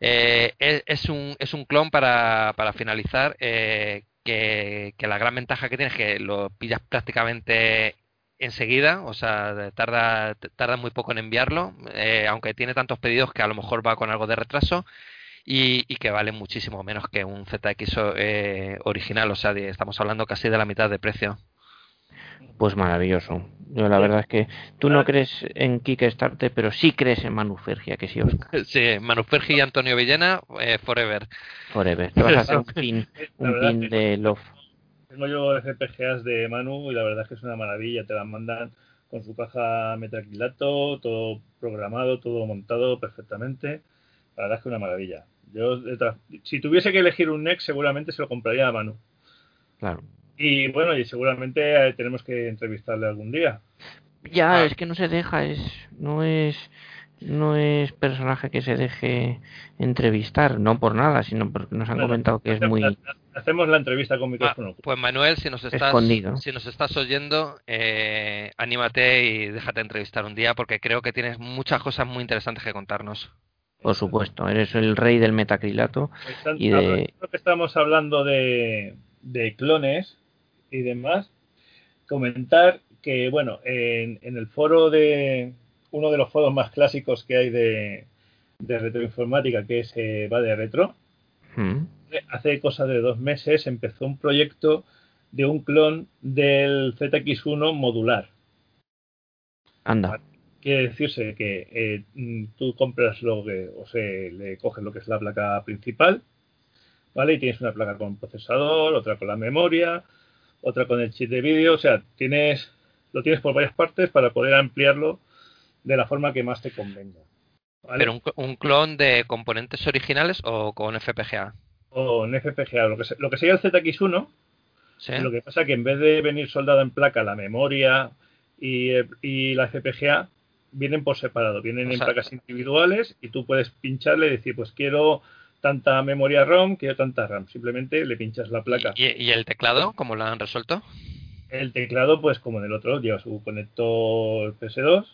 eh, es, es un, es un clon para, para finalizar, eh, que, que la gran ventaja que tiene es que lo pillas prácticamente enseguida, o sea, tarda, tarda muy poco en enviarlo, eh, aunque tiene tantos pedidos que a lo mejor va con algo de retraso. y, que vale muchísimo menos que un ZX eh, original, o sea, estamos hablando casi de la mitad de precio.
Pues maravilloso. Yo la verdad es que tú no crees en Kickstarter, pero sí crees en Manufergia, que <laughs> sí, Oscar.
Sí, Manufergia y Antonio Villena, eh, forever.
Forever. Te vas a hacer un <laughs> pin, un pin de Love.
Tengo yo FPGAs de Manu y la verdad es que es una maravilla. Te las mandan con su caja metacrilato, todo programado, todo montado perfectamente. La verdad es que es una maravilla. Yo, si tuviese que elegir un NEC, seguramente se lo compraría a Manu.
Claro.
Y bueno, y seguramente eh, tenemos que entrevistarle algún día.
Ya, ah. es que no se deja, es no es no es personaje que se deje entrevistar, no por nada, sino porque nos han comentado que es muy
hacemos la entrevista con micrófono.
Ah, pues Manuel, si nos estás si nos estás oyendo, eh, anímate y déjate entrevistar un día porque creo que tienes muchas cosas muy interesantes que contarnos.
Por supuesto, eres el rey del metacrilato y de...
que estamos hablando de, de clones, y demás, comentar que, bueno, en, el foro de uno de los foros más clásicos que hay de, de retroinformática, que es eh, va de retro, mm. hace cosa de dos meses empezó un proyecto de un clon del ZX1 modular.
Anda.
Quiere decirse que eh, mm, tú compras lo que, o sea, le coges lo que es la placa principal, ¿vale? Y tienes una placa con procesador, otra con la memoria, otra con el chip de vídeo, o sea, tienes lo tienes por varias partes para poder ampliarlo de la forma que más te convenga.
¿Pero un, clon de componentes originales o con FPGA?
O en FPGA, lo que, lo que sería el ZX1, lo que pasa que en vez de venir soldada en placa la memoria y, y la FPGA, vienen por separado, vienen en placas individuales y tú puedes pincharle y decir, pues quiero tanta memoria ROM, quiero tanta RAM. Simplemente le pinchas la placa.
¿Y, el teclado? ¿Cómo lo han resuelto?
El teclado, pues como en el otro, lleva su conector PS2.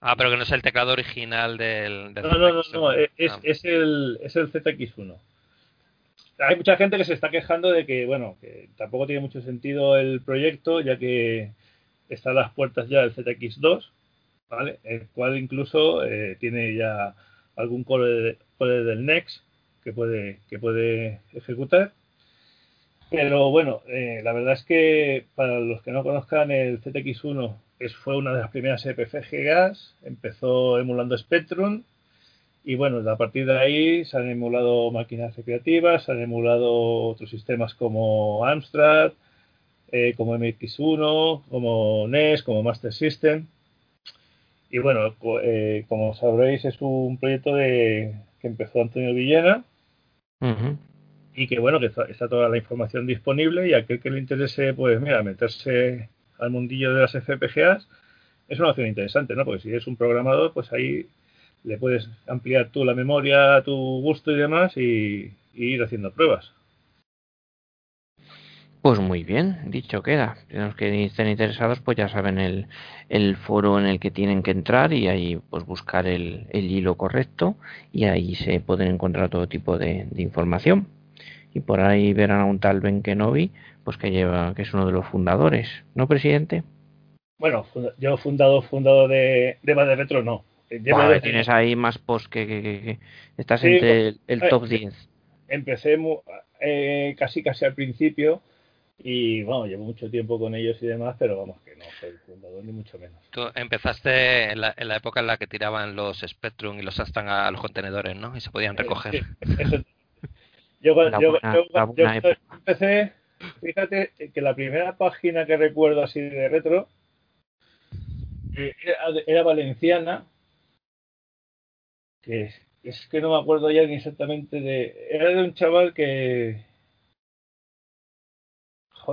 Ah, pero que no es el teclado original del,
no, no, no, no, es, ah. es, el, es el ZX1. Hay mucha gente que se está quejando de que, bueno, que tampoco tiene mucho sentido el proyecto, ya que está a las puertas ya del ZX2, ¿vale? El cual incluso eh, tiene ya algún core, core del Next que puede, que puede ejecutar. Pero bueno, eh, la verdad es que para los que no conozcan, el ZX1 es, fue una de las primeras EPFGAs, empezó emulando Spectrum y bueno, a partir de ahí se han emulado máquinas recreativas, se han emulado otros sistemas como Amstrad, eh, como MX1, como NES, como Master System. Y bueno, eh, como sabréis, es un proyecto de, que empezó Antonio Villena y que bueno, que está, toda la información disponible y aquel que le interese, pues mira, meterse al mundillo de las FPGAs es una opción interesante, ¿no? Porque si eres un programador, pues ahí le puedes ampliar tú la memoria a tu gusto y demás y ir haciendo pruebas.
Pues muy bien, dicho queda. Los que estén interesados, pues ya saben el, el, foro en el que tienen que entrar y ahí pues buscar el, el hilo correcto y ahí se pueden encontrar todo tipo de, información. Y por ahí verán a un tal Ben Kenobi, pues que lleva, que es uno de los fundadores, ¿no, presidente?
Bueno, yo fundado, fundado de, de Retro, no.
tienes ahí más post que, que, estás entre el, el, top 10.
Empecé eh, casi casi al principio y bueno, llevo mucho tiempo con ellos y demás, pero vamos, que no soy fundador ni mucho menos.
Tú empezaste en la, en la época en la que tiraban los Spectrum y los Astan a los contenedores, ¿no? Y se podían recoger.
yo, yo, empecé, fíjate que la primera página que recuerdo así de retro eh, era, valenciana, que es que no me acuerdo ya ni exactamente de... Era de un chaval que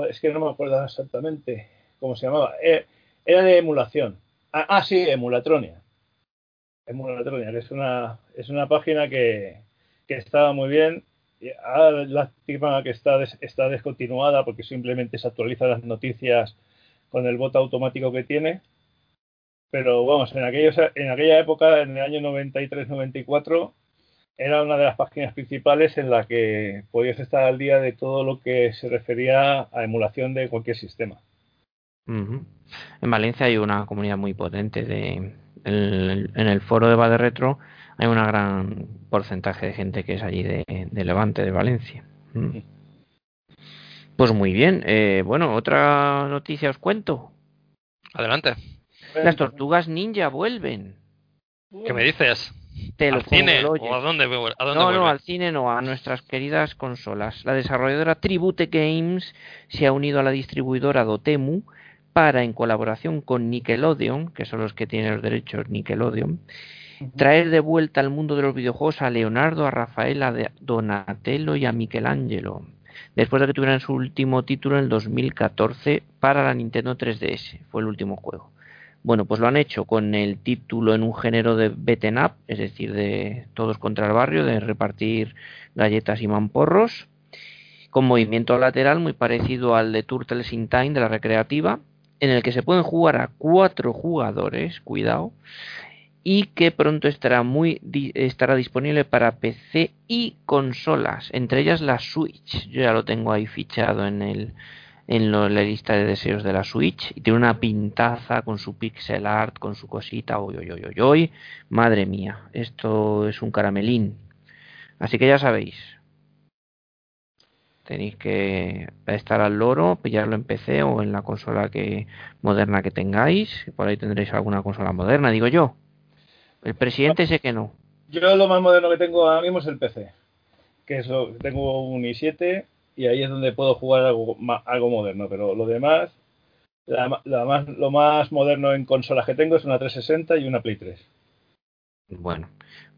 es que no me acuerdo exactamente cómo se llamaba. Eh, era de emulación. Ah, ah, sí, Emulatronia. Emulatronia, es una, es una página que, que estaba muy bien. Ahora lástima que está, está descontinuada porque simplemente se actualiza las noticias con el voto automático que tiene. Pero vamos, en, aquellos, en aquella época, en el año 93-94, era una de las páginas principales en la que podías estar al día de todo lo que se refería a emulación de cualquier sistema.
En Valencia hay una comunidad muy potente de en el, foro de Bade Retro hay un gran porcentaje de gente que es allí de, Levante, de Valencia. Mm. Pues muy bien. Eh, bueno, otra noticia os cuento.
Adelante.
Las tortugas ninja vuelven.
¿Qué me dices?
¿Al
cine? ¿O a dónde,
no, no, al cine no, a nuestras queridas consolas. La desarrolladora Tribute Games se ha unido a la distribuidora Dotemu para, en colaboración con Nickelodeon, que son los que tienen los derechos Nickelodeon, traer de vuelta al mundo de los videojuegos a Leonardo, a Rafael, a Donatello y a Michelangelo, después de que tuvieran su último título en el 2014 para la Nintendo 3DS. Fue el último juego. Bueno, pues lo han hecho con el título en un género de beaten up, es decir, de todos contra el barrio, de repartir galletas y mamporros, con movimiento lateral muy parecido al de Turtles in Time de la recreativa, en el que se pueden jugar a cuatro jugadores, cuidado, y que pronto estará muy estará disponible para PC y consolas, entre ellas la Switch. Yo ya lo tengo ahí fichado en el en la lista de deseos de la Switch y tiene una pintaza con su pixel art, con su cosita, uy, uy, uy, madre mía, esto es un caramelín. Así que ya sabéis, tenéis que estar al loro, pillarlo en PC o en la consola que moderna que tengáis, por ahí tendréis alguna consola moderna, digo yo. El presidente sé que no.
Yo lo más moderno que tengo ahora mismo es el PC, que es lo, tengo un i7 y ahí es donde puedo jugar algo, algo moderno, pero lo demás, la, más, lo más moderno en consolas que tengo es una 360 y una Play 3.
Bueno,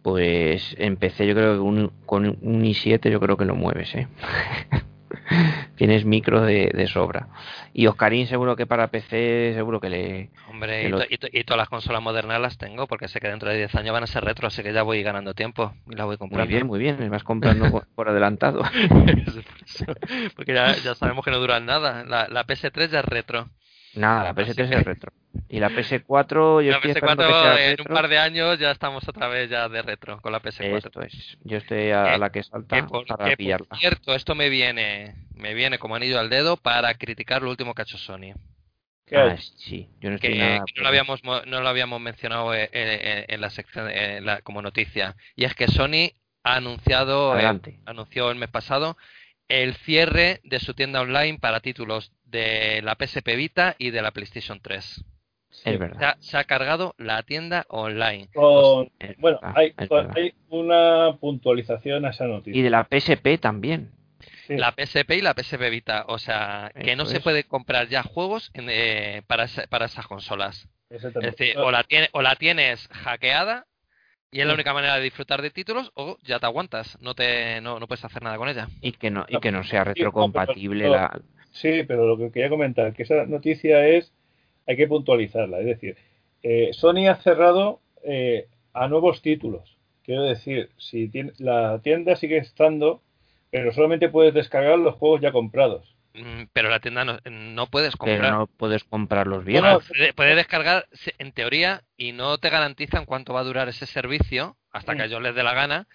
pues empecé yo creo que con un i7 yo creo que lo mueves, ¿eh? <laughs> <laughs> Tienes micro de, sobra. Y Oscarín seguro que para PC seguro que le...
Hombre, y, todas las consolas modernas las tengo porque sé que dentro de 10 años van a ser retro, así que ya voy ganando tiempo y la voy comprando.
Muy bien, muy bien, me vas comprando por adelantado. <laughs>
porque ya, sabemos que no duran nada. La, la PS3 ya es retro.
Nada, la PS3 es retro. Y la PS4,
yo la PS4 en un par de años ya estamos otra vez ya de retro con la PS4.
Esto es. Yo estoy a, la que salta para pillarla.
Por cierto, esto me viene, me viene como anillo al dedo para criticar lo último que ha hecho Sony.
Ah, sí, yo no estoy
que, no, lo habíamos, no lo habíamos mencionado en, en, la sección como noticia. Y es que Sony ha anunciado, eh, anunció el mes pasado el cierre de su tienda online para títulos de la PSP Vita y de la PlayStation 3.
Es verdad.
Se ha, cargado la tienda online.
bueno, hay, una puntualización a esa noticia.
Y de la PSP también.
La PSP y la PSP Vita. O sea, que no se puede comprar ya juegos eh, para, para esas consolas. Es decir, o la, tiene, o la tienes hackeada y es la única manera de disfrutar de títulos o ya te aguantas, no te no, puedes hacer nada con ella.
Y que no y que no sea retrocompatible la
Sí, pero lo que quería comentar que esa noticia es hay que puntualizarla, es decir, eh, Sony ha cerrado eh, a nuevos títulos. Quiero decir, si la tienda sigue estando, pero solamente puedes descargar los juegos ya comprados.
Mm, pero la tienda no, puedes comprar. Pero
no puedes comprarlos bien.
puedes descargar en teoría y no te garantizan cuánto va a durar ese servicio hasta que a mm. ellos les dé la gana.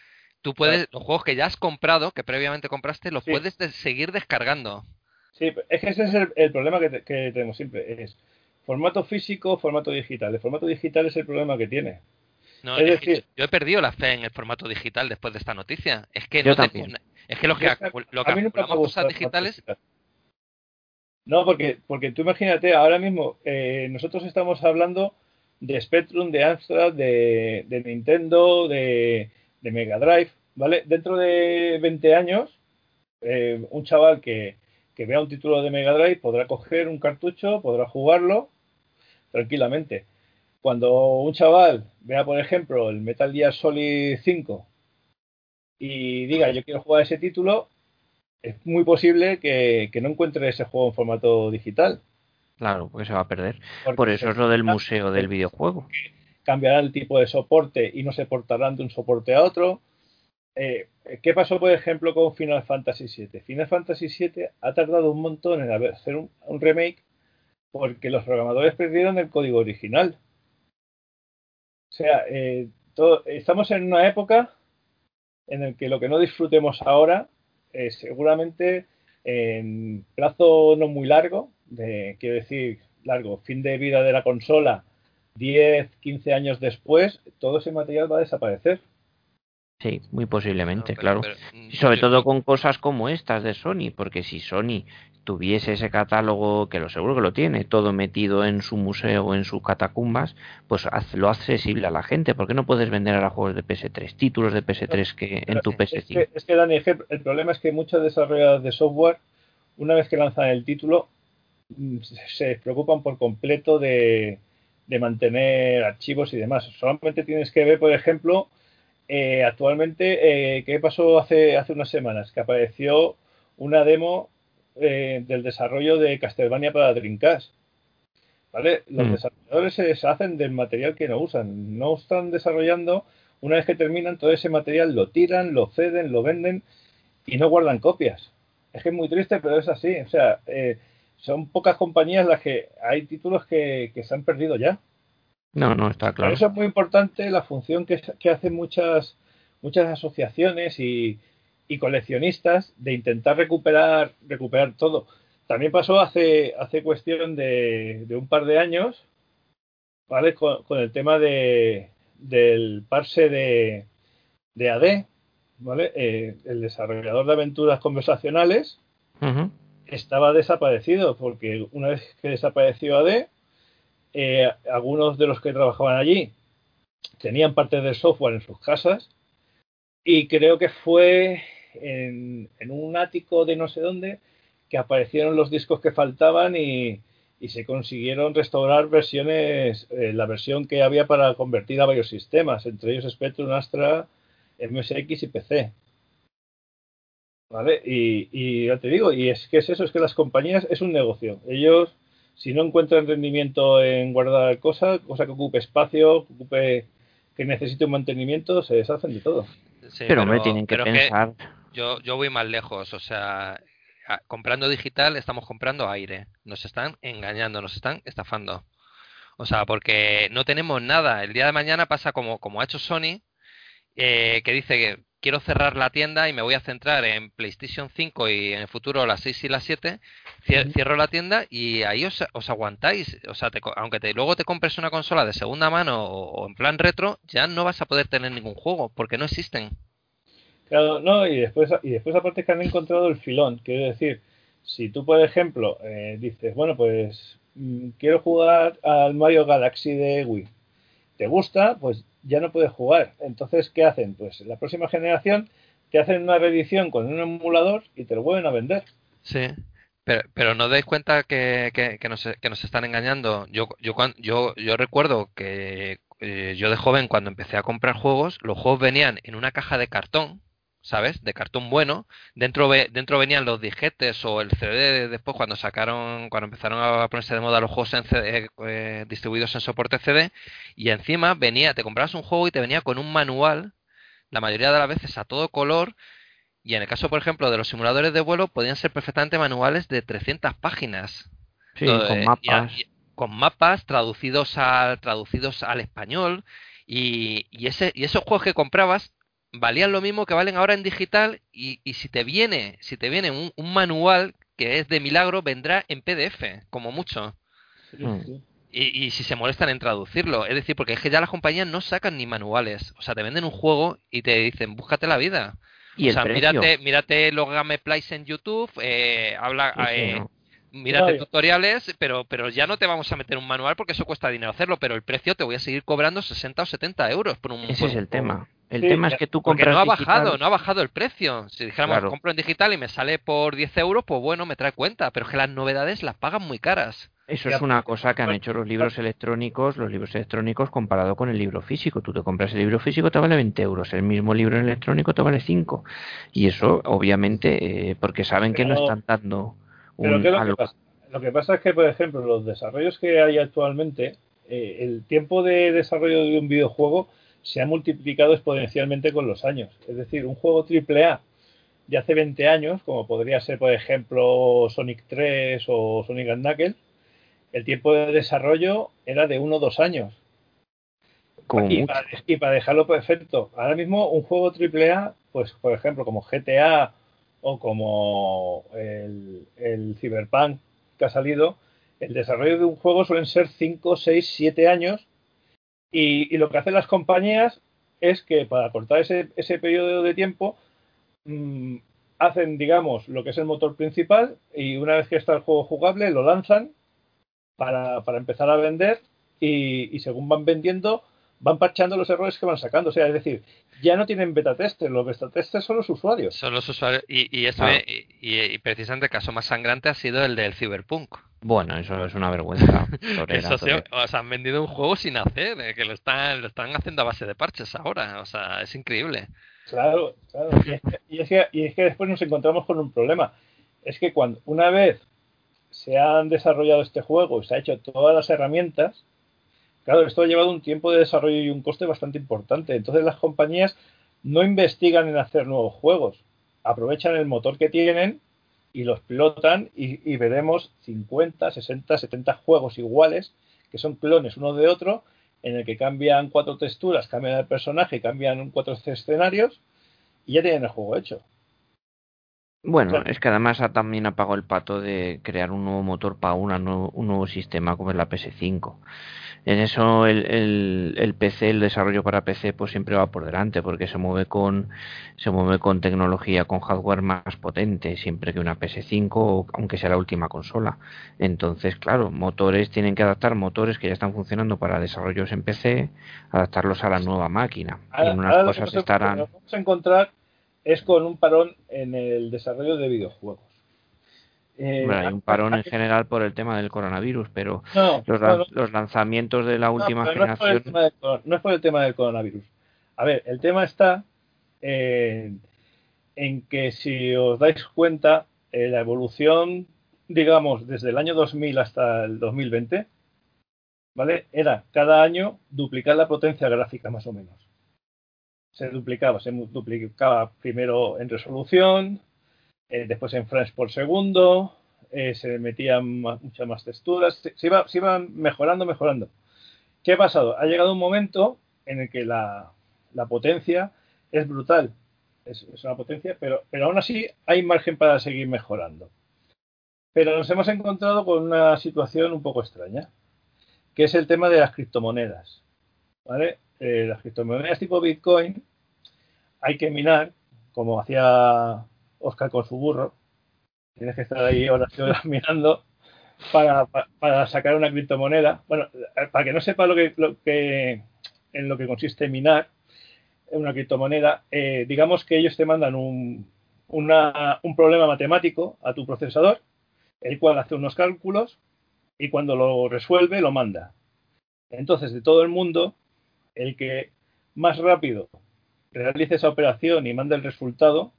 Tú puedes, los juegos que ya has comprado, que previamente compraste, los puedes seguir descargando.
Sí, es que ese es el, problema que, tenemos siempre. Es formato físico, formato digital. El formato digital es el problema que tiene.
No, es decir, yo he perdido la fe en el formato digital después de esta noticia. Es que, no es que los que, lo que cosas digitales
no, porque, porque tú imagínate, ahora mismo eh, nosotros estamos hablando de Spectrum, de Amstrad, de, Nintendo, de, Mega Drive, ¿vale? Dentro de 20 años, eh, un chaval que, que vea un título de Mega Drive podrá coger un cartucho, podrá jugarlo tranquilamente. Cuando un chaval vea, por ejemplo, el Metal Gear Solid 5 y diga yo quiero jugar ese título, es muy posible que, no encuentre ese juego en formato digital.
Claro, porque se va a perder. Por eso es lo del museo del videojuego.
Cambiará el tipo de soporte y no se portarán de un soporte a otro. Eh, ¿Qué pasó, por ejemplo, con Final Fantasy VII? Final Fantasy VII ha tardado un montón en hacer un, remake porque los programadores perdieron el código original. O sea, eh, estamos en una época en la que lo que no disfrutemos ahora eh, seguramente en plazo no muy largo, de, quiero decir, largo, fin de vida de la consola, 10, 15 años después, todo ese material va a desaparecer.
Sí, muy posiblemente, claro. Y sobre todo con cosas como estas de Sony, porque si Sony tuviese ese catálogo, que lo seguro que lo tiene, todo metido en su museo o en sus catacumbas, pues lo accesible a la gente. ¿Por qué no puedes vender ahora juegos de PS3, títulos de PS3 que en tu PS5?
Es que, es que, Dani, el problema es que muchos desarrolladores de software, una vez que lanzan el título, mm, se preocupan por completo de, de mantener archivos y demás. Solamente tienes que ver, por ejemplo, eh, actualmente, eh, ¿qué pasó hace, hace unas semanas? Que apareció una demo eh, del desarrollo de Castlevania para Dreamcast. ¿Vale? Los mm. desarrolladores se hacen del material que no usan. No están desarrollando, una vez que terminan todo ese material, lo tiran, lo ceden, lo venden y no guardan copias. Es que es muy triste, pero es así. O sea, son pocas compañías las que hay títulos que, que se han perdido ya.
No, no, está claro.
eso es muy importante la función que, hacen muchas, muchas asociaciones y, coleccionistas de intentar recuperar, recuperar todo. También pasó hace, hace cuestión de, un par de años, ¿vale? Con, el tema de, del parse de, de AD, ¿vale? Eh, el desarrollador de aventuras conversacionales estaba desaparecido, porque una vez que desapareció AD, eh, algunos de los que trabajaban allí tenían parte del software en sus casas y creo que fue en, un ático de no sé dónde que aparecieron los discos que faltaban y, se consiguieron restaurar versiones, eh, la versión que había para convertir a varios sistemas, entre ellos Spectrum, Astra, MSX y PC. ¿Vale? Y, y ya te digo, y es que es eso, es que las compañías es un negocio. Ellos si no encuentran rendimiento en guardar cosas, cosa que ocupe espacio, que ocupe que necesite un mantenimiento, se deshacen de todo.
Pero, me tienen que pensar.
yo, yo voy más lejos, o sea, comprando digital estamos comprando aire. Nos están engañando, nos están estafando. O sea, porque no tenemos nada. El día de mañana pasa como, como ha hecho Sony, eh, que dice que quiero cerrar la tienda y me voy a centrar en PlayStation 5 y en el futuro las 6 y las 7, cierro la tienda y ahí os, aguantáis. O sea, aunque te, luego te compres una consola de segunda mano o, en plan retro, ya no vas a poder tener ningún juego porque no existen.
Claro, no, y después, y después aparte que han encontrado el filón, quiero decir, si tú, por ejemplo, eh, dices, bueno, pues mm, quiero jugar al Mario Galaxy de Wii, ¿te gusta? Pues ya no puedes jugar. Entonces, ¿qué hacen? Pues la próxima generación te hacen una reedición con un emulador y te lo vuelven a vender.
Sí. Pero, pero no dais cuenta que, que, nos, que nos están engañando. Yo, yo, yo, yo recuerdo que eh, yo de joven, cuando empecé a comprar juegos, los juegos venían en una caja de cartón ¿sabes? De cartón bueno. Dentro, dentro venían los digetes o el CD después cuando sacaron, cuando empezaron a ponerse de moda los juegos en CD, eh, distribuidos en soporte CD. Y encima venía, te comprabas un juego y te venía con un manual, la mayoría de las veces a todo color. Y en el caso, por ejemplo, de los simuladores de vuelo, podían ser perfectamente manuales de 300 páginas.
Sí, con mapas.
con mapas traducidos al, traducidos al español. Y, y, ese, y esos juegos que comprabas valían lo mismo que valen ahora en digital y, y si te viene, si te viene un, manual que es de milagro, vendrá en PDF, como mucho. Y, y, si se molestan en traducirlo, es decir, porque es que ya las compañías no sacan ni manuales, o sea, te venden un juego y te dicen, búscate la vida. ¿Y o sea, mírate, mírate los gameplays en YouTube, eh, habla, eh, mírate tutoriales, pero, pero ya no te vamos a meter un manual porque eso cuesta dinero hacerlo, pero el precio te voy a seguir cobrando 60 o 70 euros por un
Ese es el tema. El tema es que tú compras.
no ha bajado, no ha bajado el precio. Si dijéramos, compro en digital y me sale por 10 euros, pues bueno, me trae cuenta. Pero es que las novedades las pagan muy caras.
Eso es una cosa que han hecho los libros electrónicos, los libros electrónicos comparado con el libro físico. Tú te compras el libro físico, te vale 20 euros. El mismo libro electrónico te vale 5. Y eso, obviamente, eh, porque saben que no están dando
un. lo, que lo que pasa es que, por ejemplo, los desarrollos que hay actualmente, eh, el tiempo de desarrollo de un videojuego se ha multiplicado exponencialmente con los años. Es decir, un juego AAA de hace 20 años, como podría ser, por ejemplo, Sonic 3 o Sonic Knuckles, el tiempo de desarrollo era de uno o dos años. Y para, y para, dejarlo perfecto, ahora mismo un juego AAA, pues por ejemplo como GTA o como el, el Cyberpunk que ha salido, el desarrollo de un juego suelen ser 5, 6, 7 años y, lo que hacen las compañías es que para cortar ese, ese periodo de tiempo mm, hacen, digamos, lo que es el motor principal y una vez que está el juego jugable lo lanzan para, para empezar a vender y, y según van vendiendo van parchando los errores que van sacando. O sea, es decir, ya no tienen beta testers, los beta testers son los usuarios.
Son los usuarios. Y, y, eso, y, precisamente el caso más sangrante ha sido el del Cyberpunk.
Bueno, eso es una vergüenza. <laughs>
eso o sea, han vendido un juego sin hacer, eh, que lo están, lo están haciendo a base de parches ahora. O sea, es increíble.
Claro, claro. Y es, que, y es que después nos encontramos con un problema. Es que cuando una vez se han desarrollado este juego, se ha hecho todas las herramientas, Claro, esto ha llevado un tiempo de desarrollo y un coste bastante importante. Entonces las compañías no investigan en hacer nuevos juegos. Aprovechan el motor que tienen y lo explotan y, veremos 50, 60, 70 juegos iguales que son clones uno de otro en el que cambian cuatro texturas, cambian el personaje, cambian cuatro escenarios y ya tienen el juego hecho.
Bueno, es que además también ha pagado el pato de crear un nuevo motor para un nuevo sistema como es la PS5 en eso el, el, PC, el desarrollo para PC, pues siempre va por delante, porque se mueve con se mueve con tecnología, con hardware más potente, siempre que una PS5, aunque sea la última consola. Entonces, claro, motores tienen que adaptar motores que ya están funcionando para desarrollos en PC, adaptarlos a la nueva máquina. y en unas cosas estarán.
Lo que vamos a encontrar es con un parón en el desarrollo de videojuegos
eh, hay un parón en general por el tema del coronavirus, pero los, lanzamientos de la última generación.
No es, por el tema del coronavirus. A ver, el tema está en que si os dais cuenta, eh, la evolución, digamos, desde el año 2000 hasta el 2020, ¿vale? Era cada año duplicar la potencia gráfica, más o menos. Se duplicaba, se duplicaba primero en resolución, eh, después en frames por segundo, eh, se metían muchas más texturas, se, iba, se iban mejorando, mejorando. ¿Qué ha pasado? Ha llegado un momento en el que la, potencia es brutal, es, una potencia, pero, pero aún así hay margen para seguir mejorando. Pero nos hemos encontrado con una situación un poco extraña, que es el tema de las criptomonedas. ¿vale? Eh, las criptomonedas tipo Bitcoin hay que minar, como hacía Oscar con su burro. Tienes que estar ahí horas <laughs> mirando para, para, sacar una criptomoneda. Bueno, para que no sepa lo que, lo que en lo que consiste minar una criptomoneda, eh, digamos que ellos te mandan un, un problema matemático a tu procesador, el cual hace unos cálculos y cuando lo resuelve lo manda. Entonces, de todo el mundo, el que más rápido realice esa operación y manda el resultado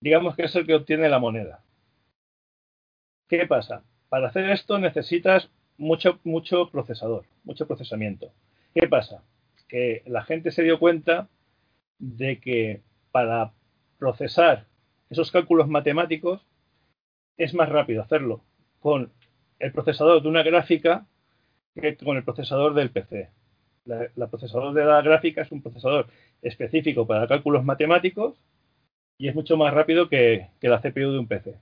digamos que es el que obtiene la moneda. ¿Qué pasa? Para hacer esto necesitas mucho, mucho procesador, mucho procesamiento. ¿Qué pasa? Que la gente se dio cuenta de que para procesar esos cálculos matemáticos es más rápido hacerlo con el procesador de una gráfica que con el procesador del PC. La, la procesador de la gráfica es un procesador específico para cálculos matemáticos y es mucho más rápido que, la CPU de un PC.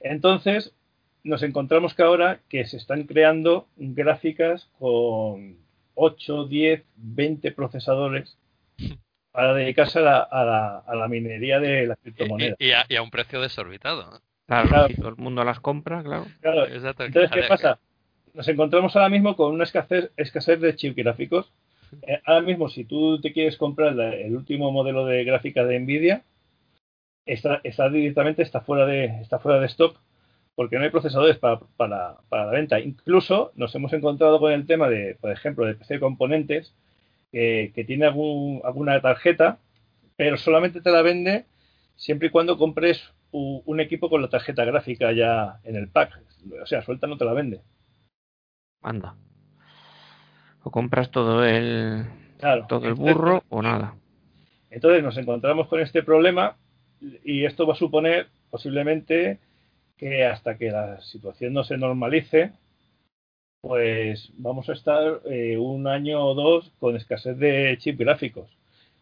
Entonces, nos encontramos que ahora que se están creando gráficas con 8, 10, 20 procesadores <laughs> para dedicarse a la, a la, minería de las criptomonedas.
Y, a, un precio desorbitado.
Claro, todo el mundo las compra, claro.
Entonces, ¿qué pasa? Nos encontramos ahora mismo con una escasez, de chips gráficos. Eh, ahora mismo, si tú te quieres comprar el último modelo de gráfica de Nvidia, está, directamente está fuera de está fuera de stock porque no hay procesadores para, para, la venta. Incluso nos hemos encontrado con el tema de, por ejemplo, de PC componentes que, tiene algún, alguna tarjeta, pero solamente te la vende siempre y cuando compres un, equipo con la tarjeta gráfica ya en el pack. O sea, suelta no te la vende.
Anda. O compras todo el, todo el burro o nada.
Entonces nos encontramos con este problema y esto va a suponer posiblemente que hasta que la situación no se normalice, pues vamos a estar eh, un año o dos con escasez de chips gráficos.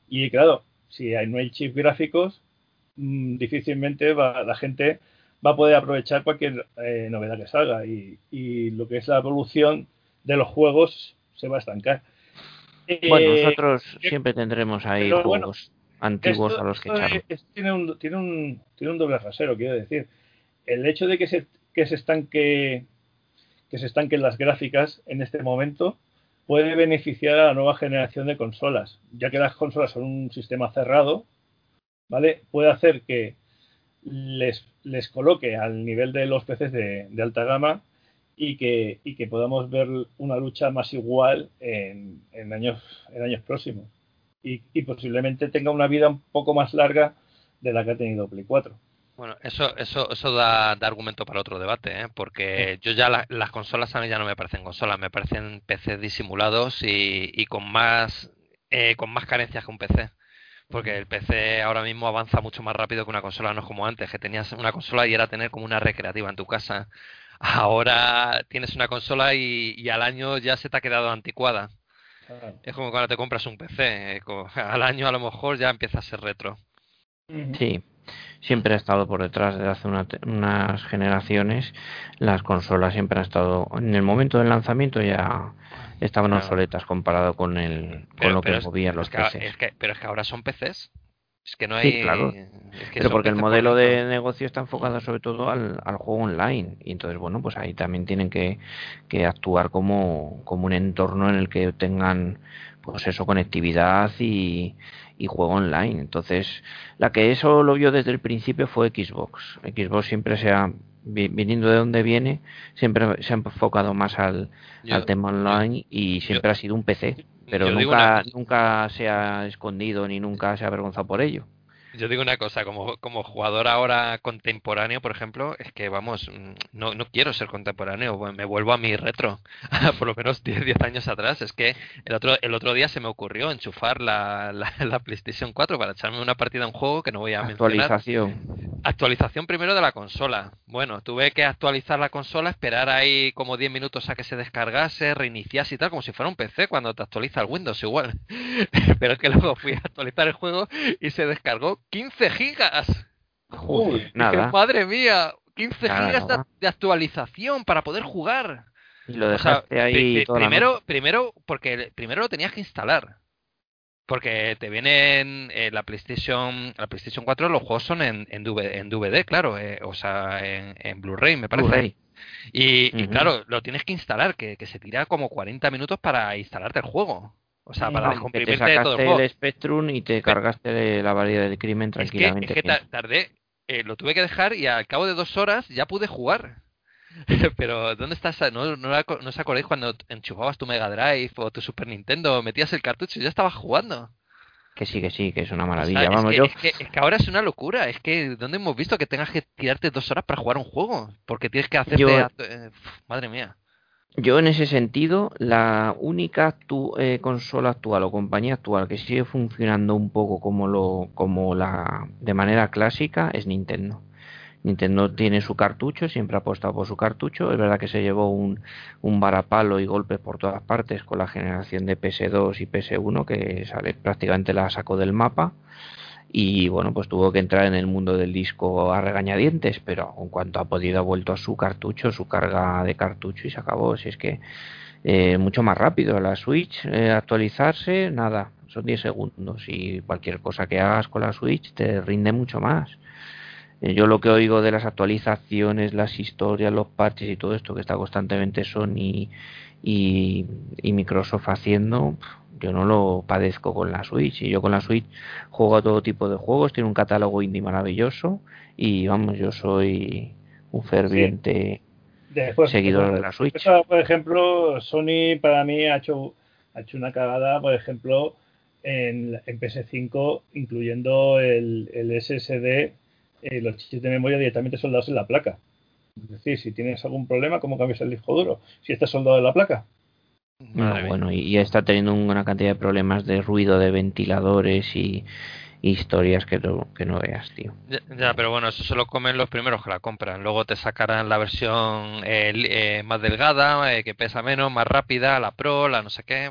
Y claro, si no hay chips gráficos, mm, difícilmente va, la gente va a poder aprovechar cualquier eh, novedad que salga y, y, lo que es la evolución de los juegos se va a estancar.
bueno, nosotros siempre tendremos ahí juegos antiguos a los que echar.
tiene, un, tiene, un, tiene un doble rasero, quiero decir. El hecho de que se, que se estanque que se estanquen las gráficas en este momento puede beneficiar a la nueva generación de consolas, ya que las consolas son un sistema cerrado, ¿vale? Puede hacer que les, les coloque al nivel de los PCs de, de alta gama y que, y que podamos ver una lucha más igual en, en años, en años próximos. Y, y, posiblemente tenga una vida un poco más larga de la que ha tenido Play 4.
Bueno, eso, eso, eso da, argumento para otro debate, ¿eh? porque yo ya las consolas a mí ya no me parecen consolas, me parecen PCs disimulados y, y con más eh, con más carencias que un PC. Porque el PC ahora mismo avanza mucho más rápido que una consola, no es como antes, que tenías una consola y era tener como una recreativa en tu casa. Ahora tienes una consola y, al año ya se te ha quedado anticuada. Es como cuando te compras un PC, eh, <laughs> al año a lo mejor ya empieza a ser retro.
Sí, siempre ha estado por detrás de hace unas generaciones. Las consolas siempre han estado, en el momento del lanzamiento ya estaban obsoletas comparado con el con lo que movían los
PCs. pero es que ahora son PCs. Es que no hay.
Sí, claro. pero porque el modelo de negocio está enfocado sobre todo al, al, juego online. Y entonces, bueno, pues ahí también tienen que, que actuar como, como un entorno en el que tengan, pues eso, conectividad y, y juego online. Entonces, la que eso lo vio desde el principio fue Xbox. Xbox siempre se ha, viniendo de donde viene, siempre se ha enfocado más al, al tema online y siempre ha sido un PC. Pero nunca, nunca se ha escondido ni nunca se ha avergonzado por ello.
Yo digo una cosa, como, como jugador ahora contemporáneo, por ejemplo, es que vamos, mm, no, no quiero ser contemporáneo, me vuelvo a mi retro, <laughs> por lo menos 10, 10 años atrás. Es que el otro, el otro día se me ocurrió enchufar la, la, <laughs> PlayStation 4 para echarme una partida a un juego que no voy a
Actualización.
mencionar. Actualización primero de la consola. Bueno, tuve que actualizar la consola, esperar ahí como 10 minutos a que se descargase, reiniciase y tal, como si fuera un PC cuando te actualiza el Windows igual. <laughs> Pero es que luego fui a actualizar el juego y se descargó 15 gigas.
nada.
madre mía, 15 gigas de, actualización para poder jugar.
Y lo dejaste ahí.
primero, primero, porque primero lo tenías que instalar. Porque te vienen en la PlayStation, la PlayStation 4 los juegos son en, en, DVD, claro, eh, o sea, en, Blu-ray me parece. y, claro, lo tienes que instalar, que, que se tira como 40 minutos para instalarte el juego. O sea, para
descomprimirte todo el, el Spectrum y te cargaste la variedad del crimen tranquilamente.
Es que, es que tardé, eh, lo tuve que dejar y al cabo de dos horas ya pude jugar. <laughs> Pero, ¿dónde estás? ¿No, no, ¿No os acordáis cuando enchufabas tu Mega Drive o tu Super Nintendo, metías el cartucho y ya estabas jugando?
Que sí, que sí, que es una maravilla. Vamos, yo...
es, que, es que ahora es una locura. Es que, ¿dónde hemos visto que tengas que tirarte dos horas para jugar un juego? Porque tienes que hacerte. Eh, madre mía.
Yo en ese sentido, la única eh, consola actual o compañía actual que sigue funcionando un poco como lo, como la de manera clásica es Nintendo. Nintendo tiene su cartucho, siempre ha apostado por su cartucho. Es verdad que se llevó un, un varapalo y golpes por todas partes con la generación de PS2 y PS1 que sale, prácticamente la sacó del mapa y bueno, pues tuvo que entrar en el mundo del disco a regañadientes, pero en cuanto ha podido ha vuelto a su cartucho, su carga de cartucho y se acabó. Si es que eh, mucho más rápido la Switch, eh, actualizarse, nada, son 10 segundos y cualquier cosa que hagas con la Switch te rinde mucho más. Eh, yo lo que oigo de las actualizaciones, las historias, los parches y todo esto que está constantemente Sony y, y Microsoft haciendo, yo no lo padezco con la Switch. Y yo con la Switch juego a todo tipo de juegos, tiene un catálogo indie maravilloso y vamos, yo soy un ferviente seguidor de la Switch.
por ejemplo, Sony para mí ha hecho, ha hecho una cagada, por ejemplo, en, en PS5, incluyendo el, el SSD, eh, los chips de memoria directamente soldados en la placa. Es decir, si tienes algún problema, ¿cómo cambias el disco duro? Si está soldado en la placa.
Bueno, y, está teniendo una cantidad de problemas de ruido de ventiladores y, historias que no, que no veas, tío.
Ya, pero bueno, eso se lo comen los primeros que la compran. Luego te sacarán la versión eh, eh, más delgada, eh, que pesa menos, más rápida, la Pro, la no sé qué.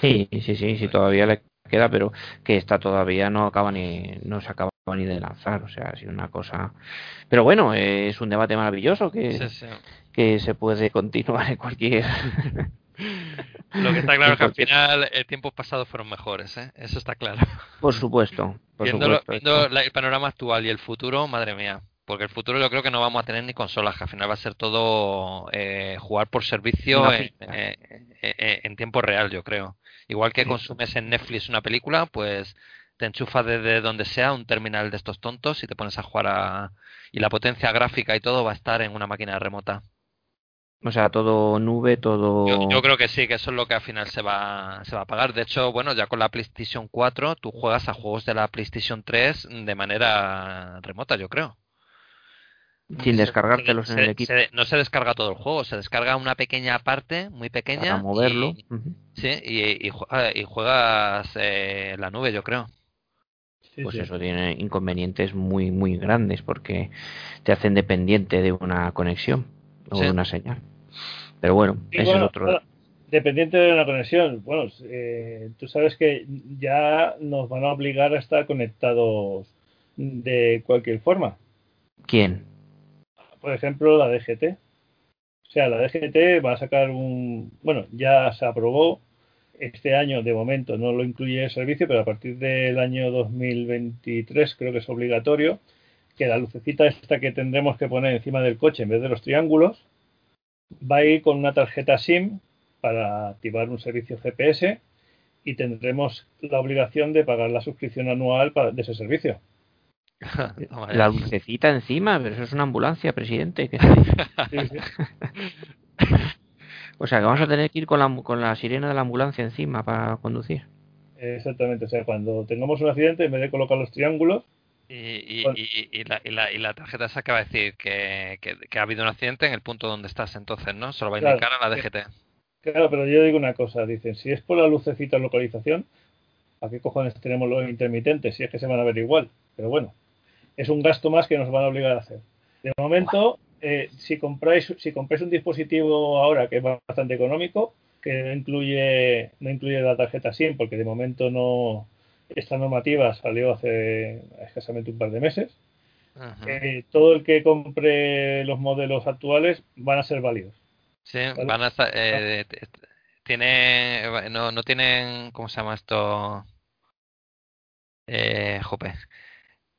Sí, sí, sí, sí, todavía le queda, pero que esta todavía no acaba ni, no se acaba ni de lanzar, o sea, ha sido una cosa... Pero bueno, es un debate maravilloso que, que se puede <laughs> continuar en cualquier...
Lo que está claro es que al final el tiempo pasado fueron mejores, ¿eh? Eso está claro.
Por supuesto. Por
viendo,
supuesto
el panorama actual y el futuro, madre mía. Porque el futuro yo creo que no vamos a tener ni consolas, que al final va a ser todo eh, jugar por servicio en, eh, eh, en, tiempo real, yo creo. Igual que consumes en Netflix una película, pues te enchufas desde donde sea un terminal de estos tontos y te pones a jugar a... y la potencia gráfica y todo va a estar en una máquina remota.
O sea, todo nube, todo...
Yo, creo que sí, que eso es lo que al final se va, se va a pagar. De hecho, bueno, ya con la PlayStation 4 tú juegas a juegos de la PlayStation 3 de manera remota, yo creo.
Sin descargártelos en el equipo.
no se descarga todo el juego, se descarga una pequeña parte, muy pequeña. Para
moverlo.
Y, Sí, y, y, juegas eh, la nube, yo creo.
pues eso tiene inconvenientes muy, muy grandes porque te hacen dependiente de una conexión o de una señal. Pero bueno, ese es otro.
dependiente de una conexión. Bueno, eh, tú sabes que ya nos van a obligar a estar conectados de cualquier forma.
¿Quién?
por ejemplo, la DGT. O sea, la DGT va a sacar un. Bueno, ya se aprobó. Este año, de momento, no lo incluye el servicio, pero a partir del año 2023 creo que es obligatorio que la lucecita esta que tendremos que poner encima del coche en vez de los triángulos va a ir con una tarjeta SIM para activar un servicio GPS y tendremos la obligación de pagar la suscripción anual de ese servicio. <laughs>
la lucecita encima, pero eso es una ambulancia, presidente. <laughs> <laughs> o sea, que vamos a tener que ir con la, con la sirena de la ambulancia encima para conducir.
Exactamente, o sea, cuando tengamos un accidente, en vez de colocar los triángulos.
Y, y, la, y la, tarjeta esa acaba de decir que, que, ha habido un accidente en el punto donde estás, entonces, ¿no? Se lo va a indicar a la DGT.
Claro, pero yo digo una cosa: dicen, si es por la lucecita localización, ¿a qué cojones tenemos los intermitentes? Si es que se van a ver igual. Pero bueno es un gasto más que nos van a obligar a hacer. De momento, eh, si compráis si compráis un dispositivo ahora que es bastante económico, que no incluye no incluye la tarjeta SIM, porque de momento no esta normativa salió hace escasamente un par de meses. Eh, todo el que compre los modelos actuales van a ser válidos.
Sí, van a eh, tiene no, no tienen ¿cómo se llama esto? Eh, jope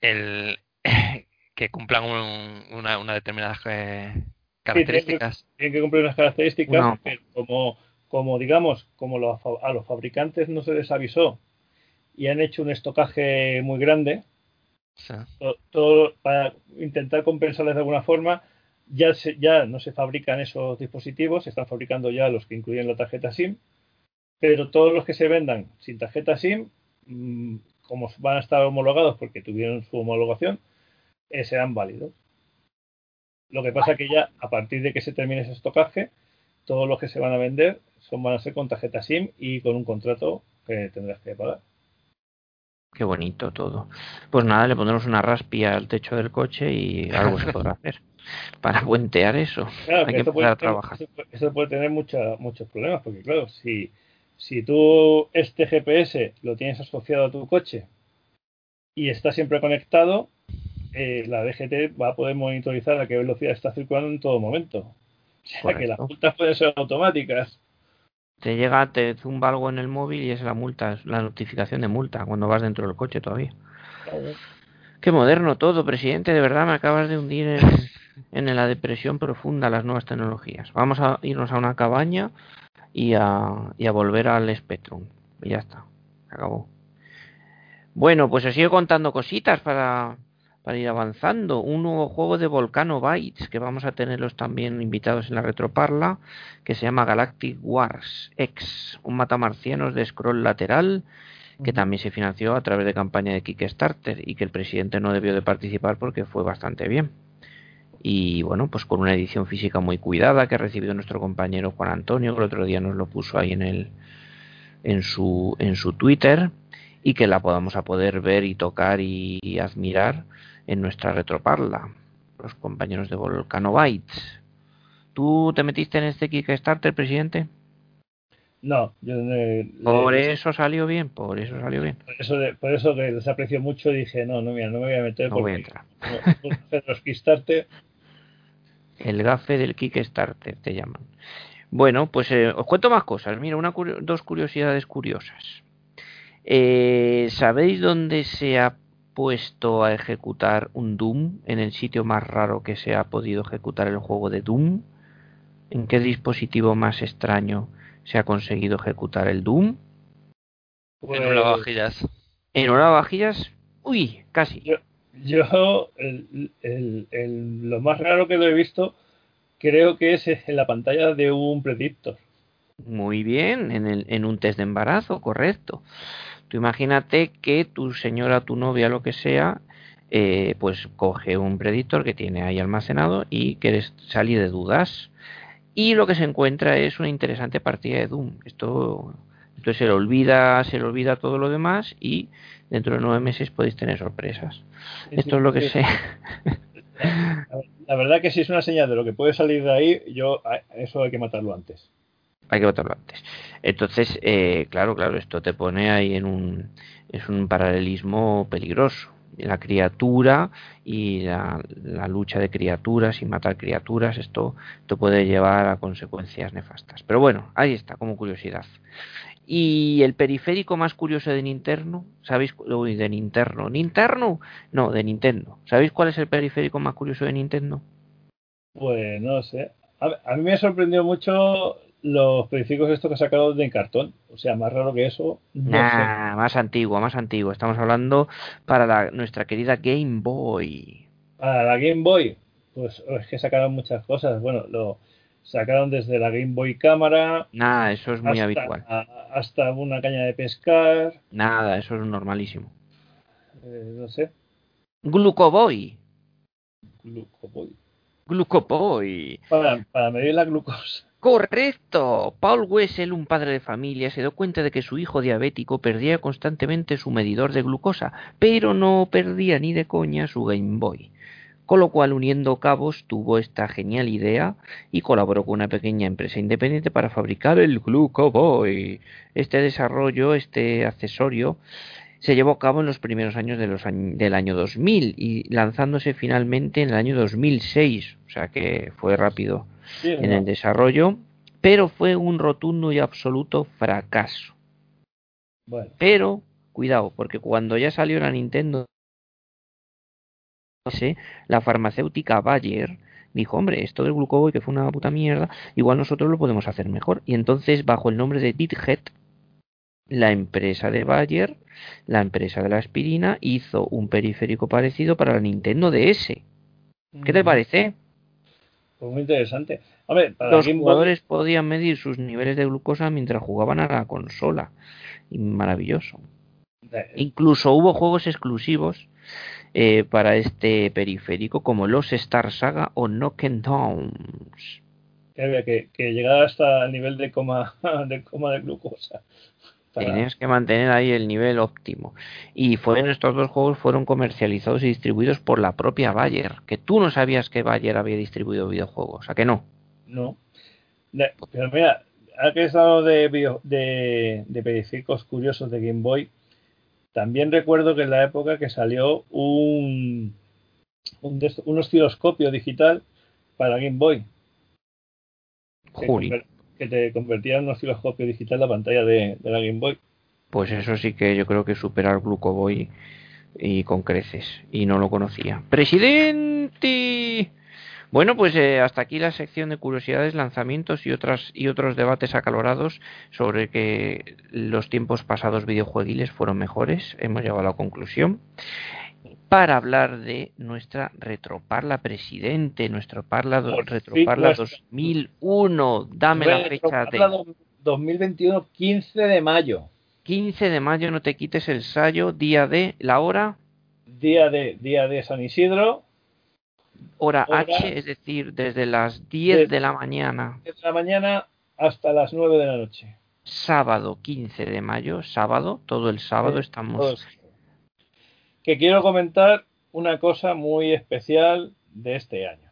el <laughs> que cumplan una, una determinadas eh, características.
tienen, que, cumplir unas características, como, como digamos, como a los fabricantes no se les avisó y han hecho un estocaje muy grande, todo, para intentar compensarles de alguna forma, ya, ya no se fabrican esos dispositivos, se están fabricando ya los que incluyen la tarjeta SIM, pero todos los que se vendan sin tarjeta SIM mm, como van a estar homologados porque tuvieron su homologación, eh, serán válidos. Lo que pasa que ya a partir de que se termine ese estocaje, todos los que se van a vender son van a ser con tarjeta SIM y con un contrato que tendrás que pagar.
Qué bonito todo. Pues nada, le pondremos una raspia al techo del coche y algo se podrá <laughs> hacer para puentear eso. Hay que empezar a trabajar.
Eso, puede tener muchos problemas, porque claro, si si tú este GPS lo tienes asociado a tu coche y está siempre conectado, eh, la DGT va a poder monitorizar a qué velocidad está circulando en todo momento. O sea que las multas pueden ser automáticas.
Te llega, te zumba algo en el móvil y es la multa, es la notificación de multa cuando vas dentro del coche todavía. Qué moderno todo, presidente. De verdad me acabas de hundir en, <laughs> en la depresión profunda las nuevas tecnologías. Vamos a irnos a una cabaña y a, y a volver al Spectrum. Y ya está, se acabó. Bueno, pues os sigo contando cositas para, para ir avanzando. Un nuevo juego de Volcano Bytes, que vamos a tenerlos también invitados en la retroparla, que se llama Galactic Wars X, un matamarcianos de scroll lateral, que también se financió a través de campaña de Kickstarter y que el presidente no debió de participar porque fue bastante bien y bueno, pues con una edición física muy cuidada que ha recibido nuestro compañero Juan Antonio, que el otro día nos lo puso ahí en el en su en su Twitter y que la podamos a poder ver y tocar y, admirar en nuestra retroparla, los compañeros de Volcano Bytes. ¿Tú te metiste en este Kickstarter, presidente?
No, yo
por eso salió bien, por eso salió bien.
Por eso, por eso que les aprecio mucho dije, no, no, mira, no me voy a meter
no voy a entrar.
los Kickstarter <laughs>
el gafe del Kickstarter te llaman. Bueno, pues eh, os cuento más cosas. Mira, una dos curiosidades curiosas. Eh, ¿Sabéis dónde se ha puesto a ejecutar un Doom? En el sitio más raro que se ha podido ejecutar el juego de Doom. ¿En qué dispositivo más extraño se ha conseguido ejecutar el Doom?
En una vajillas.
En una vajillas, uy, casi.
Yo, yo lo más raro que lo he visto creo que es en la pantalla de un predictor.
Muy bien, en, el, en un test de embarazo, correcto. Tú imagínate que tu señora, tu novia, lo que sea, eh, pues coge un predictor que tiene ahí almacenado y quieres salir de dudas. Y lo que se encuentra es una interesante partida de Doom. Esto, entonces se le olvida, se le olvida todo lo demás y dentro de nueve meses podéis tener sorpresas. Esto es lo que sé. <laughs>
La verdad que si es una señal de lo que puede salir de ahí, yo eso hay que matarlo antes.
Hay que matarlo antes. Entonces, eh, claro, claro, esto te pone ahí en un es un paralelismo peligroso. La criatura y la, la lucha de criaturas y matar criaturas, esto, esto puede llevar a consecuencias nefastas. Pero bueno, ahí está, como curiosidad. Y el periférico más curioso de Nintendo, ¿sabéis? De Nintendo. ¿Nintendo? No, de Nintendo. ¿Sabéis cuál es el periférico más curioso de Nintendo?
Pues no sé. A, mí me sorprendió mucho los periféricos estos que sacaron de cartón. O sea, más raro que eso.
No más antiguo, más antiguo. Estamos hablando para la, nuestra querida Game Boy.
Para la Game Boy, pues es que sacaron muchas cosas. Bueno, lo sacaron desde la Game Boy Cámara.
Nada, eso es muy habitual.
hasta una caña de pescar.
Nada, eso es normalísimo.
Eh, no sé.
Glucoboy.
Glucoboy.
Glucoboy.
Para, para medir la glucosa.
Correcto. Paul Wessel, un padre de familia, se dio cuenta de que su hijo diabético perdía constantemente su medidor de glucosa, pero no perdía ni de coña su Game Boy con lo cual uniendo cabos tuvo esta genial idea y colaboró con una pequeña empresa independiente para fabricar el Glucoboy. Este desarrollo, este accesorio, se llevó a cabo en los primeros años de los del año 2000 y lanzándose finalmente en el año 2006, o sea que fue rápido en el desarrollo, pero fue un rotundo y absoluto fracaso. Pero, cuidado, porque cuando ya salió la Nintendo la farmacéutica Bayer dijo, hombre, esto del glucoboy que fue una puta mierda, igual nosotros lo podemos hacer mejor. Y entonces, bajo el nombre de Dithead, la empresa de Bayer, la empresa de la aspirina, hizo un periférico parecido para la Nintendo DS. ¿Qué te parece?
Pues muy interesante.
Los jugadores podían medir sus niveles de glucosa mientras jugaban a la consola. Y maravilloso. Incluso hubo juegos exclusivos eh, para este periférico como los Star Saga o Knock'n'Downs. Downs.
Que, que llegara hasta el nivel de coma <laughs> de, coma de glucosa.
Tienes que mantener ahí el nivel óptimo. Y fueron estos dos juegos fueron comercializados y distribuidos por la propia Bayer. Que tú no sabías que Bayer había distribuido videojuegos. ¿A que no?
No. pero mira, ha que estado de, de, de periféricos curiosos de Game Boy, también recuerdo que en la época que salió un, un, osciloscopio digital para Game Boy. Que, te convertía en un osciloscopio digital la pantalla de, la Game Boy.
Pues eso sí que yo creo que superar Glucoboy y con creces. Y no lo conocía. ¡Presidente! Bueno, pues eh, hasta aquí la sección de curiosidades, lanzamientos y otras y otros debates acalorados sobre que los tiempos pasados videojueguiles fueron mejores. Hemos llegado a la conclusión para hablar de nuestra Retroparla Presidente, nuestro Parla Retroparla 2001. Dame la fecha de
2021, 15 de mayo.
15 de mayo, no te quites el sallo, día de la hora.
Día de día de San Isidro,
hora, H, es decir, desde las 10 de la mañana.
Desde la mañana hasta las 9 de la noche.
Sábado 15 de mayo, sábado, todo el sábado estamos.
Que quiero comentar una cosa muy especial de este año.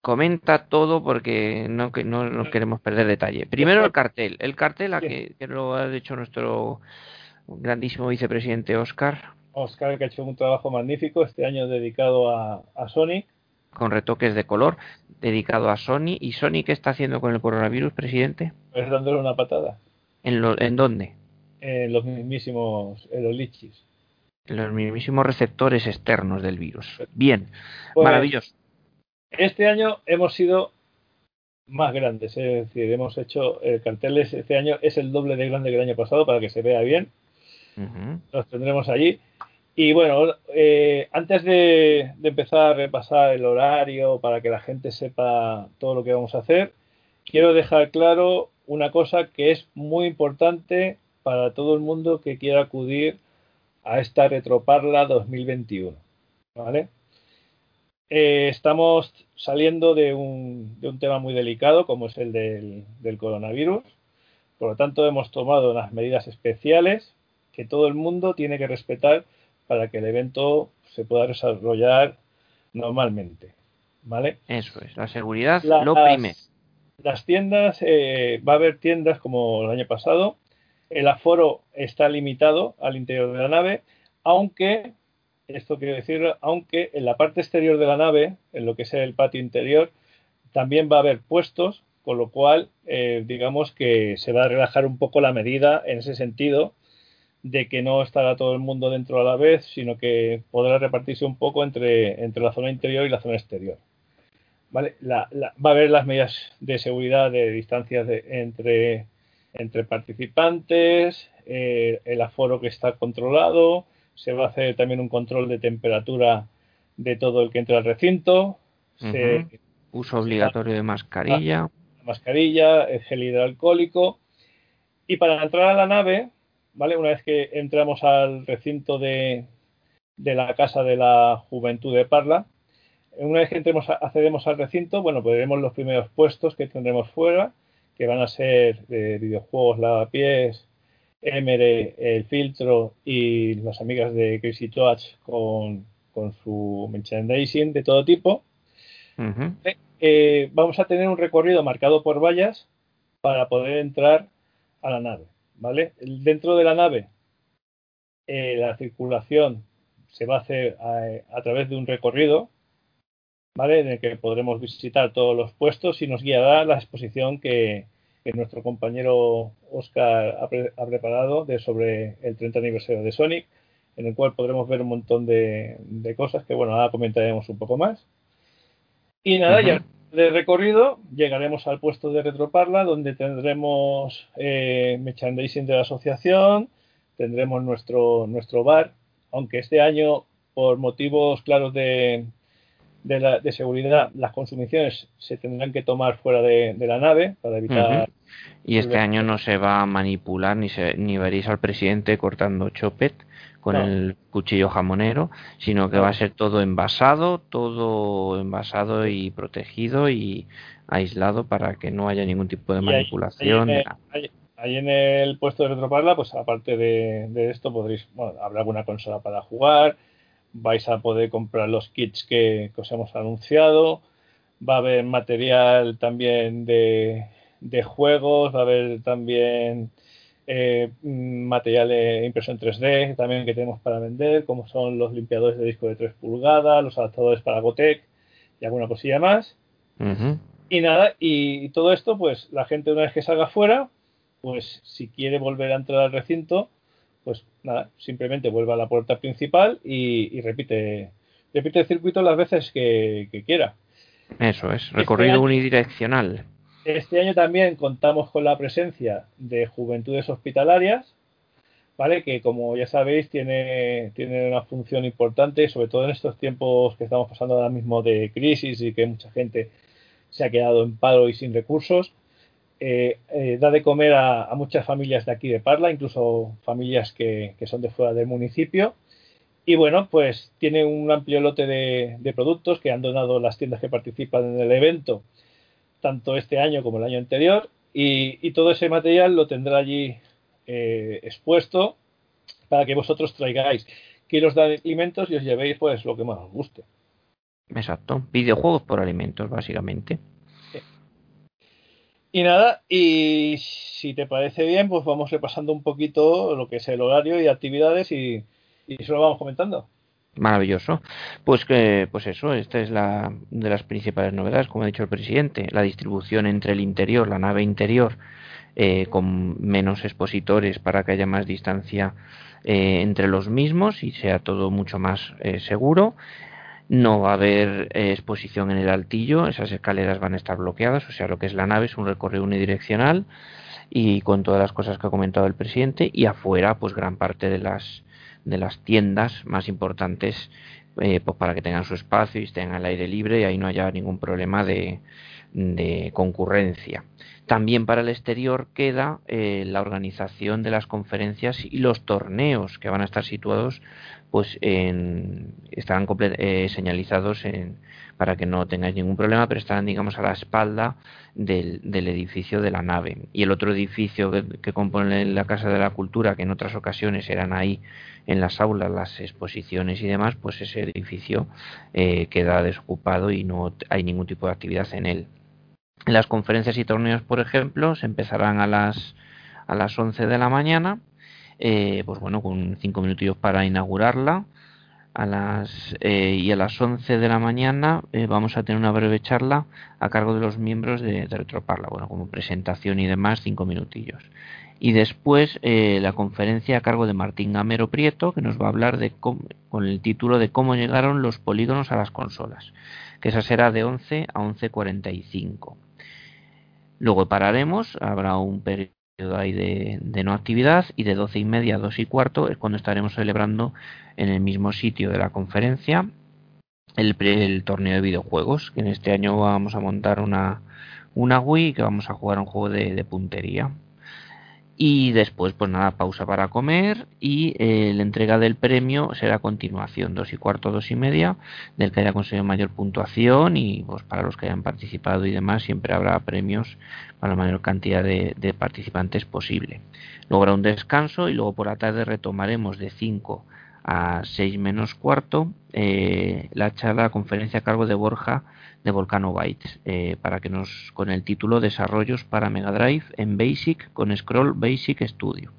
Comenta todo porque no, no, no queremos perder detalle. Primero el cartel. El cartel a que, lo ha dicho nuestro grandísimo vicepresidente Oscar.
Oscar, que ha hecho un trabajo magnífico este año dedicado a, a Sonic
con retoques de color, dedicado a Sony. ¿Y Sony qué está haciendo con el coronavirus, presidente?
Pues dándole una patada.
¿En, lo, ¿en dónde?
En los mismísimos, en los lichis.
Los mismísimos receptores externos del virus. Bien, pues, maravilloso.
Este año hemos sido más grandes, es decir, hemos hecho el carteles, este año es el doble de grande que el año pasado para que se vea bien. Los tendremos allí. Y bueno, eh, antes de, empezar a repasar el horario para que la gente sepa todo lo que vamos a hacer, quiero dejar claro una cosa que es muy importante para todo el mundo que quiera acudir a esta Retroparla 2021. ¿Vale? Eh, estamos saliendo de un, de un, tema muy delicado como es el del, del coronavirus. Por lo tanto, hemos tomado unas medidas especiales que todo el mundo tiene que respetar para que el evento se pueda desarrollar normalmente. ¿Vale?
Eso es, la seguridad lo primero.
Las tiendas, eh, va a haber tiendas como el año pasado. El aforo está limitado al interior de la nave, aunque, esto quiere decir, aunque en la parte exterior de la nave, en lo que es el patio interior, también va a haber puestos, con lo cual, eh, digamos que se va a relajar un poco la medida en ese sentido de que no estará todo el mundo dentro a la vez, sino que podrá repartirse un poco entre, entre la zona interior y la zona exterior. ¿Vale? va a haber las medidas de seguridad de distancias entre, entre participantes, eh, el aforo que está controlado, se va a hacer también un control de temperatura de todo el que entra al recinto.
Uso obligatorio de mascarilla.
Mascarilla, gel hidroalcohólico. Y para entrar a la nave, ¿vale? Una vez que entramos al recinto de, de la Casa de la Juventud de Parla, una vez que entremos, accedemos al recinto, bueno, pues veremos los primeros puestos que tendremos fuera, que van a ser de videojuegos, lavapiés, Emere, el filtro y las amigas de Crazy Touch con, con su merchandising de todo tipo. Eh, vamos a tener un recorrido marcado por vallas para poder entrar a la nave. ¿vale? Dentro de la nave, eh, la circulación se va a hacer a, través de un recorrido, ¿vale? En el que podremos visitar todos los puestos y nos guiará la exposición que, nuestro compañero Oscar ha, preparado de sobre el 30 aniversario de Sonic, en el cual podremos ver un montón de, cosas que, bueno, ahora comentaremos un poco más. Y nada, ya de recorrido llegaremos al puesto de Retroparla donde tendremos eh, merchandising de la asociación, tendremos nuestro, nuestro bar, aunque este año por motivos claros de, de, la, de seguridad las consumiciones se tendrán que tomar fuera de, la nave para evitar...
Y este año no se va a manipular ni, se, ni veréis al presidente cortando chopet con el cuchillo jamonero, sino que va a ser todo envasado, todo envasado y protegido y aislado para que no haya ningún tipo de manipulación.
Ahí, en el puesto de Retroparla, pues aparte de, esto, podréis, bueno, habrá alguna consola para jugar, vais a poder comprar los kits que, que os hemos anunciado, va a haber material también de, de juegos, va a haber también eh, material de impresión 3D también que tenemos para vender, como son los limpiadores de disco de 3 pulgadas, los adaptadores para Gotec y alguna cosilla más. Y nada, y, todo esto, pues la gente una vez que salga fuera, pues si quiere volver a entrar al recinto, pues nada, simplemente vuelve a la puerta principal y, repite, repite el circuito las veces que, quiera.
Eso es, recorrido este unidireccional.
Este año también contamos con la presencia de Juventudes Hospitalarias, ¿vale? Que como ya sabéis tiene, tiene una función importante, sobre todo en estos tiempos que estamos pasando ahora mismo de crisis y que mucha gente se ha quedado en paro y sin recursos. Eh, eh, da de comer a, muchas familias de aquí de Parla, incluso familias que, son de fuera del municipio. Y bueno, pues tiene un amplio lote de, productos que han donado las tiendas que participan en el evento tanto este año como el año anterior, y, todo ese material lo tendrá allí eh, expuesto para que vosotros traigáis kilos de alimentos y os llevéis pues lo que más os guste.
Exacto, videojuegos por alimentos básicamente.
Y nada, y si te parece bien, pues vamos repasando un poquito lo que es el horario y actividades y, y eso lo vamos comentando.
Maravilloso. Pues que, pues eso, esta es la de las principales novedades, como ha dicho el presidente, la distribución entre el interior, la nave interior, eh, con menos expositores para que haya más distancia eh, entre los mismos y sea todo mucho más eh, seguro. No va a haber exposición en el altillo, esas escaleras van a estar bloqueadas, o sea, lo que es la nave es un recorrido unidireccional y con todas las cosas que ha comentado el presidente y afuera, pues gran parte de las de las tiendas más importantes eh, pues para que tengan su espacio y estén al aire libre y ahí no haya ningún problema de, de concurrencia. También para el exterior queda eh, la organización de las conferencias y los torneos que van a estar situados, pues en, estarán eh, señalizados en, para que no tengáis ningún problema, pero estarán, digamos, a la espalda del, edificio de la nave. Y el otro edificio que, que, compone la Casa de la Cultura, que en otras ocasiones eran ahí en las aulas, las exposiciones y demás, pues ese edificio eh, queda desocupado y no hay ningún tipo de actividad en él. Las conferencias y torneos, por ejemplo, se empezarán a las, a las 11 de la mañana, eh, pues bueno, con cinco minutillos para inaugurarla a las eh, y a las 11 de la mañana eh, vamos a tener una breve charla a cargo de los miembros de, de, Retroparla, bueno, como presentación y demás, cinco minutillos. Y después la conferencia a cargo de Martín Gamero Prieto, que nos va a hablar de cómo, con el título de cómo llegaron los polígonos a las consolas, que esa será de 11 a 11.45. Luego pararemos, habrá un periodo de, no actividad y de doce y media a dos y cuarto es cuando estaremos celebrando en el mismo sitio de la conferencia el, el torneo de videojuegos que en este año vamos a montar una, una Wii que vamos a jugar un juego de puntería y después pues nada pausa para comer y eh, la entrega del premio será a continuación dos y cuarto dos y media del que haya conseguido mayor puntuación y pues para los que hayan participado y demás siempre habrá premios para la mayor cantidad de, participantes posible. Luego habrá un descanso y luego por la tarde retomaremos de 5 a 6 menos cuarto eh, la charla la conferencia a cargo de Borja de Volcano Bytes eh, para que nos con el título Desarrollos para Mega Drive en Basic con Scroll Basic Studio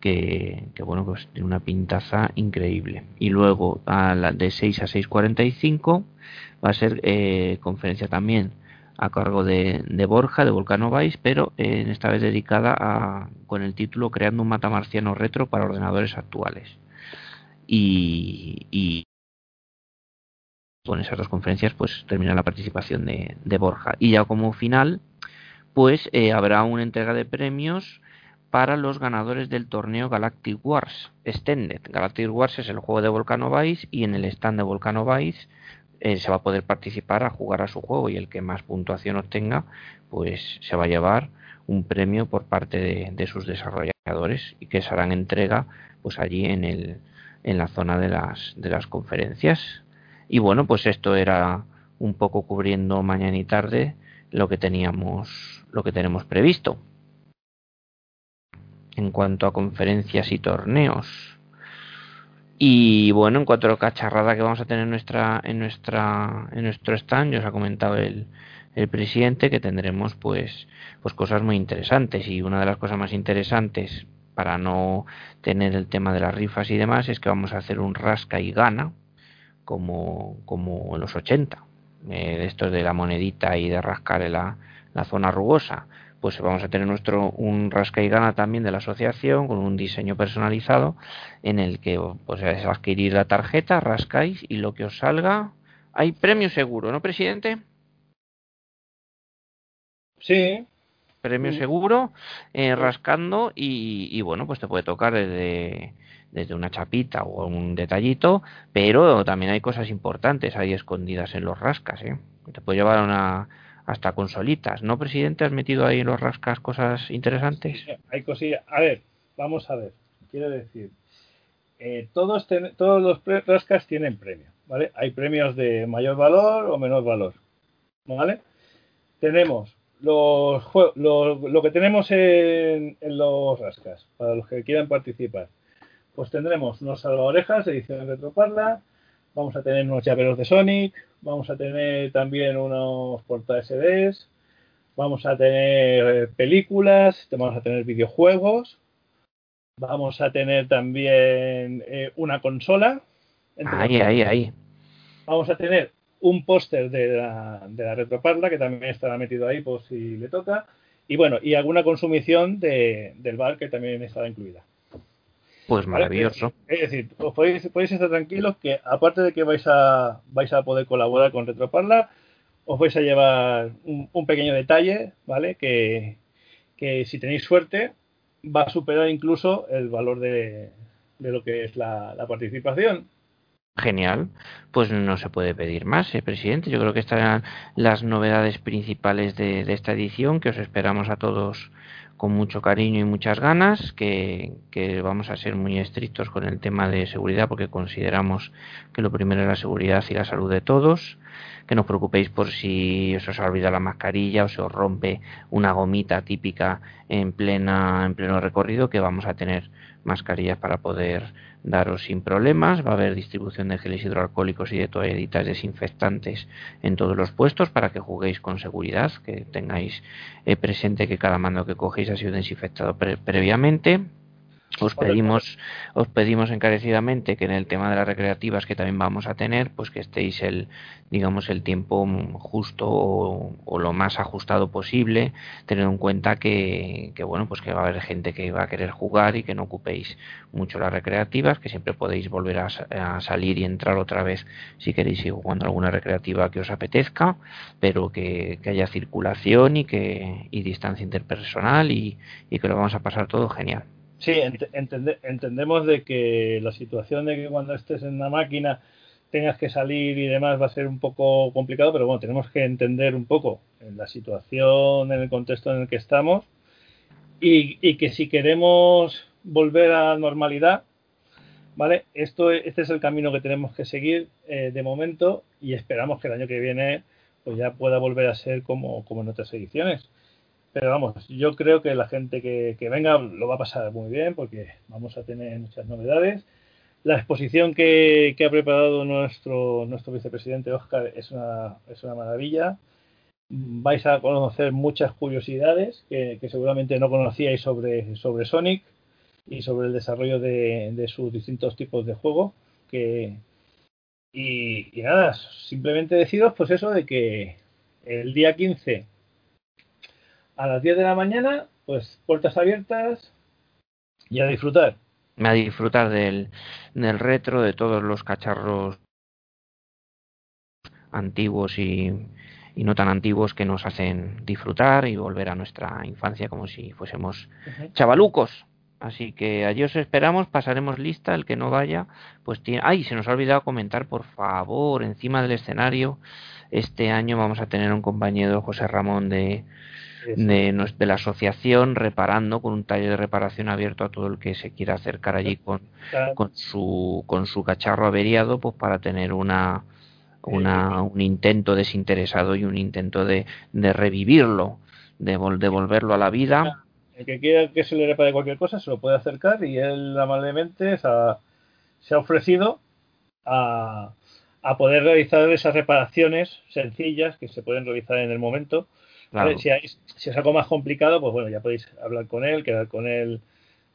que, bueno pues tiene una pintaza increíble. Y luego a la de 6 a 6.45 va a ser eh, conferencia también a cargo de, de Borja de Volcano Vice pero esta vez dedicada a, con el título Creando un matamarciano retro para ordenadores actuales y, y con esas dos conferencias pues termina la participación de, de Borja y ya como final pues eh, habrá una entrega de premios para los ganadores del torneo Galactic Wars Extended. Galactic Wars es el juego de Volcano Vice y en el stand de Volcano Vice eh, se va a poder participar a jugar a su juego y el que más puntuación obtenga pues se va a llevar un premio por parte de, de sus desarrolladores y que se harán entrega pues allí en el en la zona de las de las conferencias y bueno, pues esto era un poco cubriendo mañana y tarde lo que teníamos, lo que tenemos previsto. En cuanto a conferencias y torneos. Y bueno, en cuanto a cacharrada que vamos a tener en nuestra, en nuestra, en nuestro stand, ya os ha comentado el, el presidente que tendremos pues, pues cosas muy interesantes. Y una de las cosas más interesantes para no tener el tema de las rifas y demás es que vamos a hacer un rasca y gana como, como en los 80, eh, estos de la monedita y de rascar la, la zona rugosa. Pues vamos a tener nuestro un rasca y gana también de la asociación con un diseño personalizado en el que pues es adquirir la tarjeta, rascáis y lo que os salga hay premio seguro, ¿no, presidente?
Sí.
Premio seguro, eh, rascando y, y, bueno, pues te puede tocar desde desde una chapita o un detallito, pero también hay cosas importantes ahí escondidas en los rascas, ¿eh? Te puede llevar una hasta consolitas, ¿no, presidente? ¿Has metido ahí en los rascas cosas interesantes?
Sí, hay cosillas. A ver, vamos a ver. Quiero decir, eh, todos, ten, todos los rascas tienen premio, ¿vale? Hay premios de mayor valor o menor valor, ¿vale? Tenemos los, lo, lo que tenemos en, en los rascas, para los que quieran participar pues tendremos unos salvaorejas de edición Retroparla, vamos a tener unos llaveros de Sonic, vamos a tener también unos porta SDs, vamos a tener películas, vamos a tener videojuegos, vamos a tener también eh, una consola
ahí, ahí, ahí.
Vamos a tener un póster de la, de la Retroparla que también estará metido ahí por si le toca. Y bueno, y alguna consumición de, del bar que también estará incluida.
Pues maravilloso.
Es decir, os podéis, podéis, estar tranquilos que aparte de que vais a, vais a poder colaborar con Retroparla, os vais a llevar un, pequeño detalle, ¿vale? Que, que, si tenéis suerte va a superar incluso el valor de, de lo que es la, la participación.
Genial, pues no se puede pedir más, ¿eh, presidente. Yo creo que estas eran las novedades principales de, esta edición, que os esperamos a todos con mucho cariño y muchas ganas, que, que, vamos a ser muy estrictos con el tema de seguridad, porque consideramos que lo primero es la seguridad y la salud de todos. Que no os preocupéis por si os, os olvida la mascarilla o se os rompe una gomita típica en plena en pleno recorrido, que vamos a tener mascarillas para poder daros sin problemas. Va a haber distribución de geles hidroalcohólicos y de toallitas desinfectantes en todos los puestos para que juguéis con seguridad, que tengáis eh, presente que cada mando que cogéis ha sido desinfectado pre previamente os pedimos os pedimos encarecidamente que en el tema de las recreativas que también vamos a tener pues que estéis el digamos el tiempo justo o, o lo más ajustado posible teniendo en cuenta que, que, bueno pues que va a haber gente que va a querer jugar y que no ocupéis mucho las recreativas que siempre podéis volver a, a salir y entrar otra vez si queréis ir jugando alguna recreativa que os apetezca pero que, que haya circulación y que y distancia interpersonal y, y que lo vamos a pasar todo genial
Sí, ent entende entendemos de que la situación de que cuando estés en una máquina tengas que salir y demás va a ser un poco complicado, pero bueno, tenemos que entender un poco la situación, en el contexto en el que estamos y, que si queremos volver a la normalidad, ¿vale? Esto, este es el camino que tenemos que seguir eh, de momento y esperamos que el año que viene pues ya pueda volver a ser como en otras ediciones. Pero vamos, yo creo que la gente que, que, venga lo va a pasar muy bien porque vamos a tener muchas novedades. La exposición que, que ha preparado nuestro, nuestro vicepresidente Oscar es una, es una maravilla. Vais a conocer muchas curiosidades que, que seguramente no conocíais sobre, sobre Sonic y sobre el desarrollo de, de sus distintos tipos de juego. Que, y, y nada, simplemente deciros pues eso de que el día 15 a las 10 de la mañana, pues puertas abiertas y a disfrutar.
A disfrutar del, del retro, de todos los cacharros antiguos y, y, no tan antiguos que nos hacen disfrutar y volver a nuestra infancia como si fuésemos uh -huh. chavalucos. Así que allí os esperamos, pasaremos lista, el que no vaya, pues tiene... ¡Ay! Se nos ha olvidado comentar, por favor, encima del escenario, este año vamos a tener un compañero, José Ramón, de, de, de, la asociación reparando con un taller de reparación abierto a todo el que se quiera acercar allí con, con su con su cacharro averiado pues para tener una, una un intento desinteresado y un intento de, de revivirlo de devolverlo a la vida.
El que quiera que se le repare cualquier cosa se lo puede acercar y él amablemente se ha, se ha ofrecido a, a poder realizar esas reparaciones sencillas que se pueden realizar en el momento Si, hay, si, es algo más complicado, pues bueno, ya podéis hablar con él, quedar con él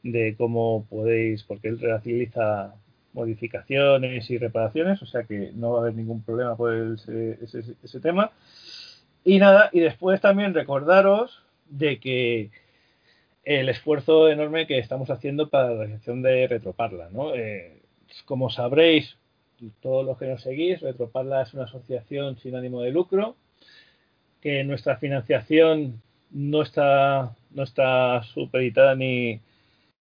de cómo podéis, porque él realiza modificaciones y reparaciones, o sea que no va a haber ningún problema por ese, ese, ese, tema. Y nada, y después también recordaros de que el esfuerzo enorme que estamos haciendo para la realización de Retroparla, ¿no? Eh, como sabréis, todos los que nos seguís, Retroparla es una asociación sin ánimo de lucro, que nuestra financiación no está no está supeditada ni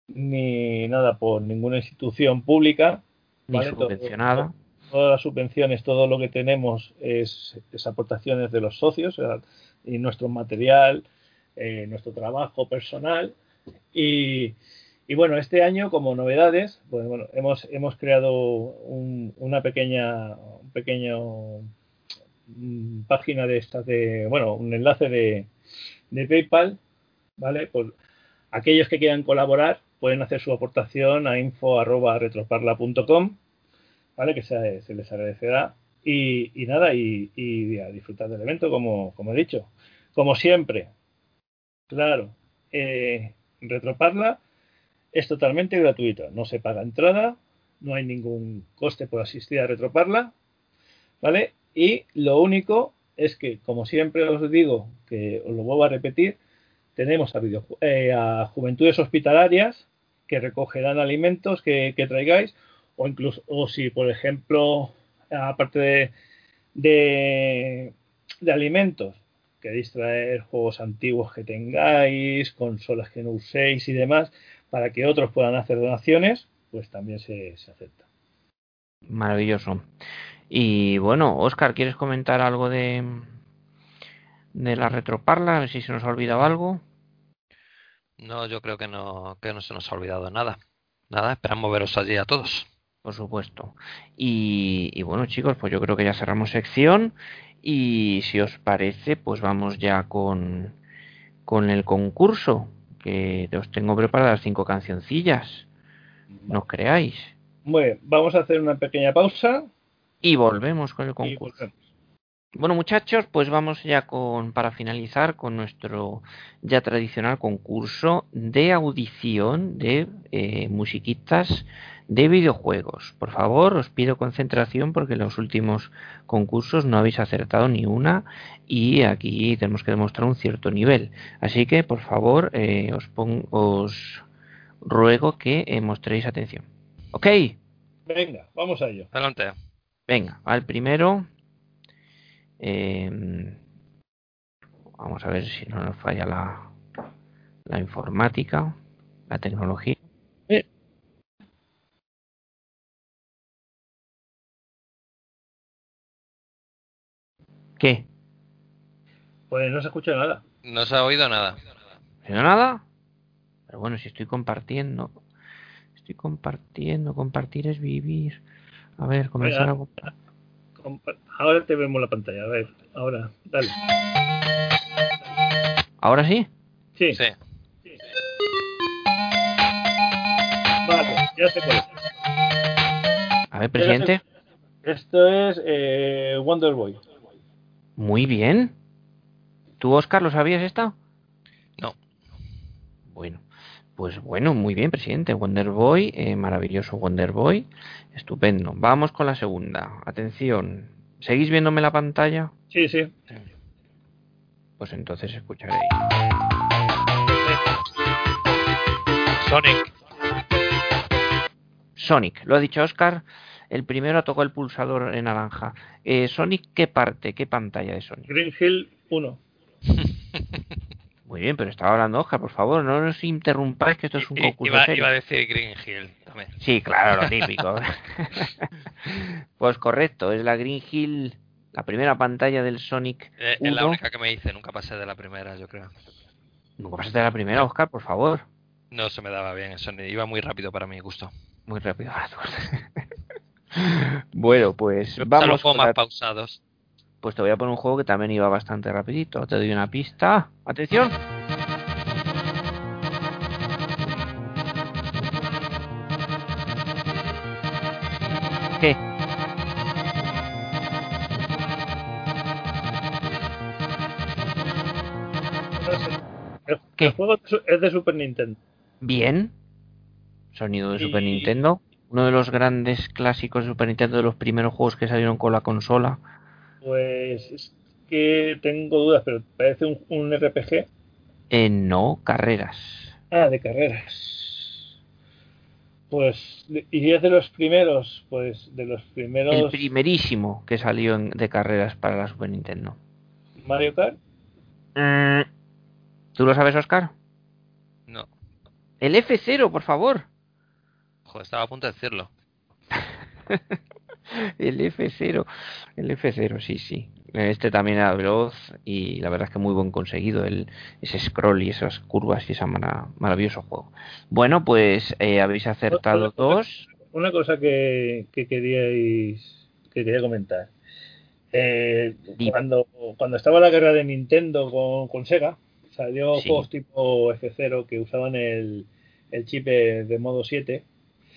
ni nada por ninguna institución pública
ni ¿vale? subvencionada
todo, todas las subvenciones todo lo que tenemos es, es aportaciones de los socios y nuestro material eh, nuestro trabajo personal y, y bueno este año como novedades pues bueno hemos hemos creado un, una pequeña un pequeño página de estas de, bueno, un enlace de, de PayPal, ¿vale? Por aquellos que quieran colaborar pueden hacer su aportación a info@retroparla.com, ¿vale? Que se, se, les agradecerá y, y nada y, y, a disfrutar del evento como, como he dicho. Como siempre, claro, eh, Retroparla es totalmente gratuito, no se paga entrada, no hay ningún coste por asistir a Retroparla, ¿vale? Y lo único es que, como siempre os digo, que os lo vuelvo a repetir, tenemos a, eh, a juventudes hospitalarias que recogerán alimentos que, traigáis, o incluso, o si, por ejemplo, aparte de, alimentos, queréis traer juegos antiguos que tengáis, consolas que no uséis y demás, para que otros puedan hacer donaciones, pues también se, se acepta.
Maravilloso. Y bueno, Oscar, ¿quieres comentar algo de, de la retroparla? A ver si se nos ha olvidado algo.
No, yo creo que no, que no se nos ha olvidado nada. Nada, esperamos veros allí a todos.
Por supuesto. Y, y bueno, chicos, pues yo creo que ya cerramos sección. Y si os parece, pues vamos ya con, con el concurso que os tengo preparadas cinco cancioncillas. No os creáis.
Bueno, vamos a hacer una pequeña pausa.
Y volvemos con el concurso. Bueno, muchachos, pues vamos ya con para finalizar con nuestro ya tradicional concurso de audición de eh, musiquitas de videojuegos. Por favor, os pido concentración porque en los últimos concursos no habéis acertado ni una y aquí tenemos que demostrar un cierto nivel. Así que, por favor, eh, os, os ruego que eh, mostréis atención. ¿Ok?
Venga, vamos a ello.
Adelante.
Venga, al primero. Eh, vamos a ver si no nos falla la, la informática, la tecnología. ¿Qué?
Pues no se escucha nada.
No se ha oído nada.
¿No nada? Pero bueno, si estoy compartiendo. Estoy compartiendo. Compartir es vivir. A ver, comenzar a...
Ahora te vemos la pantalla. A ver, ahora, dale.
¿Ahora sí?
Sí.
Sí.
Vale, ya sé cuál.
A ver, presidente.
Esto es eh, Wonder Boy.
Muy bien. ¿Tú, Oscar, lo sabías esta?
No.
Bueno, pues bueno, muy bien, presidente. Wonder Boy, eh, maravilloso Wonder Boy. Estupendo. Vamos con la segunda. Atención. ¿Seguís viéndome la pantalla?
Sí, sí.
Pues entonces escucharéis.
Sonic.
Sonic, lo ha dicho Oscar. El primero tocó el pulsador en naranja. Eh, Sonic, ¿qué parte? ¿Qué pantalla de Sonic?
Green Hill 1.
Muy bien, pero estaba hablando Oscar, por favor, no nos interrumpáis que esto es un concurso
iba,
serio.
iba a decir Green Hill también.
Sí, claro, lo típico. <laughs> pues correcto, es la Green Hill, la primera pantalla del Sonic
Eh,
1.
es la única que me hice, nunca pasé de la primera, yo creo.
Nunca pasaste de la primera, Oscar, por favor.
No se me daba bien eso, iba muy rápido para mi gusto.
Muy rápido. <laughs> bueno, pues
Me
vamos
los más
la-
pausados.
Pues te voy a poner un juego que también iba bastante rapidito. Te doy una pista. Atención. ¿Qué?
No sé. El,
¿Qué?
el juego es de Super Nintendo.
Bien. Sonido de Super
Y-
Nintendo. Uno de los grandes clásicos de Super Nintendo, de los primeros juegos que salieron con la consola.
Pues es que tengo dudas, pero parece un, un RPG.
Eh, no, carreras.
Ah, de carreras. Pues, y es de los primeros, pues de los
El
primeros
primerísimo que salió en- de carreras para la Super Nintendo.
Mario Kart.
Mm, ¿Tú lo sabes, Oscar?
No,
El F0, por favor.
joder, estaba a punto de decirlo. <laughs>
El F0, el F0, sí, sí. Este también era veloz y la verdad es que muy buen conseguido el, ese scroll y esas curvas y ese mara- maravilloso juego. Bueno, pues eh, habéis acertado dos.
Una cosa que, que queríais que quería comentar. Eh, cuando, cuando estaba la guerra de Nintendo con, con Sega, salió
Sí.
juegos tipo F0 que usaban el, el chip de, de modo 7.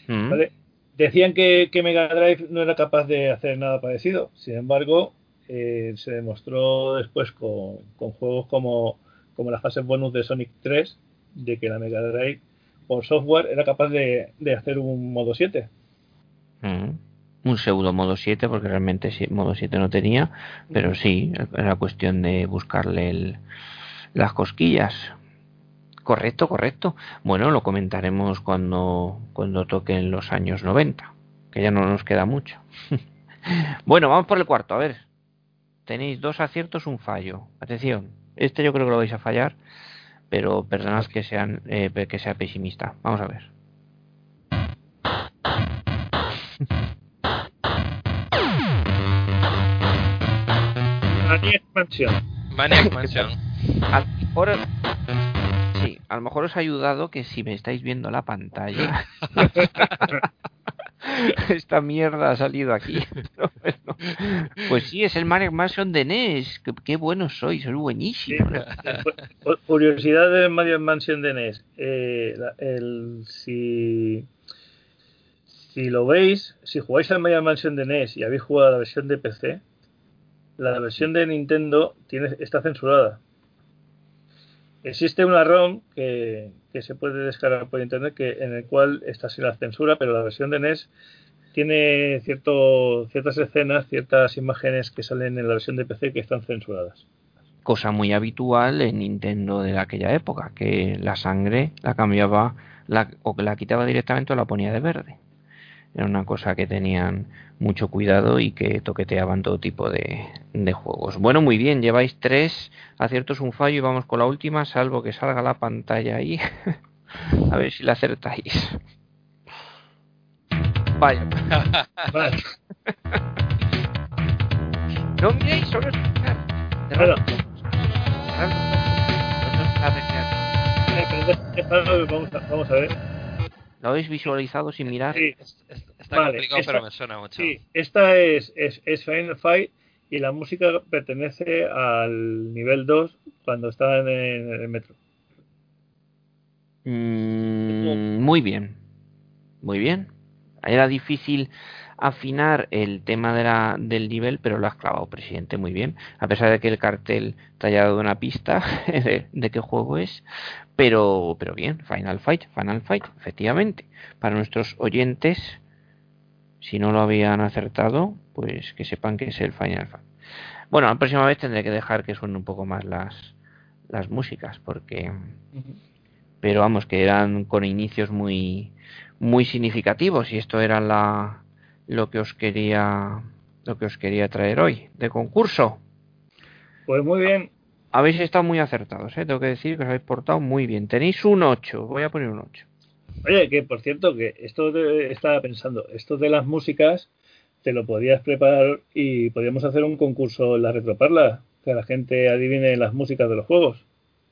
Mm,
¿vale? Decían que, Mega Drive no era capaz de hacer nada parecido. Sin embargo, eh, se demostró después con, juegos como, como las fases bonus de Sonic 3 de que la Mega Drive por software era capaz de, de hacer un modo 7.
Mm. Un pseudo modo 7, porque realmente modo 7 no tenía, pero sí, era cuestión de buscarle el, las cosquillas. Correcto, correcto. Bueno, lo comentaremos cuando, cuando toquen los años 90, que ya no nos queda mucho. <laughs> bueno, vamos por el cuarto, a ver. Tenéis dos aciertos, un fallo. Atención, este yo creo que lo vais a fallar, pero perdonad que, sean, eh, que sea pesimista. Vamos a ver.
Maniac Mansion.
Maniac Mansion.
a <laughs> lo mejor, sí, a lo mejor os ha ayudado que si me estáis viendo la pantalla, <laughs> esta mierda ha salido aquí. Pues sí, es el Maniac Mansion de NES. Qué, buenos sois, sois buenísimos.
Curiosidad del Maniac Mansion de NES. Eh, el, si, si lo veis, si jugáis al Maniac Mansion de NES y habéis jugado a la versión de PC, la versión de Nintendo tiene, está censurada. Existe una ROM que, se puede descargar por internet que, en el cual está sin la censura, pero la versión de NES tiene cierto, ciertas escenas, ciertas imágenes que salen en la versión de PC que están censuradas.
Cosa muy habitual en Nintendo de aquella época, que la sangre la cambiaba la, o la quitaba directamente o la ponía de verde. Era una cosa que tenían mucho cuidado y que toqueteaban todo tipo de, juegos. Bueno, muy bien, lleváis tres aciertos, un fallo y vamos con la última, salvo que salga la pantalla ahí. <laughs> A ver si la acertáis. Vaya. <laughs> no miréis, solo escuchar.
Vamos a ver.
¿Lo habéis visualizado sin mirar?
Sí,
está complicado, pero me suena mucho.
Sí, esta es, es, es, Final Fight y la música pertenece al nivel 2 cuando está en el, metro.
Mm, muy bien, muy bien. Era difícil afinar el tema de la, del nivel, pero lo has clavado, presidente, muy bien. A pesar de que el cartel te haya dado una pista <laughs> de, qué juego es, pero, pero bien, Final Fight, Final Fight, efectivamente. Para nuestros oyentes, si no lo habían acertado, pues que sepan que es el Final Fight. Bueno, la próxima vez tendré que dejar que suenen un poco más las, las músicas, porque. Pero vamos, que eran con inicios muy, muy significativos, y esto era la, lo que os quería lo que os quería traer hoy de concurso.
Pues muy bien.
Habéis estado muy acertados, ¿eh? tengo que decir que os habéis portado muy bien. Tenéis un 8, voy a poner un 8.
Oye, que por cierto, que esto estaba pensando, esto de las músicas te lo podías preparar y podríamos hacer un concurso en la retroparla, que la gente adivine las músicas de los juegos.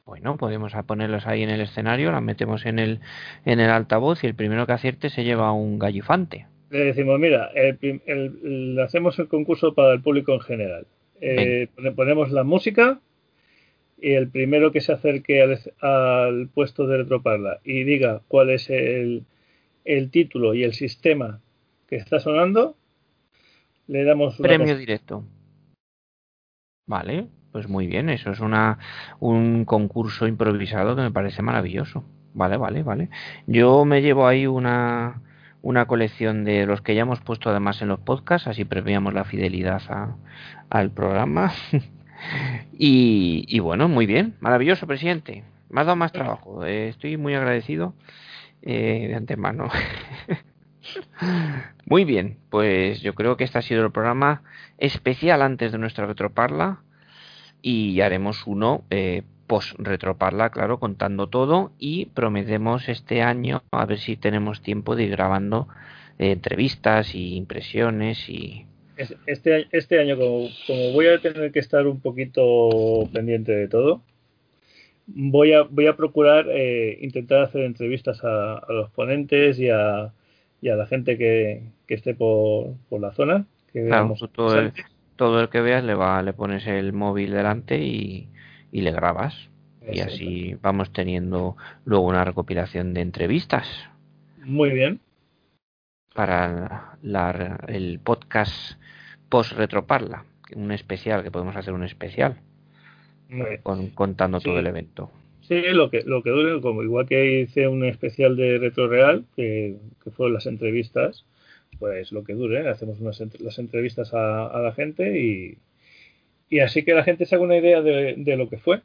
Bueno, podemos ponerlas ahí en el escenario, las metemos en el, en el altavoz y el primero que acierte se lleva un gallifante
le decimos, mira, el, hacemos el concurso para el público en general. Eh, ponemos la música y el primero que se acerque al, puesto de retroparla y diga cuál es el, título y el sistema que está sonando, le damos
premio directo. Vale, pues muy bien, eso es una un concurso improvisado que me parece maravilloso. Vale, vale, vale. Yo me llevo ahí una una colección de los que ya hemos puesto además en los podcasts, así premiamos la fidelidad al programa. <laughs> y, bueno, muy bien, maravilloso, presidente. Me ha dado más trabajo, eh, estoy muy agradecido eh, de antemano. <laughs> muy bien, pues yo creo que este ha sido el programa especial antes de nuestra retroparla y haremos uno eh, post retroparla, claro, contando todo y prometemos este año a ver si tenemos tiempo de ir grabando eh, entrevistas y impresiones y
este, este año como, como, voy a tener que estar un poquito pendiente de todo voy a voy a procurar eh, intentar hacer entrevistas a, los ponentes y a, y a la gente que, que esté por, por la zona que
todo, el, todo el que veas le va le pones el móvil delante y y le grabas. Y así vamos teniendo luego una recopilación de entrevistas.
Muy bien.
Para la, el podcast post retroparla, un especial, que podemos hacer un especial. Con, contando todo el evento.
Sí, lo que, lo que dure, como igual que hice un especial de Retro Real, que, que fueron las entrevistas, pues lo que dure, hacemos unas las entrevistas a, la gente y, y, así que la gente se haga una idea de, de lo que fue.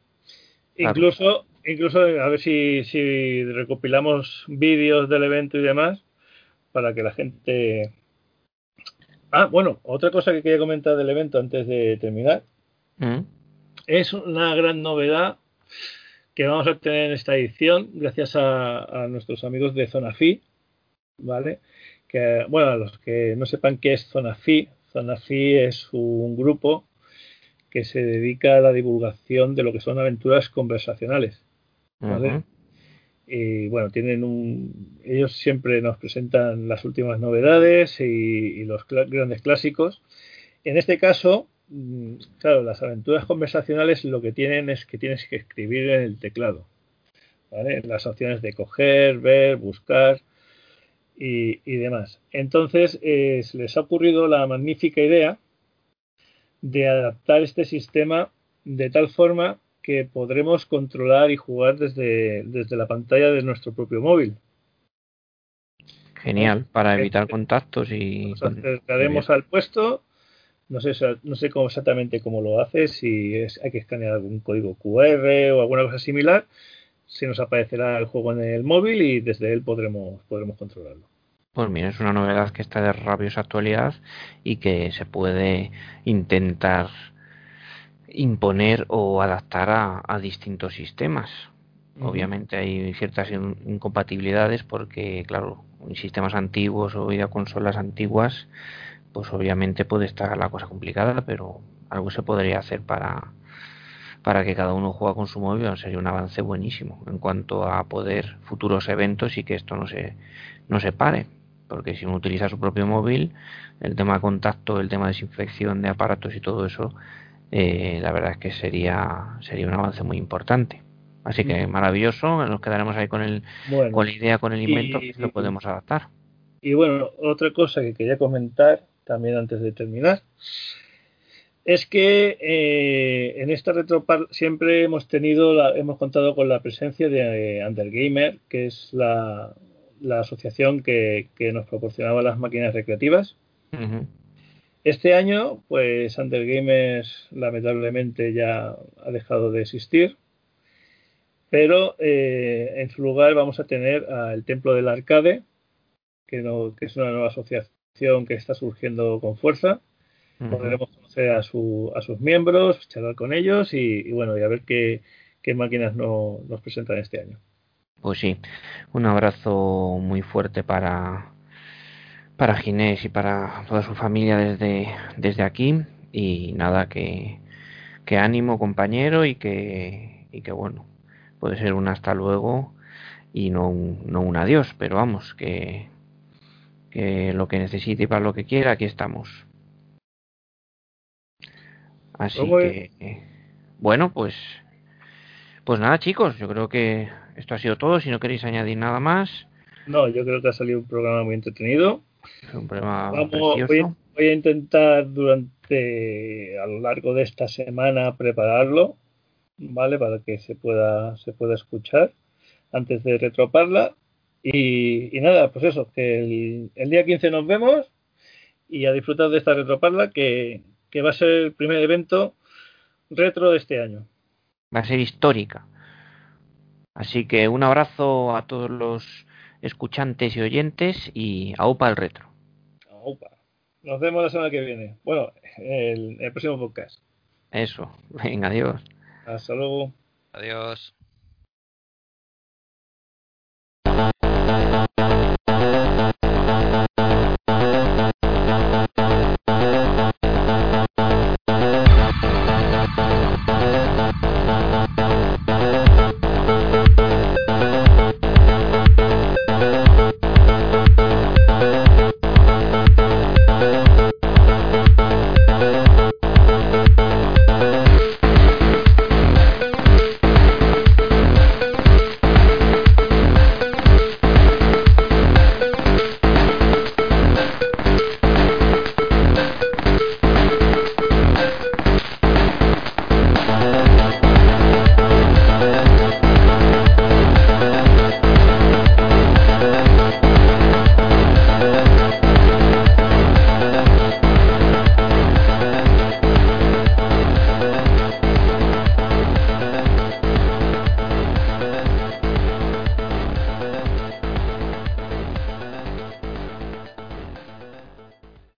Incluso, incluso a ver si, si recopilamos vídeos del evento y demás para que la gente. Ah, bueno, otra cosa que quería comentar del evento antes de terminar mm. es una gran novedad que vamos a tener en esta edición gracias a, a nuestros amigos de Zona Fi, ¿vale? Que, bueno, a los que no sepan qué es Zona Fi, Zona Fi es un grupo que se dedica a la divulgación de lo que son aventuras conversacionales. ¿vale? Y bueno, tienen un. Ellos siempre nos presentan las últimas novedades y, los grandes clásicos. En este caso, mm, claro, las aventuras conversacionales lo que tienen es que tienes que escribir en el teclado. ¿vale? Las opciones de coger, ver, buscar y, demás. Entonces, eh, se les ha ocurrido la magnífica idea de adaptar este sistema de tal forma que podremos controlar y jugar desde, desde la pantalla de nuestro propio móvil.
Genial, para evitar contactos y...
Nos acercaremos al puesto, no sé, no sé cómo exactamente cómo lo hace, si es, hay que escanear algún código QR o alguna cosa similar, se nos aparecerá el juego en el móvil y desde él podremos, podremos controlarlo.
Pues mira, es una novedad que está de rabiosa actualidad y que se puede intentar imponer o adaptar a, distintos sistemas. Obviamente hay ciertas incompatibilidades porque, claro, en sistemas antiguos o consolas antiguas, pues obviamente puede estar la cosa complicada, pero algo se podría hacer para, para que cada uno juegue con su móvil sería un avance buenísimo. En cuanto a poder futuros eventos y que esto no se, no se pare porque si uno utiliza su propio móvil, el tema de contacto, el tema de desinfección de aparatos y todo eso, eh, la verdad es que sería, sería un avance muy importante. Así que mm. maravilloso, nos quedaremos ahí con, el, con la idea, con el invento, y, lo podemos adaptar.
Y bueno, otra cosa que quería comentar también antes de terminar, es que eh, en esta retropar siempre hemos tenido, la, hemos contado con la presencia de eh, Undergamer, que es la, la asociación que, nos proporcionaba las máquinas recreativas. Este año, pues Under Gamers lamentablemente ya ha dejado de existir, pero eh, en su lugar vamos a tener el Templo del Arcade, que, no, que es una nueva asociación que está surgiendo con fuerza. Podremos conocer a, su, a sus miembros, charlar con ellos y, bueno, y a ver qué, qué máquinas no, nos presentan este año.
Pues sí, un abrazo muy fuerte para, para Ginés y para toda su familia desde, desde aquí. Y nada, que, que ánimo compañero y que, y que bueno, puede ser un hasta luego y no un, no un adiós, pero vamos, que, que lo que necesite y para lo que quiera, aquí estamos. Así que, bueno, pues, pues nada chicos, yo creo que esto ha sido todo. Si no queréis añadir nada más.
No, yo creo que ha salido un programa muy entretenido.
un programa
Vamos, voy, voy, a intentar durante a lo largo de esta semana prepararlo, ¿vale? Para que se pueda se pueda escuchar antes de retroparla. Y, nada, pues eso, que el, día 15 nos vemos y a disfrutar de esta retroparla que, que va a ser el primer evento retro de este año.
Va a ser histórica. Así que un abrazo a todos los escuchantes y oyentes y aupa el retro.
Aupa. Nos vemos la semana que viene. Bueno, el, el próximo podcast.
Eso. Venga, adiós.
Hasta luego.
Adiós.